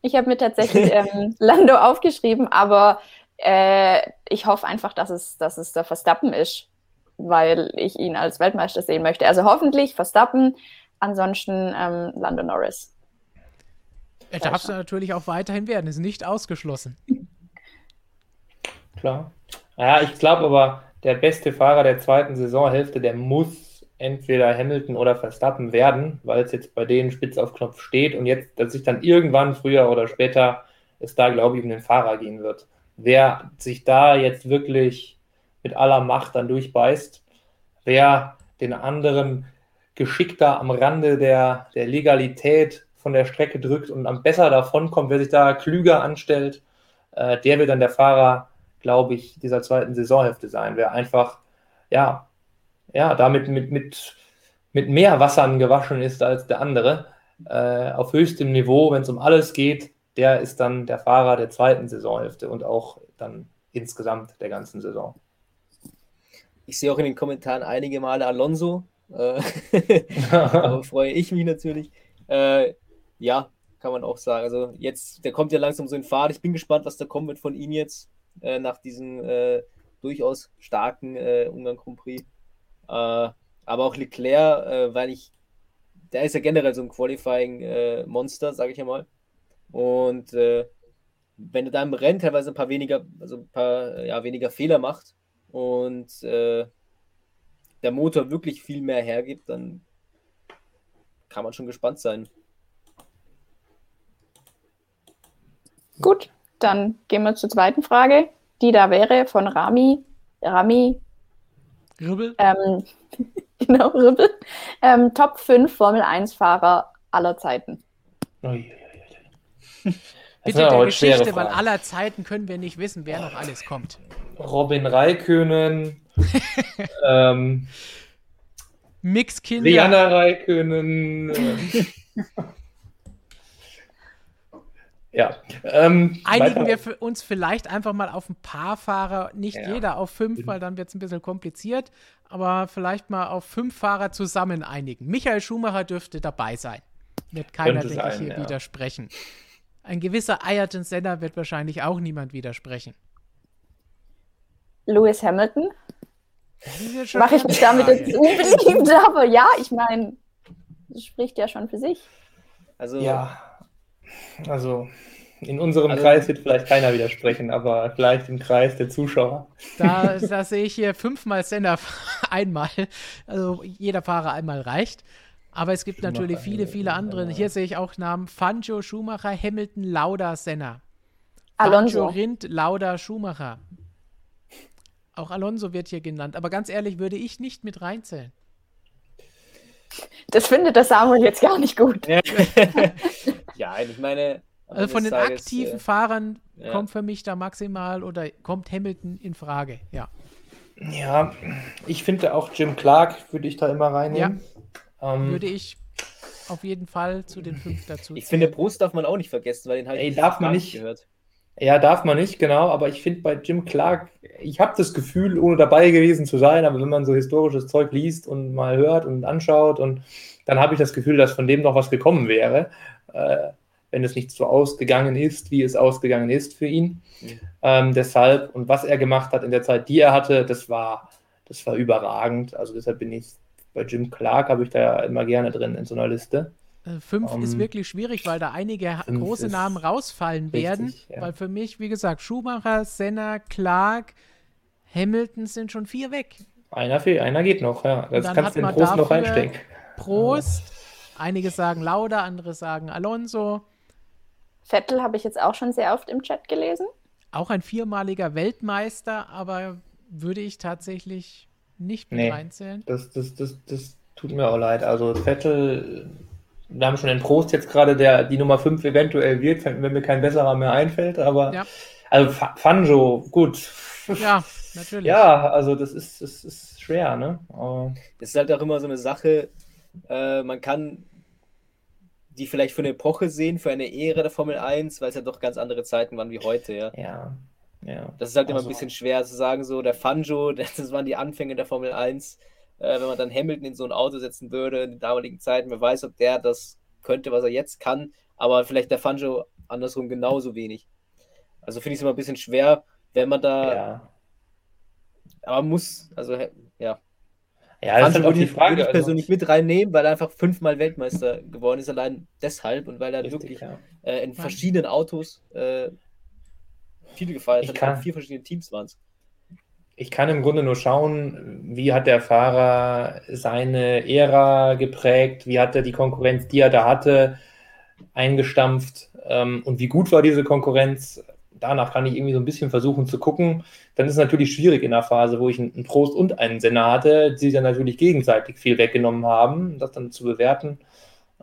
Speaker 4: ich habe mir tatsächlich ähm, Lando aufgeschrieben, aber äh, ich hoffe einfach, dass es, dass es der Verstappen ist, weil ich ihn als Weltmeister sehen möchte. Also hoffentlich Verstappen, ansonsten ähm, Lando Norris.
Speaker 1: Er darf es natürlich auch weiterhin werden, ist nicht ausgeschlossen.
Speaker 2: Klar. Ja, ich glaube aber, der beste Fahrer der zweiten Saisonhälfte, der muss entweder Hamilton oder Verstappen werden, weil es jetzt bei denen spitz auf Knopf steht und jetzt, dass sich dann irgendwann früher oder später es da, glaube ich, um den Fahrer gehen wird. Wer sich da jetzt wirklich mit aller Macht dann durchbeißt, wer den anderen geschickter am Rande der, der Legalität von der Strecke drückt und am besser davonkommt, wer sich da klüger anstellt, äh, der wird dann der Fahrer, glaube ich, dieser zweiten Saisonhälfte sein. Wer einfach, ja, ja, damit mit, mit, mit mehr Wassern gewaschen ist als der andere, äh, auf höchstem Niveau, wenn es um alles geht, der ist dann der Fahrer der zweiten Saisonhälfte und auch dann insgesamt der ganzen Saison.
Speaker 3: Ich sehe auch in den Kommentaren einige Male Alonso. Äh, freue ich mich natürlich. Äh, ja, kann man auch sagen. Also jetzt, der kommt ja langsam so in Fahrt. Ich bin gespannt, was da kommen wird von ihm jetzt äh, nach diesem äh, durchaus starken äh, Ungarn Grand Prix. Äh, aber auch Leclerc, äh, weil ich, der ist ja generell so ein Qualifying-Monster, äh, sage ich ja mal. Und wenn er da im Rennen teilweise ein paar weniger, also ein paar ja, weniger Fehler macht und der Motor wirklich viel mehr hergibt, dann kann man schon gespannt sein.
Speaker 4: Gut, dann gehen wir zur zweiten Frage, die da wäre von Rami. Rami.
Speaker 1: Ribbel?
Speaker 4: Ähm, genau, Ribbel. Ähm, Top 5 Formel 1-Fahrer aller Zeiten.
Speaker 1: Bitte der Geschichte, weil aller Zeiten können wir nicht wissen, wer noch alles kommt.
Speaker 2: Robin Raikönen, ähm,
Speaker 1: Mixkinder.
Speaker 2: Rihanna Raikönen. Ja. Ähm,
Speaker 1: Einigen weiter. wir uns vielleicht einfach mal auf ein paar Fahrer, nicht ja. jeder auf fünf, weil dann wird es ein bisschen kompliziert, aber vielleicht mal auf fünf Fahrer zusammen einigen. Michael Schumacher dürfte dabei sein. Wird keiner, denke sein, ich, hier ja. widersprechen. Ein gewisser Ayrton Senna wird wahrscheinlich auch niemand widersprechen.
Speaker 4: Lewis Hamilton? Mache ich mich damit jetzt unbedingt, aber ja, ich meine, das spricht ja schon für sich.
Speaker 2: Also, ja also in unserem also, Kreis wird vielleicht keiner widersprechen, aber vielleicht im Kreis der Zuschauer.
Speaker 1: Da, da sehe ich hier fünfmal Sender einmal. Also jeder Fahrer einmal reicht. Aber es gibt Schumacher, natürlich viele, viele andere. Hier sehe ich auch Namen: Fangio, Schumacher, Hamilton, Lauda, Senna.
Speaker 4: Alonso.
Speaker 1: Fangio, Rind, Lauda, Schumacher. Auch Alonso wird hier genannt. Aber ganz ehrlich, würde ich nicht mit reinzählen.
Speaker 4: Das findet der Samuel jetzt gar nicht gut.
Speaker 3: ja, ich meine.
Speaker 1: Also von den Tages, aktiven äh, Fahrern ja. kommt für mich da maximal oder kommt Hamilton in Frage, ja.
Speaker 2: Ja, ich finde auch Jim Clark würde ich da immer reinnehmen.
Speaker 1: Ja, ähm, würde ich auf jeden Fall zu den fünf dazu.
Speaker 3: Ich finde, Brust darf man auch nicht vergessen, weil den halt
Speaker 2: Ey, darf man nicht gehört. Ja, darf man nicht, genau, aber ich finde bei Jim Clark, ich habe das Gefühl, ohne dabei gewesen zu sein, aber wenn man so historisches Zeug liest und mal hört und anschaut und dann habe ich das Gefühl, dass von dem noch was gekommen wäre, äh, wenn es nicht so ausgegangen ist, wie es ausgegangen ist für ihn. Mhm. Ähm, deshalb, und was er gemacht hat in der Zeit, die er hatte, das war, das war überragend. Also deshalb bin ich bei Jim Clark, habe ich da immer gerne drin in so einer Liste.
Speaker 1: Äh, fünf um, ist ähm, wirklich schwierig, weil da einige große Namen rausfallen richtig, werden. Ja. Weil für mich, wie gesagt, Schumacher, Senna, Clark, Hamilton sind schon vier weg.
Speaker 2: Einer, fehlt, einer geht noch, ja. Das kannst du in Prost noch reinstecken.
Speaker 1: Prost. Einige sagen Lauda, andere sagen Alonso.
Speaker 4: Vettel habe ich jetzt auch schon sehr oft im Chat gelesen.
Speaker 1: Auch ein viermaliger Weltmeister, aber würde ich tatsächlich nicht mit nee, reinzählen.
Speaker 2: Das, das, das, das tut mir auch leid. Also Vettel wir haben schon den Prost jetzt gerade, der die Nummer 5 eventuell wird, wenn mir kein besserer mehr einfällt, aber ja. also Fanjo, gut.
Speaker 1: Ja, natürlich.
Speaker 2: Ja, also das ist, das ist schwer, ne? Aber
Speaker 3: das ist halt auch immer so eine Sache, äh, man kann die vielleicht für eine Epoche sehen, für eine Ehre der Formel 1, weil es ja doch ganz andere Zeiten waren wie heute, ja.
Speaker 2: Ja. ja.
Speaker 3: Das ist halt immer also, ein bisschen schwer zu sagen, so der Fanjo, das waren die Anfänge der Formel 1 äh, wenn man dann Hamilton in so ein Auto setzen würde in den damaligen Zeiten, wer weiß, ob der das könnte, was er jetzt kann, aber vielleicht der Fangio andersrum genauso wenig. Also finde ich es immer ein bisschen schwer, wenn man da. Ja. Aber muss, also ja.
Speaker 2: Ja, das ist halt die Frage.
Speaker 3: Würde ich also persönlich also, mit reinnehmen, weil er einfach fünfmal Weltmeister geworden ist, allein deshalb und weil er richtig, wirklich ja. äh, in verschiedenen Autos äh, viele gefeiert hat. Kann, vier verschiedene Teams waren es
Speaker 2: ich kann im Grunde nur schauen, wie hat der Fahrer seine Ära geprägt, wie hat er die Konkurrenz, die er da hatte, eingestampft ähm, und wie gut war diese Konkurrenz. Danach kann ich irgendwie so ein bisschen versuchen zu gucken. Dann ist es natürlich schwierig in der Phase, wo ich einen Prost und einen Senna hatte, die dann natürlich gegenseitig viel weggenommen haben, das dann zu bewerten.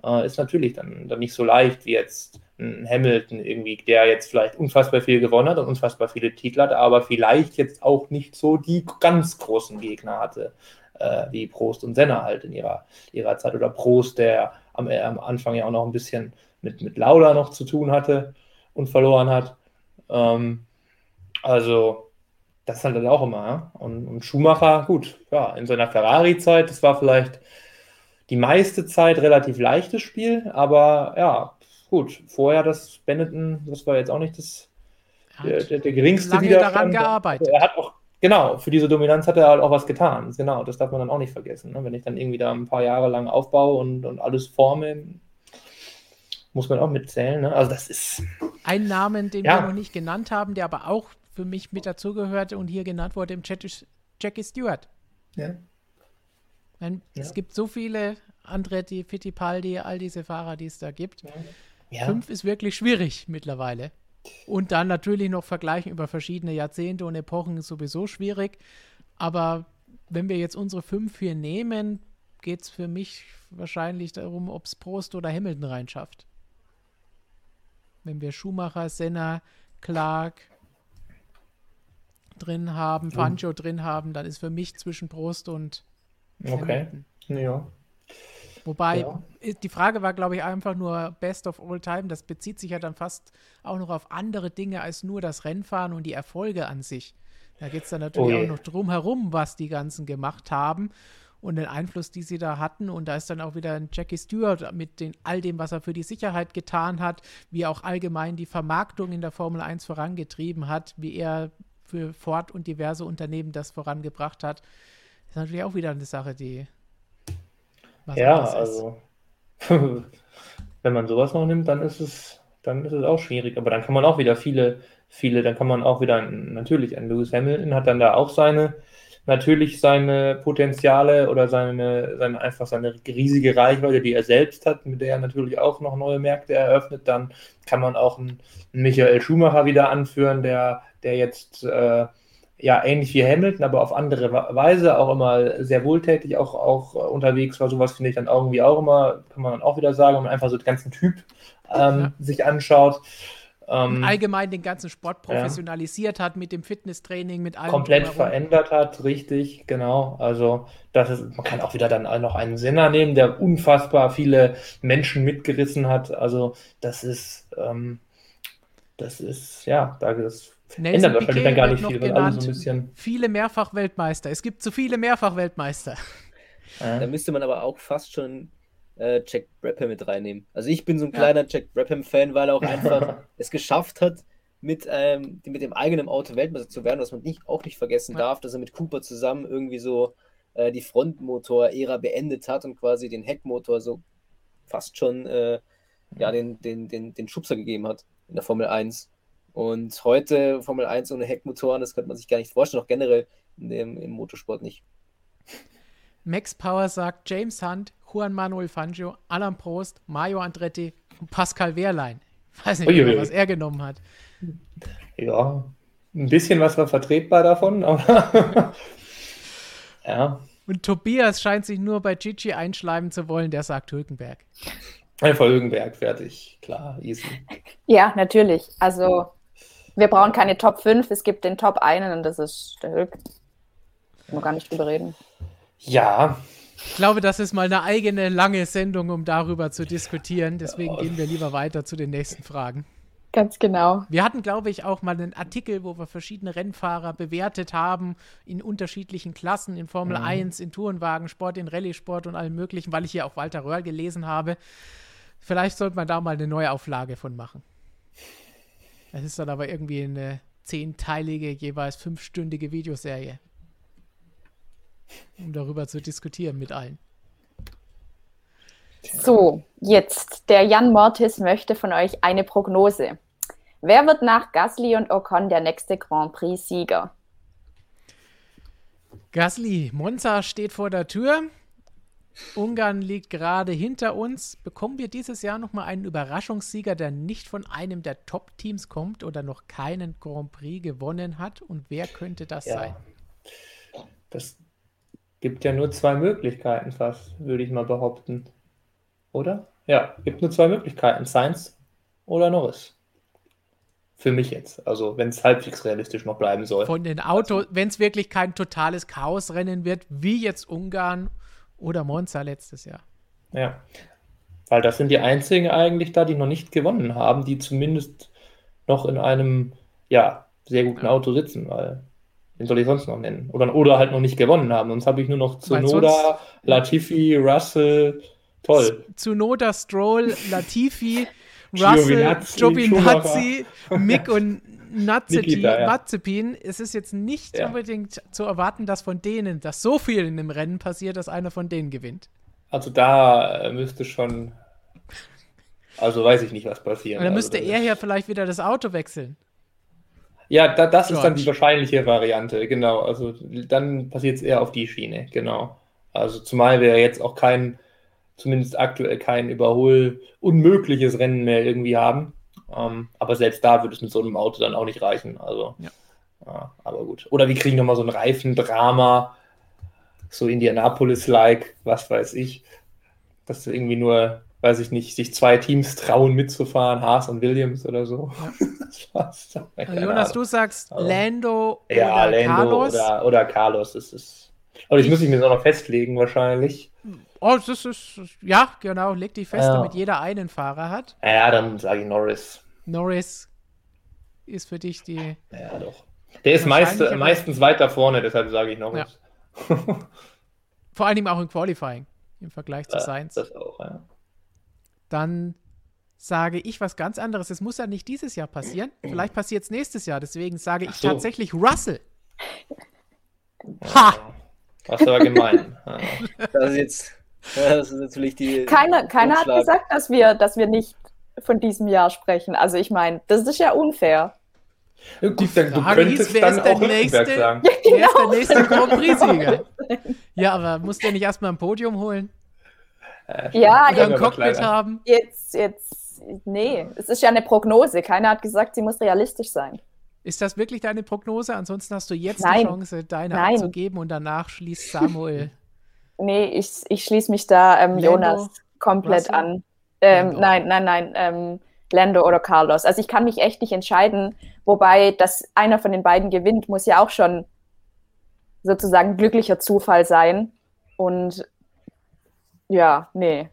Speaker 2: äh, ist natürlich dann, dann nicht so leicht wie jetzt ein Hamilton irgendwie, der jetzt vielleicht unfassbar viel gewonnen hat und unfassbar viele Titel hat, aber vielleicht jetzt auch nicht so die ganz großen Gegner hatte, äh, wie Prost und Senna halt in ihrer, ihrer Zeit. Oder Prost, der am, äh, am Anfang ja auch noch ein bisschen mit, mit Lauda noch zu tun hatte und verloren hat. Ähm, also, das ist halt auch immer. Ja? Und, und Schumacher, gut, ja, in seiner Ferrari-Zeit, das war vielleicht die meiste Zeit relativ leichtes Spiel, aber ja, gut, vorher das Benetton, das war jetzt auch nicht das, der, der, der, geringste
Speaker 1: lange Widerstand. daran gearbeitet.
Speaker 2: Er hat auch, genau, für diese Dominanz hat er halt auch was getan. Genau, das darf man dann auch nicht vergessen. Ne? Wenn ich dann irgendwie da ein paar Jahre lang aufbaue und, und alles forme, muss man auch mitzählen. Ne? Also das ist.
Speaker 1: Ein Namen, den ja. wir noch nicht genannt haben, der aber auch für mich mit dazugehörte und hier genannt wurde im Chat, ist Jackie Stewart. Ja. Meine, ja. Es gibt so viele Andretti, Fittipaldi, all diese Fahrer, die es da gibt. Ja. Fünf ist wirklich schwierig mittlerweile. Und dann natürlich noch vergleichen über verschiedene Jahrzehnte und Epochen ist sowieso schwierig. Aber wenn wir jetzt unsere fünf hier nehmen, geht es für mich wahrscheinlich darum, ob es Prost oder Hamilton reinschafft. Wenn wir Schumacher, Senna, Clark drin haben, Fangio drin haben, dann ist für mich zwischen Prost und
Speaker 2: Okay. Ja.
Speaker 1: Wobei, ja. die Frage war, glaube ich, einfach nur Best of All Time. Das bezieht sich ja dann fast auch noch auf andere Dinge als nur das Rennfahren und die Erfolge an sich. Da geht es dann natürlich oh auch noch drum herum, was die ganzen gemacht haben und den Einfluss, die sie da hatten. Und da ist dann auch wieder ein Jackie Stewart mit den, all dem, was er für die Sicherheit getan hat, wie er auch allgemein die Vermarktung in der Formel 1 vorangetrieben hat, wie er für Ford und diverse Unternehmen das vorangebracht hat. Das ist natürlich auch wieder eine Sache, die.
Speaker 2: ja, also. wenn man sowas noch nimmt, dann ist es, dann ist es auch schwierig. Aber dann kann man auch wieder viele, viele, dann kann man auch wieder, natürlich, ein Lewis Hamilton hat dann da auch seine, natürlich seine Potenziale oder seine, seine einfach seine riesige Reichweite, die er selbst hat, mit der er natürlich auch noch neue Märkte eröffnet. Dann kann man auch einen, einen Michael Schumacher wieder anführen, der, der jetzt äh, ja ähnlich wie Hamilton, aber auf andere Weise auch immer sehr wohltätig auch, auch unterwegs war. Sowas finde ich dann irgendwie auch immer, kann man dann auch wieder sagen, wenn man einfach so den ganzen Typ ähm, ja. sich anschaut.
Speaker 1: Ähm, allgemein den ganzen Sport professionalisiert ja. hat mit dem Fitnesstraining, mit allem.
Speaker 2: Komplett verändert hat, richtig, genau. Also, das ist, man kann auch wieder dann noch einen Sinner nehmen, der unfassbar viele Menschen mitgerissen hat. Also, das ist, ähm, das ist, ja, da ist
Speaker 1: Nelson ändert wahrscheinlich dann gar nicht viel, weil alle so ein bisschen. Viele Mehrfach-Weltmeister. Es gibt zu viele Mehrfach-Weltmeister.
Speaker 3: Da müsste man aber auch fast schon äh, Jack Brabham mit reinnehmen. Also ich bin so ein kleiner ja. Jack Brabham-Fan, weil er auch einfach es geschafft hat, mit, ähm, mit dem eigenen Auto Weltmeister zu werden, was man nicht, auch nicht vergessen ja. darf, dass er mit Cooper zusammen irgendwie so äh, die Frontmotor-Ära beendet hat und quasi den Heckmotor so fast schon äh, ja, den, den, den, den Schubser gegeben hat in der Formel 1. Und heute Formel 1 ohne Heckmotoren, das könnte man sich gar nicht vorstellen, auch generell dem, im Motorsport nicht.
Speaker 1: Max Power sagt James Hunt, Juan Manuel Fangio, Alan Prost, Mario Andretti und Pascal Wehrlein. Ich weiß nicht, Uiuiui. was er genommen hat.
Speaker 2: Ja, ein bisschen was war vertretbar davon, aber
Speaker 1: ja. Und Tobias scheint sich nur bei Gigi einschleimen zu wollen, der sagt Hülkenberg.
Speaker 2: Einfach Hülkenberg, fertig, klar, easy.
Speaker 4: Ja, natürlich. Also wir brauchen keine Top 5, es gibt den Top 1 und das ist der Hülk. Nur gar nicht drüber reden.
Speaker 2: Ja.
Speaker 1: Ich glaube, das ist mal eine eigene lange Sendung, um darüber zu diskutieren. Deswegen gehen wir lieber weiter zu den nächsten Fragen.
Speaker 4: Ganz genau.
Speaker 1: Wir hatten, glaube ich, auch mal einen Artikel, wo wir verschiedene Rennfahrer bewertet haben in unterschiedlichen Klassen, in Formel mhm. 1, in Tourenwagensport, in Rallye-Sport und allem möglichen, weil ich hier auch Walter Röhrl gelesen habe. Vielleicht sollte man da mal eine Neuauflage von machen. Es ist dann aber irgendwie eine zehnteilige, jeweils fünfstündige Videoserie. Um darüber zu diskutieren mit allen.
Speaker 4: So, jetzt, der Jan Mortis möchte von euch eine Prognose. Wer wird nach Gasly und Ocon der nächste Grand Prix-Sieger?
Speaker 1: Gasly, Monza steht vor der Tür. Ungarn liegt gerade hinter uns. Bekommen wir dieses Jahr nochmal einen Überraschungssieger, der nicht von einem der Top-Teams kommt oder noch keinen Grand Prix gewonnen hat? Und wer könnte das ja. sein?
Speaker 2: Das gibt ja nur zwei Möglichkeiten fast, würde ich mal behaupten. Oder? Ja, gibt nur zwei Möglichkeiten: Sainz oder Norris. Für mich jetzt. Also, wenn es halbwegs realistisch noch bleiben soll.
Speaker 1: Von den Autos, wenn es wirklich kein totales Chaosrennen wird, wie jetzt Ungarn oder Monza letztes Jahr.
Speaker 2: Ja. Weil das sind die einzigen eigentlich da, die noch nicht gewonnen haben, die zumindest noch in einem, ja, sehr guten
Speaker 1: Ja.
Speaker 2: Auto sitzen, weil wen soll ich sonst noch nennen? Oder, oder halt noch nicht gewonnen haben. Sonst habe ich nur noch
Speaker 1: sonst-
Speaker 2: Latifi, Russell. Toll.
Speaker 1: Tsunoda, Stroll, Latifi, Russell,
Speaker 2: Giovinazzi,
Speaker 1: Mick und Nazepin,
Speaker 2: ja.
Speaker 1: Es ist jetzt nicht
Speaker 2: Ja.
Speaker 1: unbedingt zu erwarten, dass von denen, dass so viel in dem Rennen passiert, dass einer von denen gewinnt.
Speaker 2: Also da äh, müsste schon. Also weiß ich nicht, was passiert.
Speaker 1: Und dann müsste
Speaker 2: also,
Speaker 1: er hier vielleicht wieder das Auto wechseln.
Speaker 2: Ja, da, das ist dann
Speaker 1: George.
Speaker 2: die wahrscheinliche Variante, genau. Also dann passiert es eher auf die Schiene, genau. Also zumal wir jetzt auch kein, zumindest aktuell kein Überhol unmögliches Rennen mehr irgendwie haben. Ähm, aber selbst da würde es mit so einem Auto dann auch nicht reichen. Also,
Speaker 1: Ja.
Speaker 2: ja, aber gut. Oder wir kriegen nochmal so ein Reifendrama, so Indianapolis-like, was weiß ich. Dass irgendwie nur, weiß ich nicht, sich zwei Teams trauen mitzufahren, Haas und Williams oder so. das dann.
Speaker 1: Also Jonas,
Speaker 2: Ahnung.
Speaker 1: du sagst
Speaker 2: Also-
Speaker 1: Lando
Speaker 2: Ja,
Speaker 1: oder
Speaker 2: Lando
Speaker 1: Carlos.
Speaker 2: Oder, oder Carlos. Das ist. Aber das
Speaker 1: Ich-
Speaker 2: muss ich mir so noch festlegen, wahrscheinlich.
Speaker 1: Oh, das ist, ja, genau, leg dich fest,
Speaker 2: Ja.
Speaker 1: damit jeder einen Fahrer hat.
Speaker 2: Ja, dann sage ich Norris.
Speaker 1: Norris ist für dich die.
Speaker 2: Ja, doch. Der ist meist,
Speaker 1: aber-
Speaker 2: meistens weiter vorne, deshalb sage ich Norris.
Speaker 1: Vor allem auch im Qualifying im Vergleich zu
Speaker 2: Ja,
Speaker 1: Sainz.
Speaker 2: das auch, ja.
Speaker 1: Dann sage ich was ganz anderes. Es muss ja nicht dieses Jahr passieren. Vielleicht passiert es nächstes Jahr. Deswegen sage ich
Speaker 2: so.
Speaker 1: tatsächlich Russell. Ha!
Speaker 2: Das ist aber gemein. Ja.
Speaker 3: Das ist jetzt, das ist natürlich die.
Speaker 4: Keiner, keiner hat gesagt, dass wir, dass wir nicht von diesem Jahr sprechen. Also ich meine, das ist ja unfair.
Speaker 2: Ja, Gut, dann, du könntest
Speaker 1: ist, wer
Speaker 2: dann
Speaker 1: ist der
Speaker 2: auch
Speaker 1: Nächste?
Speaker 2: sagen.
Speaker 1: Wer ist der
Speaker 4: Genau.
Speaker 1: nächste Grand Prix-Sieger? Ja, aber muss der nicht erstmal ein Podium holen?
Speaker 4: Ja,
Speaker 1: Oder ein Cockpit haben?
Speaker 4: Jetzt, jetzt, nee, es ist ja eine Prognose. Keiner hat gesagt, sie muss realistisch sein.
Speaker 1: Ist das wirklich deine Prognose? Ansonsten hast du jetzt
Speaker 4: Nein.
Speaker 1: die Chance, deine
Speaker 4: Nein.
Speaker 1: abzugeben und danach schließt Samuel.
Speaker 4: Nee, ich, ich schließe mich da ähm,
Speaker 1: Lando,
Speaker 4: Jonas komplett
Speaker 1: Russell?
Speaker 4: an. Ähm, nein, nein, nein, ähm, Lando oder Carlos. Also ich kann mich echt nicht entscheiden, wobei, dass einer von den beiden gewinnt, muss ja auch schon sozusagen glücklicher Zufall sein. Und ja, nee.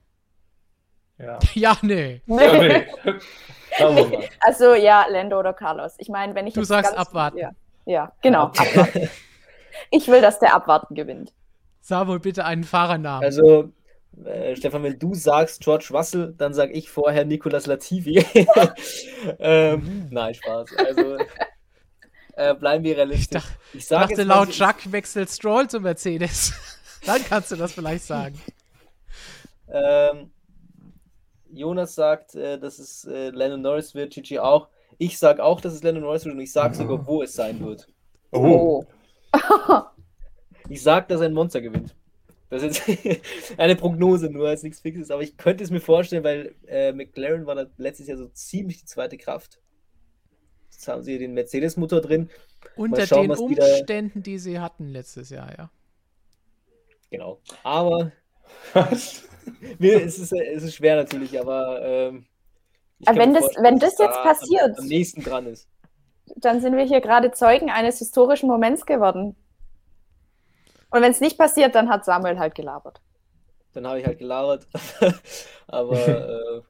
Speaker 2: Ja.
Speaker 1: ja, nee.
Speaker 2: Ja, nee. Schauen wir mal.
Speaker 4: Also ja, Lando oder Carlos. Ich meine, wenn ich
Speaker 1: Du sagst
Speaker 4: ganz-
Speaker 1: abwarten.
Speaker 4: Ja, ja genau. Abwarten. Ich will, dass der abwarten gewinnt.
Speaker 1: Samuel, bitte einen Fahrernamen.
Speaker 3: Also, äh, Stefan, wenn du sagst George Russell, dann sage ich vorher Nicolas Latifi. ähm, nein, Spaß. Also, äh, bleiben wir realistisch.
Speaker 1: Ich dachte-
Speaker 3: ich
Speaker 1: Ich
Speaker 3: sag
Speaker 1: dachte, laut Jacques wechselt Stroll zu Mercedes. Dann kannst du das vielleicht sagen.
Speaker 3: Ähm, Jonas sagt, äh, dass es äh, Lennon Norris wird, Gigi auch. Ich sage auch, dass es Lennon Norris wird und ich sage sogar, wo es sein wird.
Speaker 2: Oh.
Speaker 4: Oh.
Speaker 3: Ich sage, dass ein Monster gewinnt. Das ist jetzt eine Prognose, nur als nichts Fixes, aber ich könnte es mir vorstellen, weil äh, McLaren war da letztes Jahr so ziemlich die zweite Kraft. Jetzt haben sie den Mercedes-Motor drin.
Speaker 1: Unter
Speaker 3: schauen,
Speaker 1: den
Speaker 3: was die da-
Speaker 1: Umständen, die sie hatten letztes Jahr, ja.
Speaker 3: Genau. Aber
Speaker 2: Was?
Speaker 3: mir, es, ist, es ist schwer natürlich, aber ähm,
Speaker 4: Aber wenn das- wenn das jetzt
Speaker 3: da
Speaker 4: passiert-
Speaker 3: Am, am nächsten dran ist.
Speaker 4: Dann sind wir hier gerade Zeugen eines historischen Moments geworden. Und wenn es nicht passiert, dann hat Samuel halt gelabert.
Speaker 3: Dann habe ich halt gelabert. aber äh,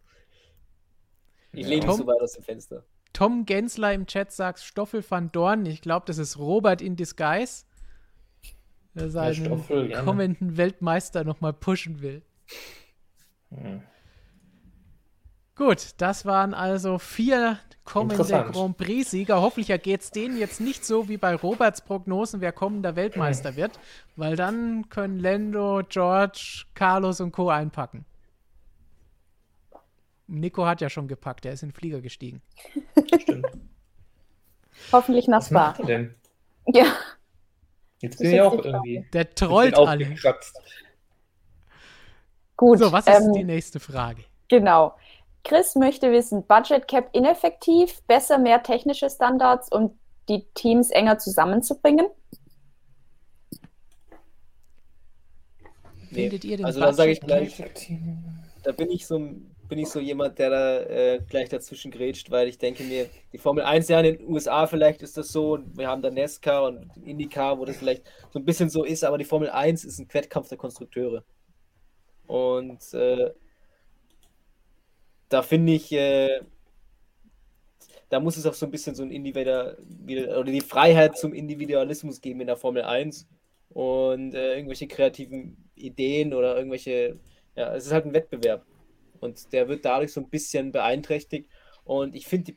Speaker 3: ich lehne
Speaker 1: Tom?
Speaker 3: nicht so weit aus dem Fenster.
Speaker 1: Tom Gensler im Chat sagt Stoffel van Dorn. Ich glaube, das ist Robert in Disguise. Der seinen
Speaker 2: Stoffel,
Speaker 1: kommenden Weltmeister nochmal pushen will.
Speaker 2: Hm.
Speaker 1: Gut, das waren also vier kommende. Grand Prix-Sieger. Hoffentlich ergeht es denen jetzt nicht so wie bei Roberts Prognosen, wer kommender Weltmeister wird, weil dann können Lando, George, Carlos und Co. einpacken. Nico hat ja schon gepackt, er ist in den Flieger gestiegen.
Speaker 2: Stimmt.
Speaker 4: Hoffentlich nach Spa. Ja,
Speaker 2: Jetzt bin
Speaker 4: ist
Speaker 2: ich auch irgendwie.
Speaker 1: Der trollt alle.
Speaker 2: aufgekratzt.
Speaker 4: Gut.
Speaker 1: So, was ist
Speaker 4: ähm,
Speaker 1: die nächste Frage?
Speaker 4: Genau. Chris möchte wissen, Budget Cap ineffektiv, besser mehr technische Standards, um die Teams enger zusammenzubringen?
Speaker 1: Findet ihr den
Speaker 3: also da sage ich gleich, da bin ich so bin ich so jemand, der da äh, gleich dazwischen grätscht, weil ich denke mir, die Formel 1 ja in den USA vielleicht ist das so, wir haben da NASCAR und IndyCar, wo das vielleicht so ein bisschen so ist, aber die Formel 1 ist ein Wettkampf der Konstrukteure. Und äh, da finde ich, äh, da muss es auch so ein bisschen so ein Individual, oder die Freiheit zum Individualismus geben in der Formel 1 und äh, irgendwelche kreativen Ideen oder irgendwelche, ja, es ist halt ein Wettbewerb. Und der wird dadurch so ein bisschen beeinträchtigt. Und ich finde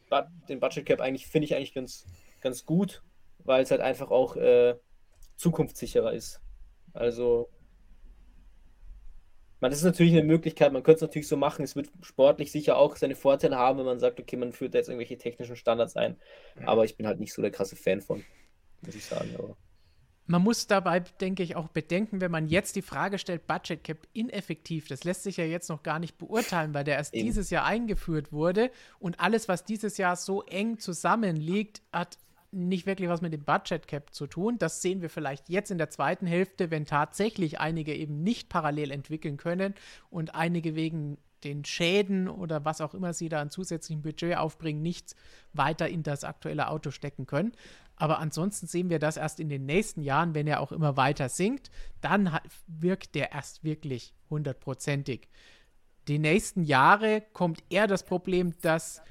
Speaker 3: den Budget Cap eigentlich, finde ich eigentlich ganz, ganz gut, weil es halt einfach auch äh, zukunftssicherer ist. Also man, das ist natürlich eine Möglichkeit, man könnte es natürlich so machen. Es wird sportlich sicher auch seine Vorteile haben, wenn man sagt, okay, man führt da jetzt irgendwelche technischen Standards ein. Aber ich bin halt nicht so der krasse Fan von, muss ich sagen. Aber
Speaker 1: man muss dabei, denke ich, auch bedenken, wenn man jetzt die Frage stellt, Budget Cap ineffektiv, das lässt sich ja jetzt noch gar nicht beurteilen, weil der erst Eben. dieses Jahr eingeführt wurde und alles, was dieses Jahr so eng zusammenliegt, hat nicht wirklich was mit dem Budget Cap zu tun. Das sehen wir vielleicht jetzt in der zweiten Hälfte, wenn tatsächlich einige eben nicht parallel entwickeln können und einige wegen den Schäden oder was auch immer sie da an zusätzlichem Budget aufbringen, nicht weiter in das aktuelle Auto stecken können. Aber ansonsten sehen wir das erst in den nächsten Jahren, wenn er auch immer weiter sinkt. Dann wirkt der erst wirklich hundertprozentig. Die nächsten Jahre kommt eher das Problem, dass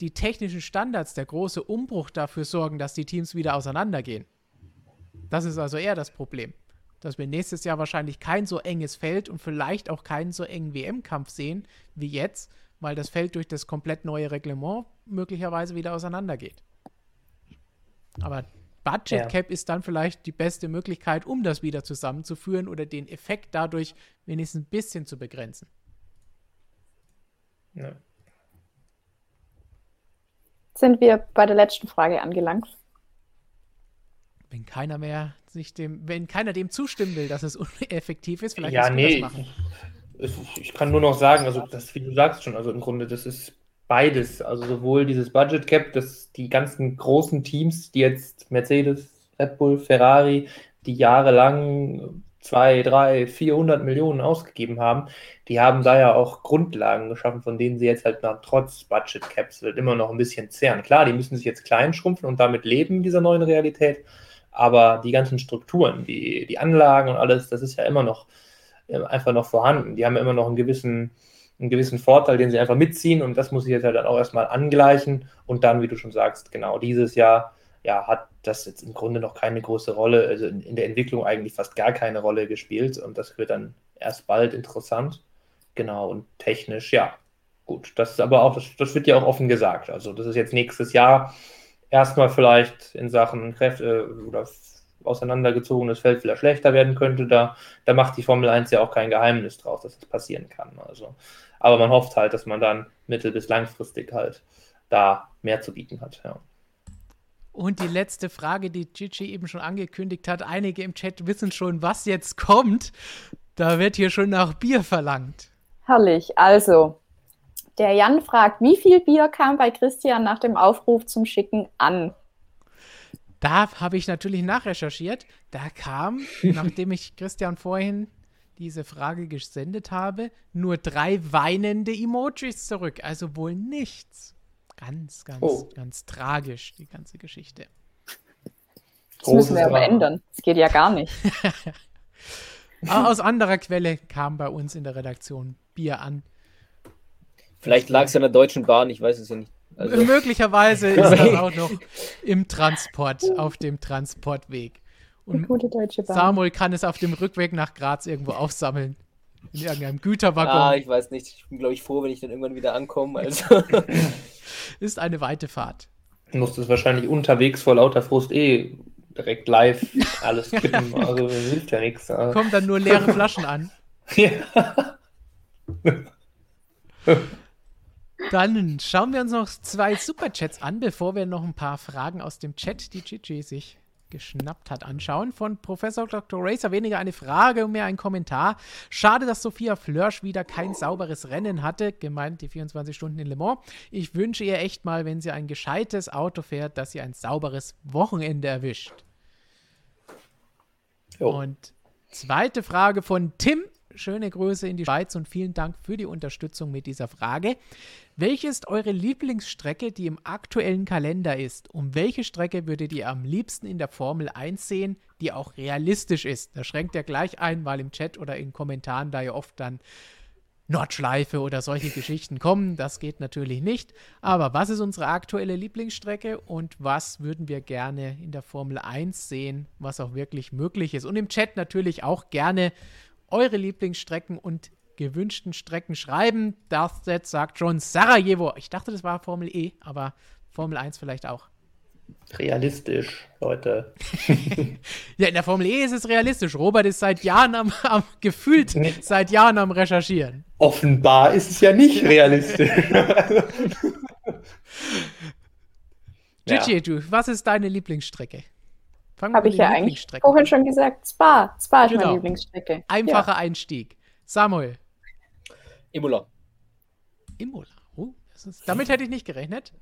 Speaker 1: die technischen Standards, der große Umbruch dafür sorgen, dass die Teams wieder auseinandergehen. Das ist also eher das Problem. Dass wir nächstes Jahr wahrscheinlich kein so enges Feld und vielleicht auch keinen so engen WM-Kampf sehen wie jetzt, weil das Feld durch das komplett neue Reglement möglicherweise wieder auseinandergeht. Aber Budget Cap ja. ist dann vielleicht die beste Möglichkeit, um das wieder zusammenzuführen oder den Effekt dadurch wenigstens ein bisschen zu begrenzen. Ja
Speaker 4: sind wir bei der letzten Frage angelangt.
Speaker 1: Wenn keiner mehr sich dem, wenn keiner dem zustimmen will, dass es uneffektiv ist, vielleicht
Speaker 2: ja, nee, das machen. Ich, ich kann nur noch sagen, also das, wie du sagst schon, also im Grunde, das ist beides. Also sowohl dieses Budget Cap, dass die ganzen großen Teams, die jetzt Mercedes, Red Bull, Ferrari, die jahrelang zwei, drei, 400 Millionen ausgegeben haben, die haben da ja auch Grundlagen geschaffen, von denen sie jetzt halt nach, trotz Budget Caps halt immer noch ein bisschen zehren. Klar, die müssen sich jetzt klein schrumpfen und damit leben in dieser neuen Realität, aber die ganzen Strukturen, die, die Anlagen und alles, das ist ja immer noch äh, einfach noch vorhanden. Die haben ja immer noch einen gewissen, einen gewissen Vorteil, den sie einfach mitziehen und das muss ich jetzt halt dann auch erstmal angleichen und dann, wie du schon sagst, genau dieses Jahr ja, hat das jetzt im Grunde noch keine große Rolle, also in, in, der Entwicklung eigentlich fast gar keine Rolle gespielt und das wird dann erst bald interessant. Genau, und technisch, ja, gut. Das ist aber auch, das, das wird ja auch offen gesagt. Also, das ist jetzt nächstes Jahr erstmal vielleicht in Sachen Kräfte äh, oder auseinandergezogenes Feld wieder schlechter werden könnte. Da, da macht die Formel 1 ja auch kein Geheimnis draus, dass das passieren kann. Also, aber man hofft halt, dass man dann mittel- bis langfristig halt da mehr zu bieten hat. Ja.
Speaker 1: Und die letzte Frage, die Gigi eben schon angekündigt hat. Einige im Chat wissen schon, was jetzt kommt. Da wird hier schon nach Bier verlangt.
Speaker 4: Herrlich. Also, der Jan fragt, wie viel Bier kam bei Christian nach dem Aufruf zum Schicken an?
Speaker 1: Da habe ich natürlich nachrecherchiert. Da kam, nachdem ich Christian vorhin diese Frage gesendet habe, nur drei weinende Emojis zurück. Also wohl nichts. Ganz, ganz, oh. ganz tragisch, die ganze Geschichte.
Speaker 4: Das müssen wir aber ändern. Das geht ja gar nicht.
Speaker 1: Aus anderer Quelle kam bei uns in der Redaktion Bier an.
Speaker 3: Vielleicht lag es an der Deutschen Bahn, ich weiß es ja nicht.
Speaker 1: Also. Möglicherweise ist das auch noch im Transport, auf dem Transportweg. Und Samuel kann es auf dem Rückweg nach Graz irgendwo aufsammeln. In irgendeinem Güterwaggon.
Speaker 3: Ah, ich weiß nicht. Ich bin, glaube ich, froh, wenn ich dann irgendwann wieder ankomme. Also.
Speaker 1: Ist eine weite Fahrt.
Speaker 2: Du musst es wahrscheinlich unterwegs vor lauter Frust eh direkt live alles kippen. also hilft ja nichts.
Speaker 1: Kommen dann nur leere Flaschen an. ja. Dann schauen wir uns noch zwei Superchats an, bevor wir noch ein paar Fragen aus dem Chat, die Gigi sich geschnappt hat, anschauen. Von Professor Dr. Racer weniger eine Frage und mehr ein Kommentar. Schade, dass Sophia Flörsch wieder kein sauberes Rennen hatte, gemeint die 24 Stunden in Le Mans. Ich wünsche ihr echt mal, wenn sie ein gescheites Auto fährt, dass sie ein sauberes Wochenende erwischt. Jo. Und zweite Frage von Tim schöne Grüße in die Schweiz und vielen Dank für die Unterstützung mit dieser Frage. Welche ist eure Lieblingsstrecke, die im aktuellen Kalender ist? Um welche Strecke würdet ihr am liebsten in der Formel 1 sehen, die auch realistisch ist? Da schränkt er gleich ein, weil im Chat oder in Kommentaren da ja oft dann Nordschleife oder solche Geschichten kommen. Das geht natürlich nicht. Aber was ist unsere aktuelle Lieblingsstrecke und was würden wir gerne in der Formel 1 sehen, was auch wirklich möglich ist? Und im Chat natürlich auch gerne eure Lieblingsstrecken und gewünschten Strecken schreiben. Darth sagt schon Sarajevo. Ich dachte, das war Formel E, aber Formel 1 vielleicht auch.
Speaker 2: Realistisch, Leute.
Speaker 1: ja, in der Formel E ist es realistisch. Robert ist seit Jahren am, am gefühlt nee. seit Jahren am Recherchieren.
Speaker 2: Offenbar ist es ja nicht realistisch.
Speaker 1: Gigi, ja. du, was ist deine Lieblingsstrecke?
Speaker 4: Habe ich ja eigentlich vorhin schon gesagt. Spa. Spa ist genau. meine Lieblingsstrecke.
Speaker 1: Einfacher ja. Einstieg. Samuel.
Speaker 3: Imola.
Speaker 1: Imola. Oh, ist, damit hätte ich nicht gerechnet.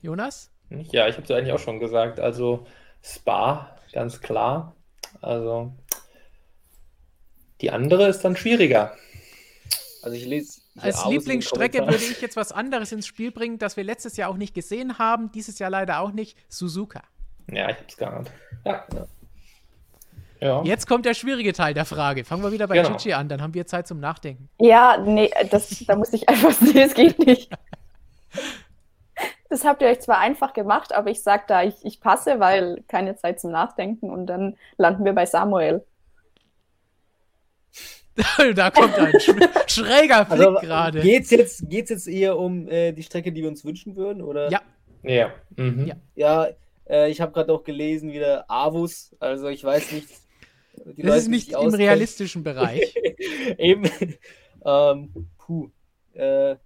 Speaker 1: Jonas?
Speaker 2: Ja, ich habe es eigentlich auch schon gesagt. Also Spa, ganz klar. Also die andere ist dann schwieriger.
Speaker 1: Also ich lese. Als Lieblingsstrecke würde ich jetzt was anderes ins Spiel bringen, das wir letztes Jahr auch nicht gesehen haben, dieses Jahr leider auch nicht. Suzuka.
Speaker 2: Ja, ich habe es geahnt. Ja.
Speaker 1: ja. Jetzt kommt der schwierige Teil der Frage. Fangen wir wieder bei genau. Gigi an, dann haben wir Zeit zum Nachdenken.
Speaker 4: Ja, nee, das, da muss ich einfach, nee, es geht nicht. Das habt ihr euch zwar einfach gemacht, aber ich sage da, ich, ich passe, weil keine Zeit zum Nachdenken und dann landen wir bei Samuel.
Speaker 1: da kommt ein schräger Blick also, gerade.
Speaker 3: Geht's jetzt, geht's jetzt eher um äh, die Strecke, die wir uns wünschen würden? Oder?
Speaker 1: Ja.
Speaker 2: Ja. Mhm.
Speaker 3: Ja, ja äh, ich habe gerade auch gelesen, wieder Avus. Also ich weiß nicht.
Speaker 1: Das Leute, ist nicht im realistischen Bereich.
Speaker 3: Eben. ähm, puh. Äh,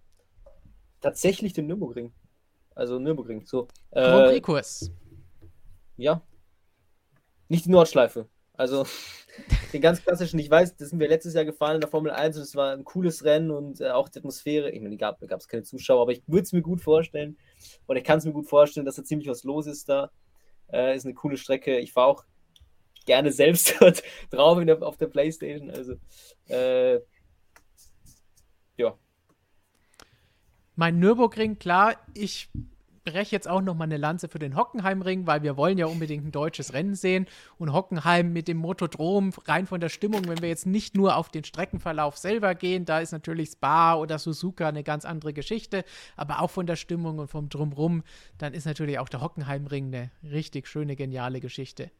Speaker 3: tatsächlich den Nürburgring. Also Nürburgring. So.
Speaker 1: Äh, Grand.
Speaker 3: Ja. Nicht die Nordschleife. Also den ganz klassischen, ich weiß, das sind wir letztes Jahr gefahren in der Formel 1 und es war ein cooles Rennen und äh, auch die Atmosphäre. Ich meine, da gab es keine Zuschauer, aber ich würde es mir gut vorstellen. Und ich kann es mir gut vorstellen, dass da ziemlich was los ist da. Äh, ist eine coole Strecke. Ich fahre auch gerne selbst dort drauf der, auf der Playstation. Also äh, ja,
Speaker 1: mein Nürburgring, klar, ich breche jetzt auch noch mal eine Lanze für den Hockenheimring, weil wir wollen ja unbedingt ein deutsches Rennen sehen und Hockenheim mit dem Motodrom rein von der Stimmung, wenn wir jetzt nicht nur auf den Streckenverlauf selber gehen, da ist natürlich Spa oder Suzuka eine ganz andere Geschichte, aber auch von der Stimmung und vom Drumrum, dann ist natürlich auch der Hockenheimring eine richtig schöne, geniale Geschichte.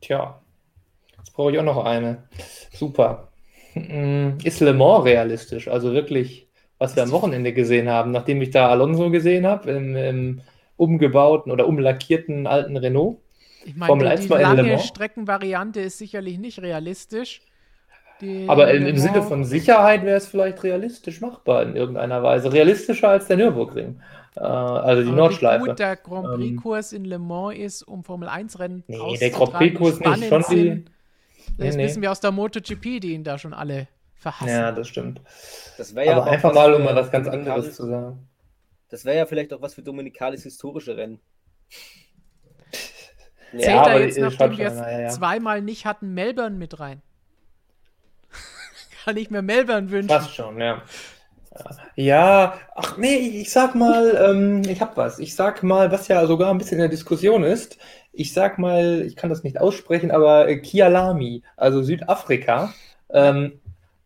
Speaker 2: Tja, jetzt brauche ich auch noch eine. Super. Mm, ist Le Mans realistisch? Also wirklich, was wir am Wochenende gesehen haben, nachdem ich da Alonso gesehen habe, im, im umgebauten oder umlackierten alten Renault.
Speaker 1: Ich meine, die, die lange Streckenvariante ist sicherlich nicht realistisch.
Speaker 2: Die Aber im, im Sinne von Sicherheit wäre es vielleicht realistisch machbar in irgendeiner Weise. Realistischer als der Nürburgring. Äh, also die Aber Nordschleife. Wie gut
Speaker 1: der Grand Prix-Kurs ähm, in Le Mans ist, um Formel 1-Rennen
Speaker 2: Nee, der Grand Prix-Kurs nicht. Schon die,
Speaker 1: das nee, wissen wir aus der MotoGP, die ihn da schon alle verhassen.
Speaker 2: Ja, das stimmt. Das ja aber einfach mal, um mal was ganz anderes zu sagen.
Speaker 3: Das wäre ja vielleicht auch was für Dominikalis historische Rennen.
Speaker 1: Zählt ja, da jetzt, nachdem wir es ja, ja. zweimal nicht hatten, Melbourne mit rein? Kann ich mir Melbourne wünschen?
Speaker 2: Fast schon, ja. Ja, ach nee, ich sag mal, ähm, ich hab was. Ich sag mal, was ja sogar ein bisschen in der Diskussion ist ich sag mal, ich kann das nicht aussprechen, aber äh, Kialami, also Südafrika, ähm,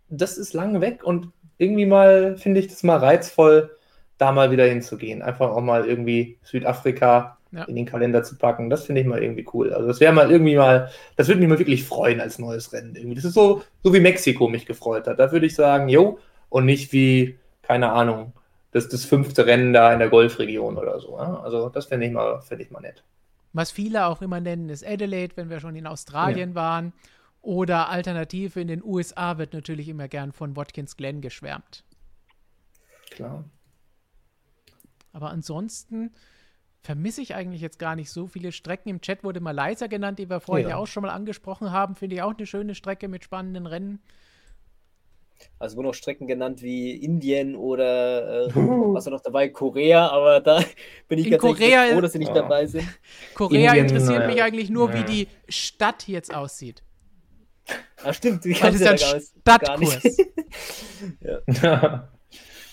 Speaker 2: das ist lange weg und irgendwie mal finde ich das mal reizvoll, da mal wieder hinzugehen. Einfach auch mal irgendwie Südafrika ja. in den Kalender zu packen. Das finde ich mal irgendwie cool. Also das wäre mal irgendwie mal, das würde mich mal wirklich freuen als neues Rennen. Irgendwie. Das ist so, so wie Mexiko mich gefreut hat. Da würde ich sagen, jo, und nicht wie, keine Ahnung, das, das fünfte Rennen da in der Golfregion oder so. Ja? Also das finde ich, mal, find ich mal nett.
Speaker 1: Was viele auch immer nennen, ist Adelaide, wenn wir schon in Australien ja. waren. Oder alternativ in den USA wird natürlich immer gern von Watkins Glen geschwärmt.
Speaker 2: Klar.
Speaker 1: Aber ansonsten vermisse ich eigentlich jetzt gar nicht so viele Strecken. Im Chat wurde mal leiser genannt, die wir vorhin ja. auch schon mal angesprochen haben. Finde ich auch eine schöne Strecke mit spannenden Rennen.
Speaker 3: Also wurden auch Strecken genannt wie Indien oder äh, was war noch dabei? Korea, aber da bin ich
Speaker 1: In
Speaker 3: ganz
Speaker 1: Korea-
Speaker 3: froh, dass sie nicht
Speaker 2: Ja.
Speaker 3: dabei sind.
Speaker 1: Korea
Speaker 2: Indien,
Speaker 1: interessiert
Speaker 2: naja.
Speaker 1: mich eigentlich nur, wie
Speaker 2: Ja.
Speaker 1: die Stadt jetzt aussieht.
Speaker 3: Ah, stimmt, die
Speaker 1: Weil das ist ja ein
Speaker 3: ja
Speaker 1: Stadtkurs,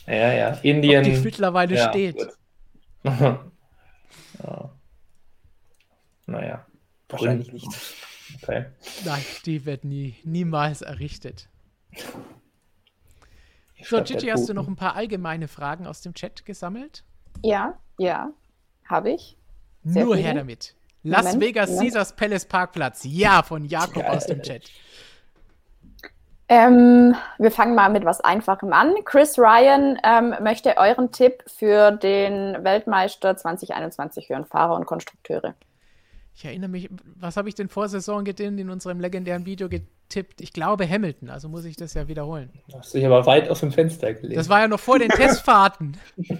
Speaker 2: ja, ja.
Speaker 1: ob
Speaker 2: Indien.
Speaker 1: die mittlerweile
Speaker 2: ja,
Speaker 1: steht.
Speaker 2: ja. Naja.
Speaker 3: Wahrscheinlich nicht.
Speaker 2: Okay.
Speaker 1: Nein, die wird nie, niemals errichtet. So, Gigi, hast du noch ein paar allgemeine Fragen aus dem Chat gesammelt?
Speaker 4: Ja, ja, habe ich. Sehr
Speaker 1: Nur
Speaker 4: viele.
Speaker 1: her damit. Las
Speaker 4: Moment,
Speaker 1: Vegas
Speaker 4: Moment.
Speaker 1: Caesars Palace Parkplatz. Ja, von Jakob aus dem Chat.
Speaker 4: Ähm, wir fangen mal mit was Einfachem an. Chris Ryan ähm, möchte euren Tipp für den Weltmeister 2021 hören, Fahrer und Konstrukteure.
Speaker 1: Ich erinnere mich, was habe ich denn vor Saison gedinnt in unserem legendären Video getippt? Ich glaube Hamilton, also muss ich das ja wiederholen.
Speaker 2: Du hast dich aber weit aus dem Fenster gelegt.
Speaker 1: Das war ja noch vor den Testfahrten.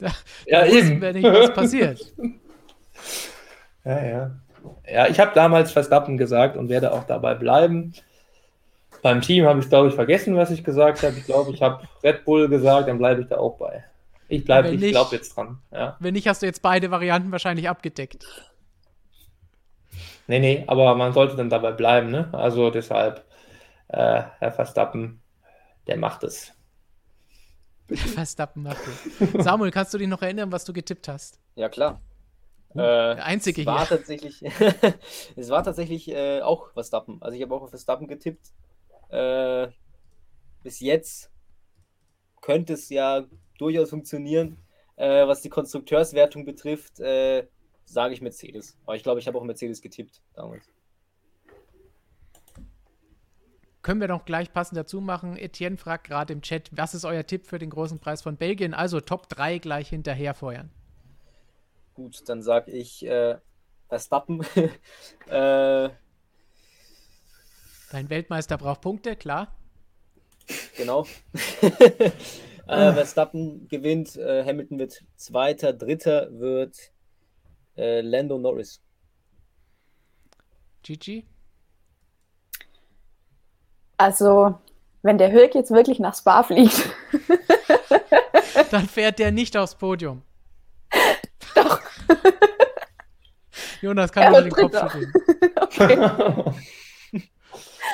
Speaker 1: Da
Speaker 2: ja, eben.
Speaker 1: wir nicht, was passiert.
Speaker 2: Ja, ja. Ja, ich habe damals Verstappen gesagt und werde auch dabei bleiben. Beim Team habe ich, glaube ich, vergessen, was ich gesagt habe. Ich glaube, ich habe Red Bull gesagt, dann bleibe ich da auch bei. Ich bleibe,
Speaker 1: Wenn
Speaker 2: ich glaube jetzt dran. Ja.
Speaker 1: Wenn nicht, hast du jetzt beide Varianten wahrscheinlich abgedeckt.
Speaker 2: Nee, nee, aber man sollte dann dabei bleiben, ne? Also deshalb, äh, Herr Verstappen, der macht es.
Speaker 1: Verstappen macht es. Samuel, kannst du dich noch erinnern, was du getippt hast?
Speaker 3: Ja, klar.
Speaker 1: Der
Speaker 3: Äh,
Speaker 1: Einzige
Speaker 3: es war
Speaker 1: hier.
Speaker 3: tatsächlich, es war tatsächlich äh, auch Verstappen. Also ich habe auch auf Verstappen getippt. Äh, bis jetzt könnte es ja durchaus funktionieren. Äh, was die Konstrukteurswertung betrifft, äh, sage ich Mercedes. Aber ich glaube, ich habe auch Mercedes getippt damals.
Speaker 1: Können wir doch gleich passend dazu machen. Etienne fragt gerade im Chat, was ist euer Tipp für den großen Preis von Belgien? Also Top 3 gleich hinterher feuern.
Speaker 3: Gut, dann sage ich äh, Verstappen. äh,
Speaker 1: Dein Weltmeister braucht Punkte, klar.
Speaker 3: Genau. äh, Verstappen gewinnt, äh, Hamilton wird Zweiter, Dritter wird äh, Lando Norris.
Speaker 1: Gigi?
Speaker 4: Also, wenn der Hülk jetzt wirklich nach Spa fliegt,
Speaker 1: Dann fährt der nicht aufs Podium.
Speaker 4: Doch.
Speaker 1: Jonas kann nur den Kopf schütteln.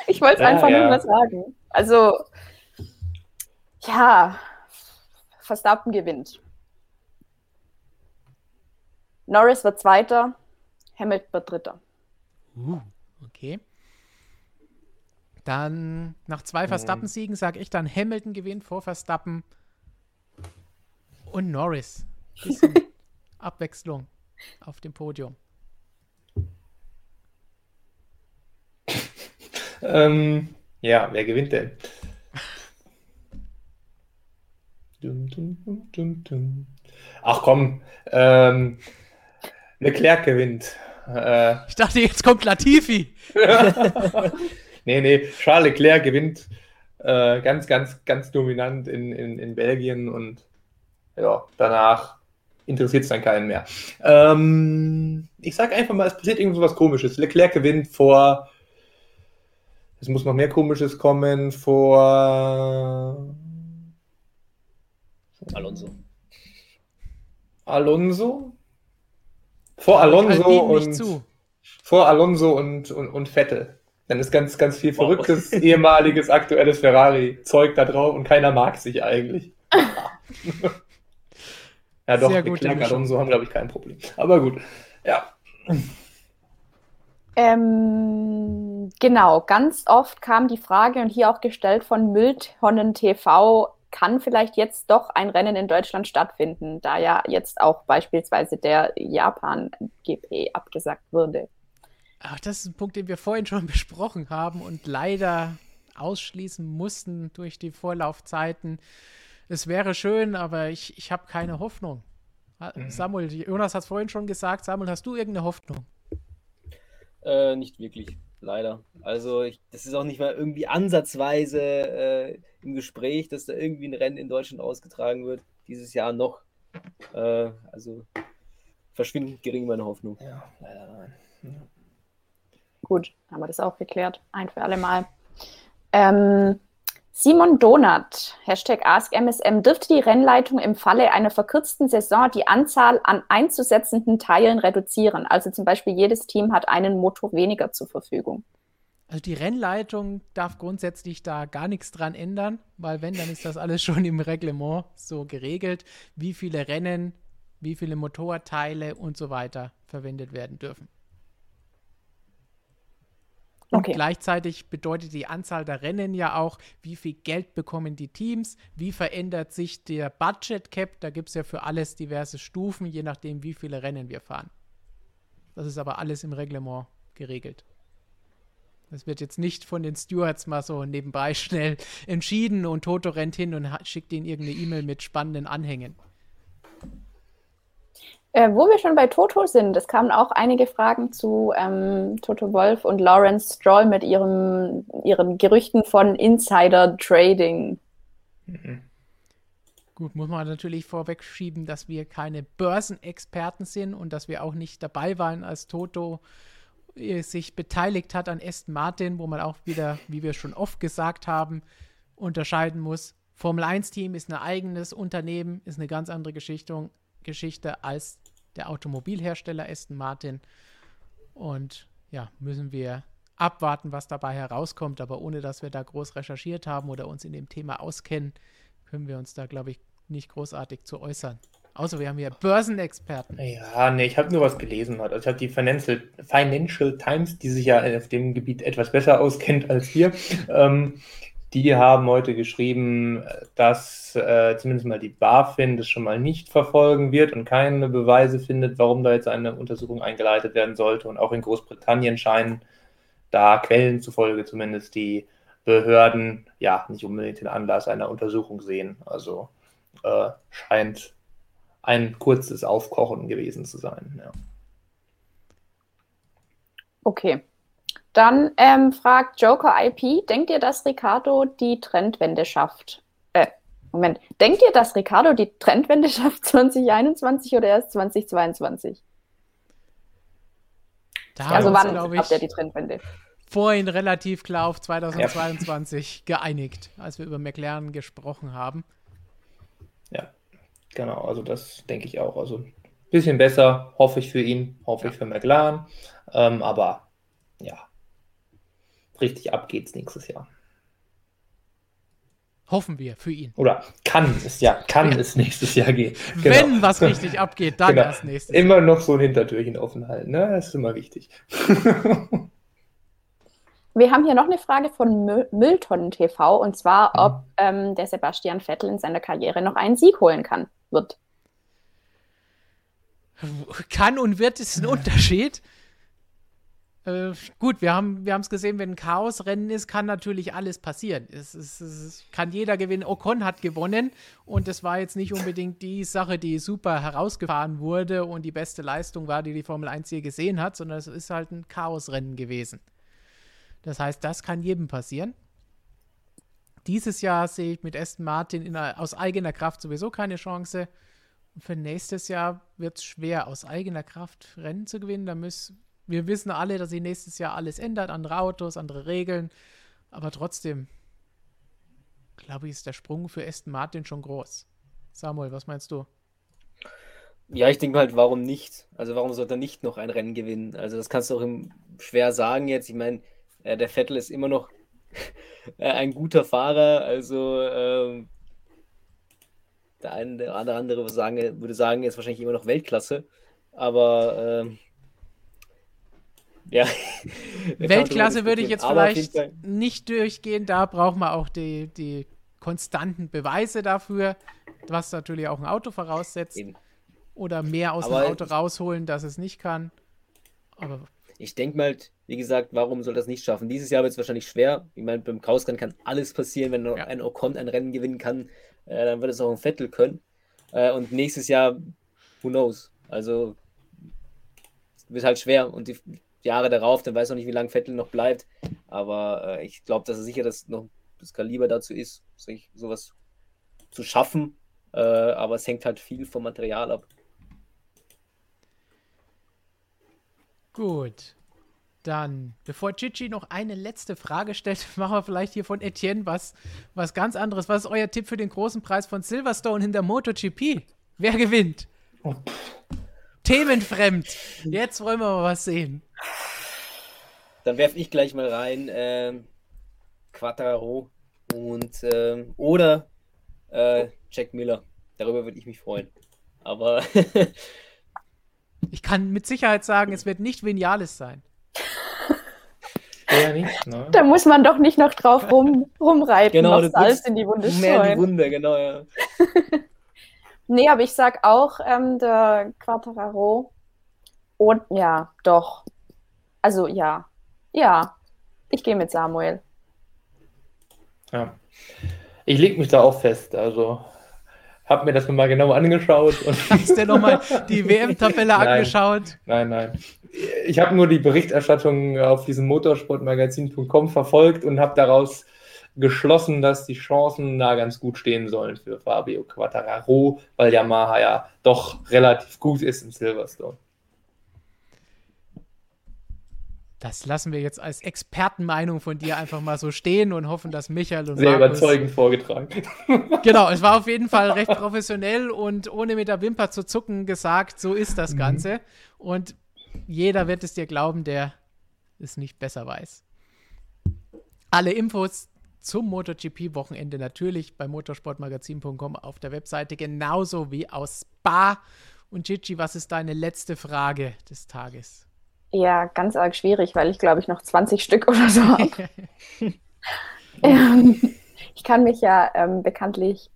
Speaker 4: ich wollte es
Speaker 2: Ja,
Speaker 4: einfach
Speaker 2: ja.
Speaker 4: nur mal sagen. Also, ja, Verstappen gewinnt. Norris wird Zweiter, Hamilton wird Dritter.
Speaker 1: Uh, okay. Dann nach zwei Verstappen-Siegen sage ich dann, Hamilton gewinnt vor Verstappen und Norris. Bisschen Abwechslung auf dem Podium.
Speaker 2: ähm, ja, wer gewinnt denn? Dum, dum, dum, dum, dum. Ach komm, ähm, Leclerc gewinnt. Äh,
Speaker 1: Ich dachte, jetzt kommt Latifi.
Speaker 2: nee, nee, Charles Leclerc gewinnt äh, ganz, ganz, ganz dominant in, in, in Belgien und ja, danach interessiert es dann keinen mehr. Ähm, ich sag einfach mal, es passiert irgendwas komisches. Leclerc gewinnt vor. Es muss noch mehr Komisches kommen vor
Speaker 3: Alonso.
Speaker 2: Alonso. Vor Alonso und
Speaker 1: zu.
Speaker 2: vor Alonso und, und, und Vettel. Dann ist ganz, ganz viel
Speaker 3: Wow.
Speaker 2: verrücktes, ehemaliges, aktuelles Ferrari-Zeug da drauf und keiner mag sich eigentlich. ja, doch,
Speaker 1: Sehr gute
Speaker 2: Leclerc. Alonso haben, glaube ich, kein Problem. Aber gut, ja.
Speaker 4: Ähm, genau, ganz oft kam die Frage und hier auch gestellt von Mülltonnen TV, kann vielleicht jetzt doch ein Rennen in Deutschland stattfinden, da ja jetzt auch beispielsweise der Japan-GP abgesagt wurde.
Speaker 1: Ach, das ist ein Punkt, den wir vorhin schon besprochen haben und leider ausschließen mussten durch die Vorlaufzeiten. Es wäre schön, aber ich, ich habe keine Hoffnung. Ah, Samuel, Jonas hat es vorhin schon gesagt. Samuel, hast du irgendeine Hoffnung?
Speaker 3: Äh, nicht wirklich, leider. Also ich, das ist auch nicht mal irgendwie ansatzweise äh, im Gespräch, dass da irgendwie ein Rennen in Deutschland ausgetragen wird. Dieses Jahr noch. Äh, also verschwindend gering meine Hoffnung.
Speaker 2: Ja, leider nein.
Speaker 4: Gut, haben wir das auch geklärt, ein für alle Mal. Ähm, Simon Donat, Hashtag AskMSM, dürfte die Rennleitung im Falle einer verkürzten Saison die Anzahl an einzusetzenden Teilen reduzieren? Also zum Beispiel jedes Team hat einen Motor weniger zur Verfügung.
Speaker 1: Also die Rennleitung darf grundsätzlich da gar nichts dran ändern, weil wenn, dann ist das alles schon im Reglement so geregelt, wie viele Rennen, wie viele Motorteile und so weiter verwendet werden dürfen. Und okay. gleichzeitig bedeutet die Anzahl der Rennen ja auch, wie viel Geld bekommen die Teams, wie verändert sich der Budget Cap. Da gibt es ja für alles diverse Stufen, je nachdem, wie viele Rennen wir fahren. Das ist aber alles im Reglement geregelt. Das wird jetzt nicht von den Stewards mal so nebenbei schnell entschieden und Toto rennt hin und schickt ihnen irgendeine E-Mail mit spannenden Anhängen.
Speaker 4: Äh, wo wir schon bei Toto sind, es kamen auch einige Fragen zu ähm, Toto Wolf und Lawrence Stroll mit ihrem, ihren Gerüchten von Insider Trading.
Speaker 1: Mhm. Gut, muss man natürlich vorwegschieben, dass wir keine Börsenexperten sind und dass wir auch nicht dabei waren, als Toto äh, sich beteiligt hat an Aston Martin, wo man auch wieder, wie wir schon oft gesagt haben, unterscheiden muss. Formel 1 Team ist ein eigenes Unternehmen, ist eine ganz andere Geschichte, Geschichte als der Automobilhersteller Aston Martin. Und ja, müssen wir abwarten, was dabei herauskommt. Aber ohne dass wir da groß recherchiert haben oder uns in dem Thema auskennen, können wir uns da, glaube ich, nicht großartig zu äußern. Außer wir haben hier Börsenexperten.
Speaker 2: Ja, nee, ich habe nur was gelesen. Also ich habe die Financial, Financial Times, die sich ja auf dem Gebiet etwas besser auskennt als wir, ähm, die haben heute geschrieben, dass äh, zumindest mal die BaFin das schon mal nicht verfolgen wird und keine Beweise findet, warum da jetzt eine Untersuchung eingeleitet werden sollte. Und auch in Großbritannien scheinen da Quellen zufolge zumindest die Behörden ja nicht unbedingt den Anlass einer Untersuchung sehen. Also äh, scheint ein kurzes Aufkochen gewesen zu sein. Ja.
Speaker 4: Okay, dann ähm, fragt Joker IP, denkt ihr, dass Ricardo die Trendwende schafft? Äh, Moment, denkt ihr, dass Ricardo die Trendwende schafft 2021 oder erst 2022?
Speaker 1: Da also wann habt ihr die Trendwende? Vorhin relativ klar auf 2022 ja. geeinigt, als wir über McLaren gesprochen haben.
Speaker 2: Ja, genau, also das denke ich auch. Also ein bisschen besser, hoffe ich für ihn, hoffe ja. ich für McLaren. Ähm, aber ja, richtig ab geht's nächstes Jahr.
Speaker 1: Hoffen wir für ihn.
Speaker 2: Oder kann es ja, kann ja. es nächstes Jahr gehen.
Speaker 1: Genau. Wenn was richtig abgeht, dann genau. erst nächstes
Speaker 2: Jahr. Immer noch so ein Hintertürchen offen halten, ne? Das ist immer wichtig.
Speaker 4: Wir haben hier noch eine Frage von Mülltonnen TV und zwar, mhm. ob ähm, der Sebastian Vettel in seiner Karriere noch einen Sieg holen kann, wird.
Speaker 1: Kann und wird ist ein Unterschied. Äh, gut, wir haben wir es gesehen, wenn ein Chaosrennen ist, kann natürlich alles passieren. Es, es, es, kann jeder gewinnen. Ocon hat gewonnen und das war jetzt nicht unbedingt die Sache, die super herausgefahren wurde und die beste Leistung war, die die Formel 1 hier gesehen hat, sondern es ist halt ein Chaosrennen gewesen. Das heißt, das kann jedem passieren. Dieses Jahr sehe ich mit Aston Martin in, aus eigener Kraft sowieso keine Chance. Für nächstes Jahr wird es schwer, aus eigener Kraft Rennen zu gewinnen. Da müssen wir wissen alle, dass sich nächstes Jahr alles ändert, andere Autos, andere Regeln. Aber trotzdem, glaube ich, ist der Sprung für Aston Martin schon groß. Samuel, was meinst du?
Speaker 3: Ja, ich denke halt, warum nicht? Also warum sollte er nicht noch ein Rennen gewinnen? Also das kannst du auch schwer sagen jetzt. Ich meine, äh, der Vettel ist immer noch äh, ein guter Fahrer. Also ähm, der eine der andere würde sagen, würde sagen, er ist wahrscheinlich immer noch Weltklasse. Aber ähm,
Speaker 1: ja. Weltklasse würde ich jetzt vielleicht nicht durchgehen. Da braucht man auch die, die konstanten Beweise dafür, was natürlich auch ein Auto voraussetzt. Eben. Oder mehr aus Aber dem Auto rausholen, dass es nicht kann.
Speaker 3: Aber ich denke mal, wie gesagt, warum soll das nicht schaffen? Dieses Jahr wird es wahrscheinlich schwer. Ich meine, beim Chaosrennen kann alles passieren. Wenn ja. ein Ocon ein Rennen gewinnen kann, äh, dann wird es auch ein Vettel können. Äh, und nächstes Jahr, who knows? Also, wird halt schwer. Und die, Jahre darauf, dann weiß noch nicht, wie lange Vettel noch bleibt. Aber äh, ich glaube, dass er sicher das noch das Kaliber dazu ist, sich sowas zu schaffen. Äh, aber es hängt halt viel vom Material ab.
Speaker 1: Gut. Dann, bevor Chichi noch eine letzte Frage stellt, machen wir vielleicht hier von Etienne was, was ganz anderes. Was ist euer Tipp für den großen Preis von Silverstone in der MotoGP? Wer gewinnt? Oh. Themenfremd. Jetzt wollen wir mal was sehen.
Speaker 3: Dann werfe ich gleich mal rein. Ähm, Quattaro und ähm, oder äh, Jack Miller. Darüber würde ich mich freuen. Aber
Speaker 1: ich kann mit Sicherheit sagen, es wird nicht Vinales sein.
Speaker 4: Ja, nicht, ne? Da muss man doch nicht noch drauf rum, rumreiten,
Speaker 3: genau, noch
Speaker 4: Salz in die Wunde
Speaker 3: Mehr in die Wunde, genau, ja.
Speaker 4: nee, aber ich sag auch ähm, der Quattararo. Und ja, doch. Also ja. Ja. Ich gehe mit Samuel.
Speaker 2: Ja. Ich leg mich da auch fest. Also habe mir das mal genau angeschaut.
Speaker 1: Und Hast du nochmal die WM-Tabelle angeschaut?
Speaker 2: Nein, nein. Ich habe nur die Berichterstattung auf diesem motorsportmagazin.com verfolgt und habe daraus geschlossen, dass die Chancen da ganz gut stehen sollen für Fabio Quattararo, weil Yamaha ja doch relativ gut ist in Silverstone.
Speaker 1: Das lassen wir jetzt als Expertenmeinung von dir einfach mal so stehen und hoffen, dass Michael und
Speaker 2: Sehr Markus überzeugend vorgetragen.
Speaker 1: Genau, es war auf jeden Fall recht professionell und ohne mit der Wimper zu zucken gesagt, so ist das mhm. Ganze. Und jeder wird es dir glauben, der es nicht besser weiß. Alle Infos zum MotoGP-Wochenende natürlich bei motorsportmagazin.com auf der Webseite, genauso wie aus Spa. Und Gigi, was ist deine letzte Frage des Tages?
Speaker 4: Ja, ganz arg schwierig, weil ich glaube ich noch 20 Stück oder so habe. ähm, ich kann mich ja ähm, bekanntlich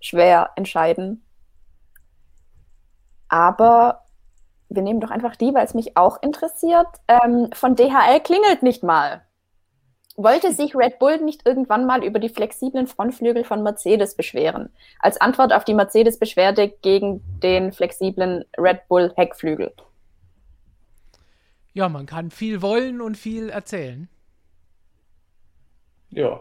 Speaker 4: schwer entscheiden. Aber wir nehmen doch einfach die, weil es mich auch interessiert. Ähm, von DHL klingelt nicht mal. Wollte sich Red Bull nicht irgendwann mal über die flexiblen Frontflügel von Mercedes beschweren? Als Antwort auf die Mercedes-Beschwerde gegen den flexiblen Red Bull Heckflügel.
Speaker 1: Ja, man kann viel wollen und viel erzählen.
Speaker 2: Ja.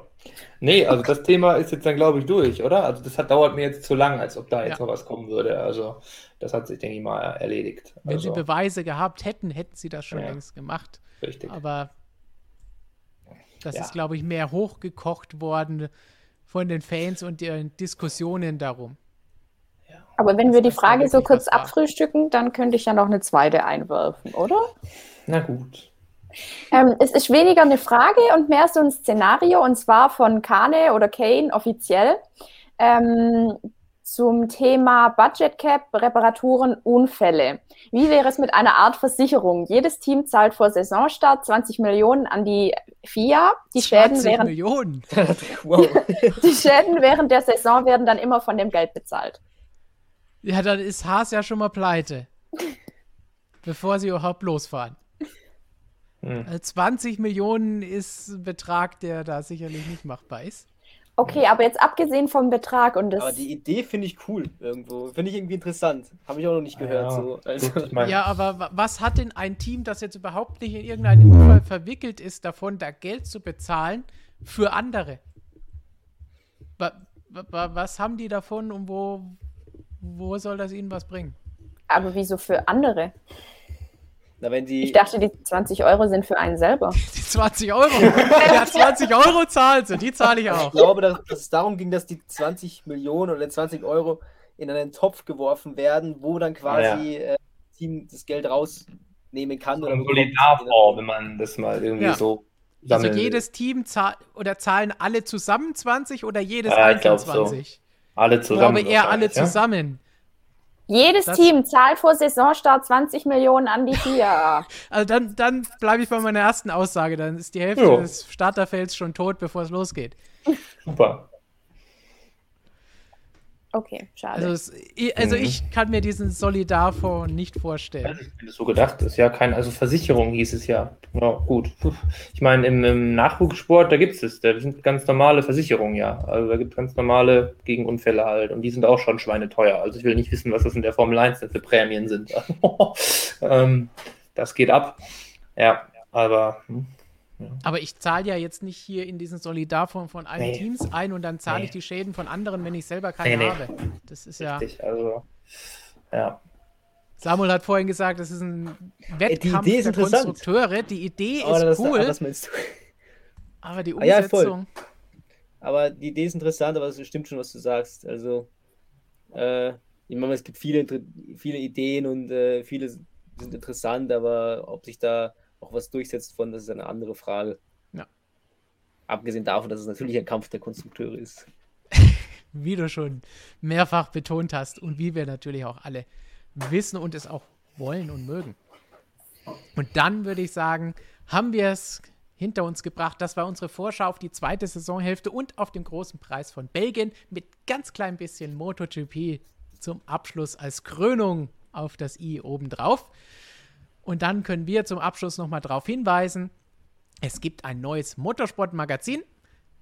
Speaker 2: Nee, also das Thema ist jetzt dann, glaube ich, durch, oder? Also das hat, dauert mir jetzt zu lang, als ob da jetzt ja. noch was kommen würde. Also das hat sich, denke ich mal, erledigt.
Speaker 1: Wenn
Speaker 2: also,
Speaker 1: sie Beweise gehabt hätten, hätten sie das schon ja. längst gemacht.
Speaker 2: Richtig.
Speaker 1: Aber das ja. ist, glaube ich, mehr hochgekocht worden von den Fans und den Diskussionen darum.
Speaker 4: Aber wenn wir die Frage so kurz abfrühstücken, dann könnte ich ja noch eine zweite einwerfen, oder?
Speaker 2: Na gut.
Speaker 4: Ähm, es ist weniger eine Frage und mehr so ein Szenario, und zwar von Kane oder Kane offiziell. Ähm, zum Thema Budget Cap, Reparaturen, Unfälle. Wie wäre es mit einer Art Versicherung? Jedes Team zahlt vor Saisonstart 20 Millionen an die FIA. Die Schäden während,
Speaker 1: Millionen.
Speaker 4: wow. die Schäden während der Saison werden dann immer von dem Geld bezahlt.
Speaker 1: Ja, dann ist Haas ja schon mal pleite. bevor sie überhaupt losfahren. Hm. 20 äh, Millionen ist ein Betrag, der da sicherlich nicht machbar ist.
Speaker 4: Okay, aber jetzt abgesehen vom Betrag und das.
Speaker 3: Aber die Idee finde ich cool irgendwo. Finde ich irgendwie interessant. Habe ich auch noch nicht gehört. Ja, so.
Speaker 1: also. ja, aber was hat denn ein Team, das jetzt überhaupt nicht in irgendeinen Unfall verwickelt ist, davon, da Geld zu bezahlen für andere? Was haben die davon und wo, wo soll das ihnen was bringen?
Speaker 4: Aber wieso für andere?
Speaker 3: Na, wenn die
Speaker 4: ich dachte, die 20 Euro sind für einen selber.
Speaker 1: Die 20 Euro? ja, 20 Euro zahlt sie, die zahle ich auch.
Speaker 3: Ich glaube, dass, dass, es darum ging, dass die 20 Millionen oder 20 Euro in einen Topf geworfen werden, wo dann quasi ja. äh, das Team das Geld rausnehmen kann.
Speaker 2: Oder Solidarfonds, wenn man das mal irgendwie ja. so
Speaker 1: Also jedes Team zahlt, oder zahlen alle zusammen 20 oder jedes ja, einzeln 20?
Speaker 2: Alle zusammen.
Speaker 1: Ich glaube eher alle zusammen.
Speaker 4: Jedes das Team zahlt vor Saisonstart 20 Millionen an die FIA.
Speaker 1: also dann, dann bleibe ich bei meiner ersten Aussage. Dann ist die Hälfte jo. des Starterfelds schon tot, bevor es losgeht.
Speaker 2: Super.
Speaker 4: Okay, schade.
Speaker 1: Also, es, also mhm. ich kann mir diesen Solidarfonds nicht vorstellen. Also
Speaker 2: ich hätte so gedacht, ist ja kein, also Versicherung hieß es ja. Ja, gut. Ich meine, im, im Nachwuchssport, da gibt es es, da sind ganz normale Versicherungen, ja. Also da gibt es ganz normale Gegenunfälle halt und die sind auch schon schweineteuer. Also ich will nicht wissen, was das in der Formel 1 denn für Prämien sind. ähm, das geht ab. Ja, aber hm,
Speaker 1: aber ich zahle ja jetzt nicht hier in diesen Solidarfonds von allen nee. Teams ein und dann zahle nee. ich die Schäden von anderen, wenn ich selber keine nee, habe. Das ist
Speaker 2: Richtig, ja. Also, ja.
Speaker 1: Samuel hat vorhin gesagt, das ist ein Wettkampf
Speaker 3: Idee ist
Speaker 1: der. Konstrukteure. Die Idee
Speaker 3: Aber
Speaker 1: ist cool,
Speaker 3: aber meinst du?
Speaker 1: aber die
Speaker 3: Ah, ja.
Speaker 1: Umsetzung.
Speaker 3: Aber die Idee ist interessant, aber es stimmt schon, was du sagst. Also, äh, ich meine, es gibt viele, viele Ideen und äh, viele sind interessant, aber ob sich da auch was durchsetzt von, das ist eine andere Frage.
Speaker 1: Ja.
Speaker 3: Abgesehen davon, dass es natürlich ein Kampf der Konstrukteure ist.
Speaker 1: wie du schon mehrfach betont hast und wie wir natürlich auch alle wissen und es auch wollen und mögen. Und dann würde ich sagen, haben wir es hinter uns gebracht. Das war unsere Vorschau auf die zweite Saisonhälfte und auf den großen Preis von Belgien mit ganz klein bisschen MotoGP zum Abschluss als Krönung auf das i obendrauf. Und dann können wir zum Abschluss nochmal darauf hinweisen, es gibt ein neues Motorsportmagazin.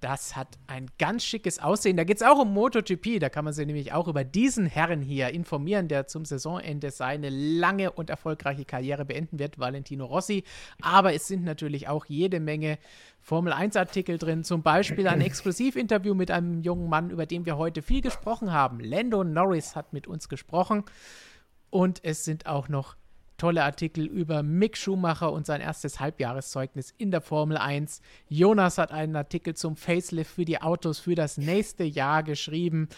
Speaker 1: Das hat ein ganz schickes Aussehen. Da geht es auch um MotoGP. Da kann man sich nämlich auch über diesen Herren hier informieren, der zum Saisonende seine lange und erfolgreiche Karriere beenden wird, Valentino Rossi. Aber es sind natürlich auch jede Menge Formel-1-Artikel drin. Zum Beispiel ein Exklusivinterview mit einem jungen Mann, über den wir heute viel gesprochen haben. Lando Norris hat mit uns gesprochen. Und es sind auch noch tolle Artikel über Mick Schumacher und sein erstes Halbjahreszeugnis in der Formel 1. Jonas hat einen Artikel zum Facelift für die Autos für das nächste Jahr geschrieben.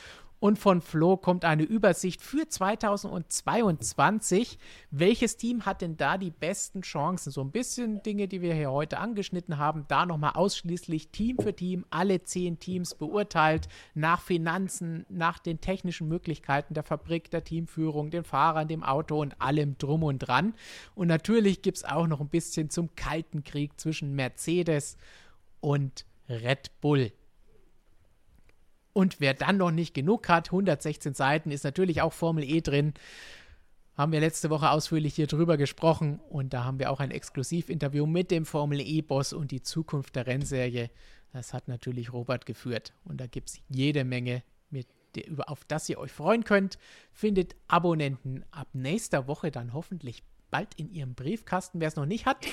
Speaker 1: Und von Flo kommt eine Übersicht für 2022. Welches Team hat denn da die besten Chancen? So ein bisschen Dinge, die wir hier heute angeschnitten haben. Da nochmal ausschließlich Team für Team, alle zehn Teams beurteilt, nach Finanzen, nach den technischen Möglichkeiten der Fabrik, der Teamführung, den Fahrern, dem Auto und allem drum und dran. Und natürlich gibt es auch noch ein bisschen zum Kalten Krieg zwischen Mercedes und Red Bull. Und wer dann noch nicht genug hat, 116 Seiten, ist natürlich auch Formel E drin. Haben wir letzte Woche ausführlich hier drüber gesprochen und da haben wir auch ein Exklusivinterview mit dem Formel E-Boss und die Zukunft der Rennserie. Das hat natürlich Robert geführt und da gibt es jede Menge, mit auf das ihr euch freuen könnt. Findet Abonnenten ab nächster Woche dann hoffentlich bald in ihrem Briefkasten. Wer es noch nicht hat,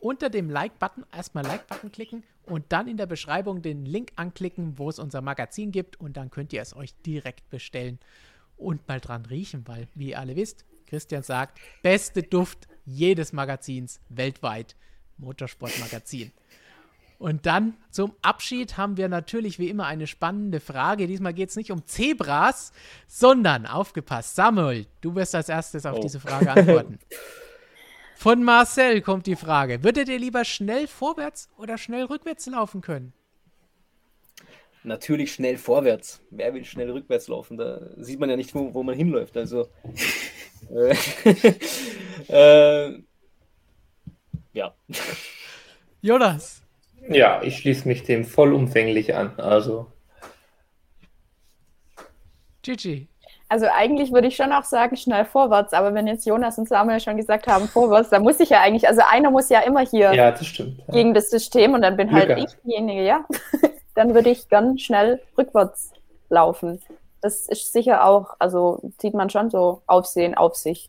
Speaker 1: unter dem Like-Button erstmal Like-Button klicken und dann in der Beschreibung den Link anklicken, wo es unser Magazin gibt und dann könnt ihr es euch direkt bestellen und mal dran riechen, weil, wie ihr alle wisst, Christian sagt, beste Duft jedes Magazins weltweit, Motorsportmagazin. Und dann zum Abschied haben wir natürlich wie immer eine spannende Frage. Diesmal geht es nicht um Zebras, sondern, aufgepasst, Samuel, du wirst als erstes auf
Speaker 3: Oh.
Speaker 1: diese Frage antworten. Von Marcel kommt die Frage: Würdet ihr lieber schnell vorwärts oder schnell rückwärts laufen können?
Speaker 3: Natürlich schnell vorwärts. Wer will schnell rückwärts laufen? Da sieht man ja nicht, wo, wo man hinläuft. Also. äh, äh, ja.
Speaker 1: Jonas,
Speaker 2: Ja, ich schließe mich dem vollumfänglich an. Also,
Speaker 1: Gigi,
Speaker 4: Also eigentlich würde ich schon auch sagen, schnell vorwärts, aber wenn jetzt Jonas und Samuel schon gesagt haben, vorwärts, dann muss ich ja eigentlich, also einer muss ja immer hier
Speaker 2: ja, das stimmt. Ja.
Speaker 4: gegen das System und dann bin
Speaker 2: Glück
Speaker 4: halt ich diejenige, ja. dann würde ich gern schnell rückwärts laufen. Das ist sicher auch, also sieht man schon so Aufsehen auf sich.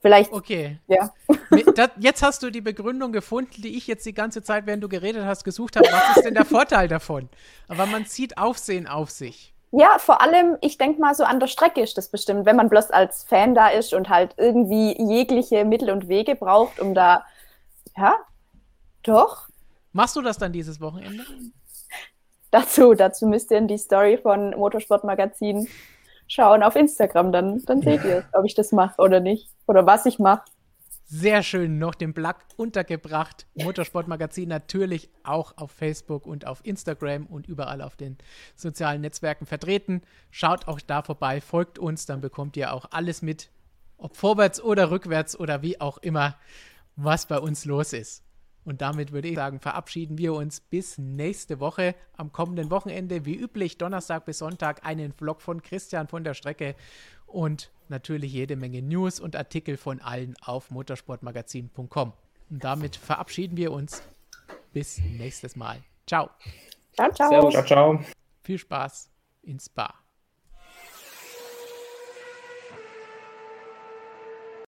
Speaker 4: Vielleicht,
Speaker 1: okay.
Speaker 4: ja.
Speaker 1: Das- Jetzt hast du die Begründung gefunden, die ich jetzt die ganze Zeit, während du geredet hast, gesucht habe. Was ist denn der Vorteil davon? Aber man zieht Aufsehen auf sich.
Speaker 4: Ja, vor allem, ich denke mal, so an der Strecke ist das bestimmt, wenn man bloß als Fan da ist und halt irgendwie jegliche Mittel und Wege braucht, um da, ja, doch,
Speaker 1: Machst du das dann dieses Wochenende?
Speaker 4: dazu, dazu müsst ihr in die Story von Motorsportmagazin schauen auf Instagram, dann, dann seht ihr, ob ich das mache oder nicht, oder was ich mache.
Speaker 1: Sehr schön noch den Plug untergebracht. Motorsportmagazin natürlich auch auf Facebook und auf Instagram und überall auf den sozialen Netzwerken vertreten. Schaut auch da vorbei, folgt uns, dann bekommt ihr auch alles mit, ob vorwärts oder rückwärts oder wie auch immer, was bei uns los ist. Und damit würde ich sagen, verabschieden wir uns bis nächste Woche. Am kommenden Wochenende, wie üblich, Donnerstag bis Sonntag, einen Vlog von Christian von der Strecke und natürlich jede Menge News und Artikel von allen auf motorsportmagazin.com. Und damit verabschieden wir uns. Bis nächstes Mal. Ciao.
Speaker 4: Ciao, ciao.
Speaker 3: Servus.
Speaker 2: Ciao, ciao.
Speaker 1: Viel Spaß in Spa.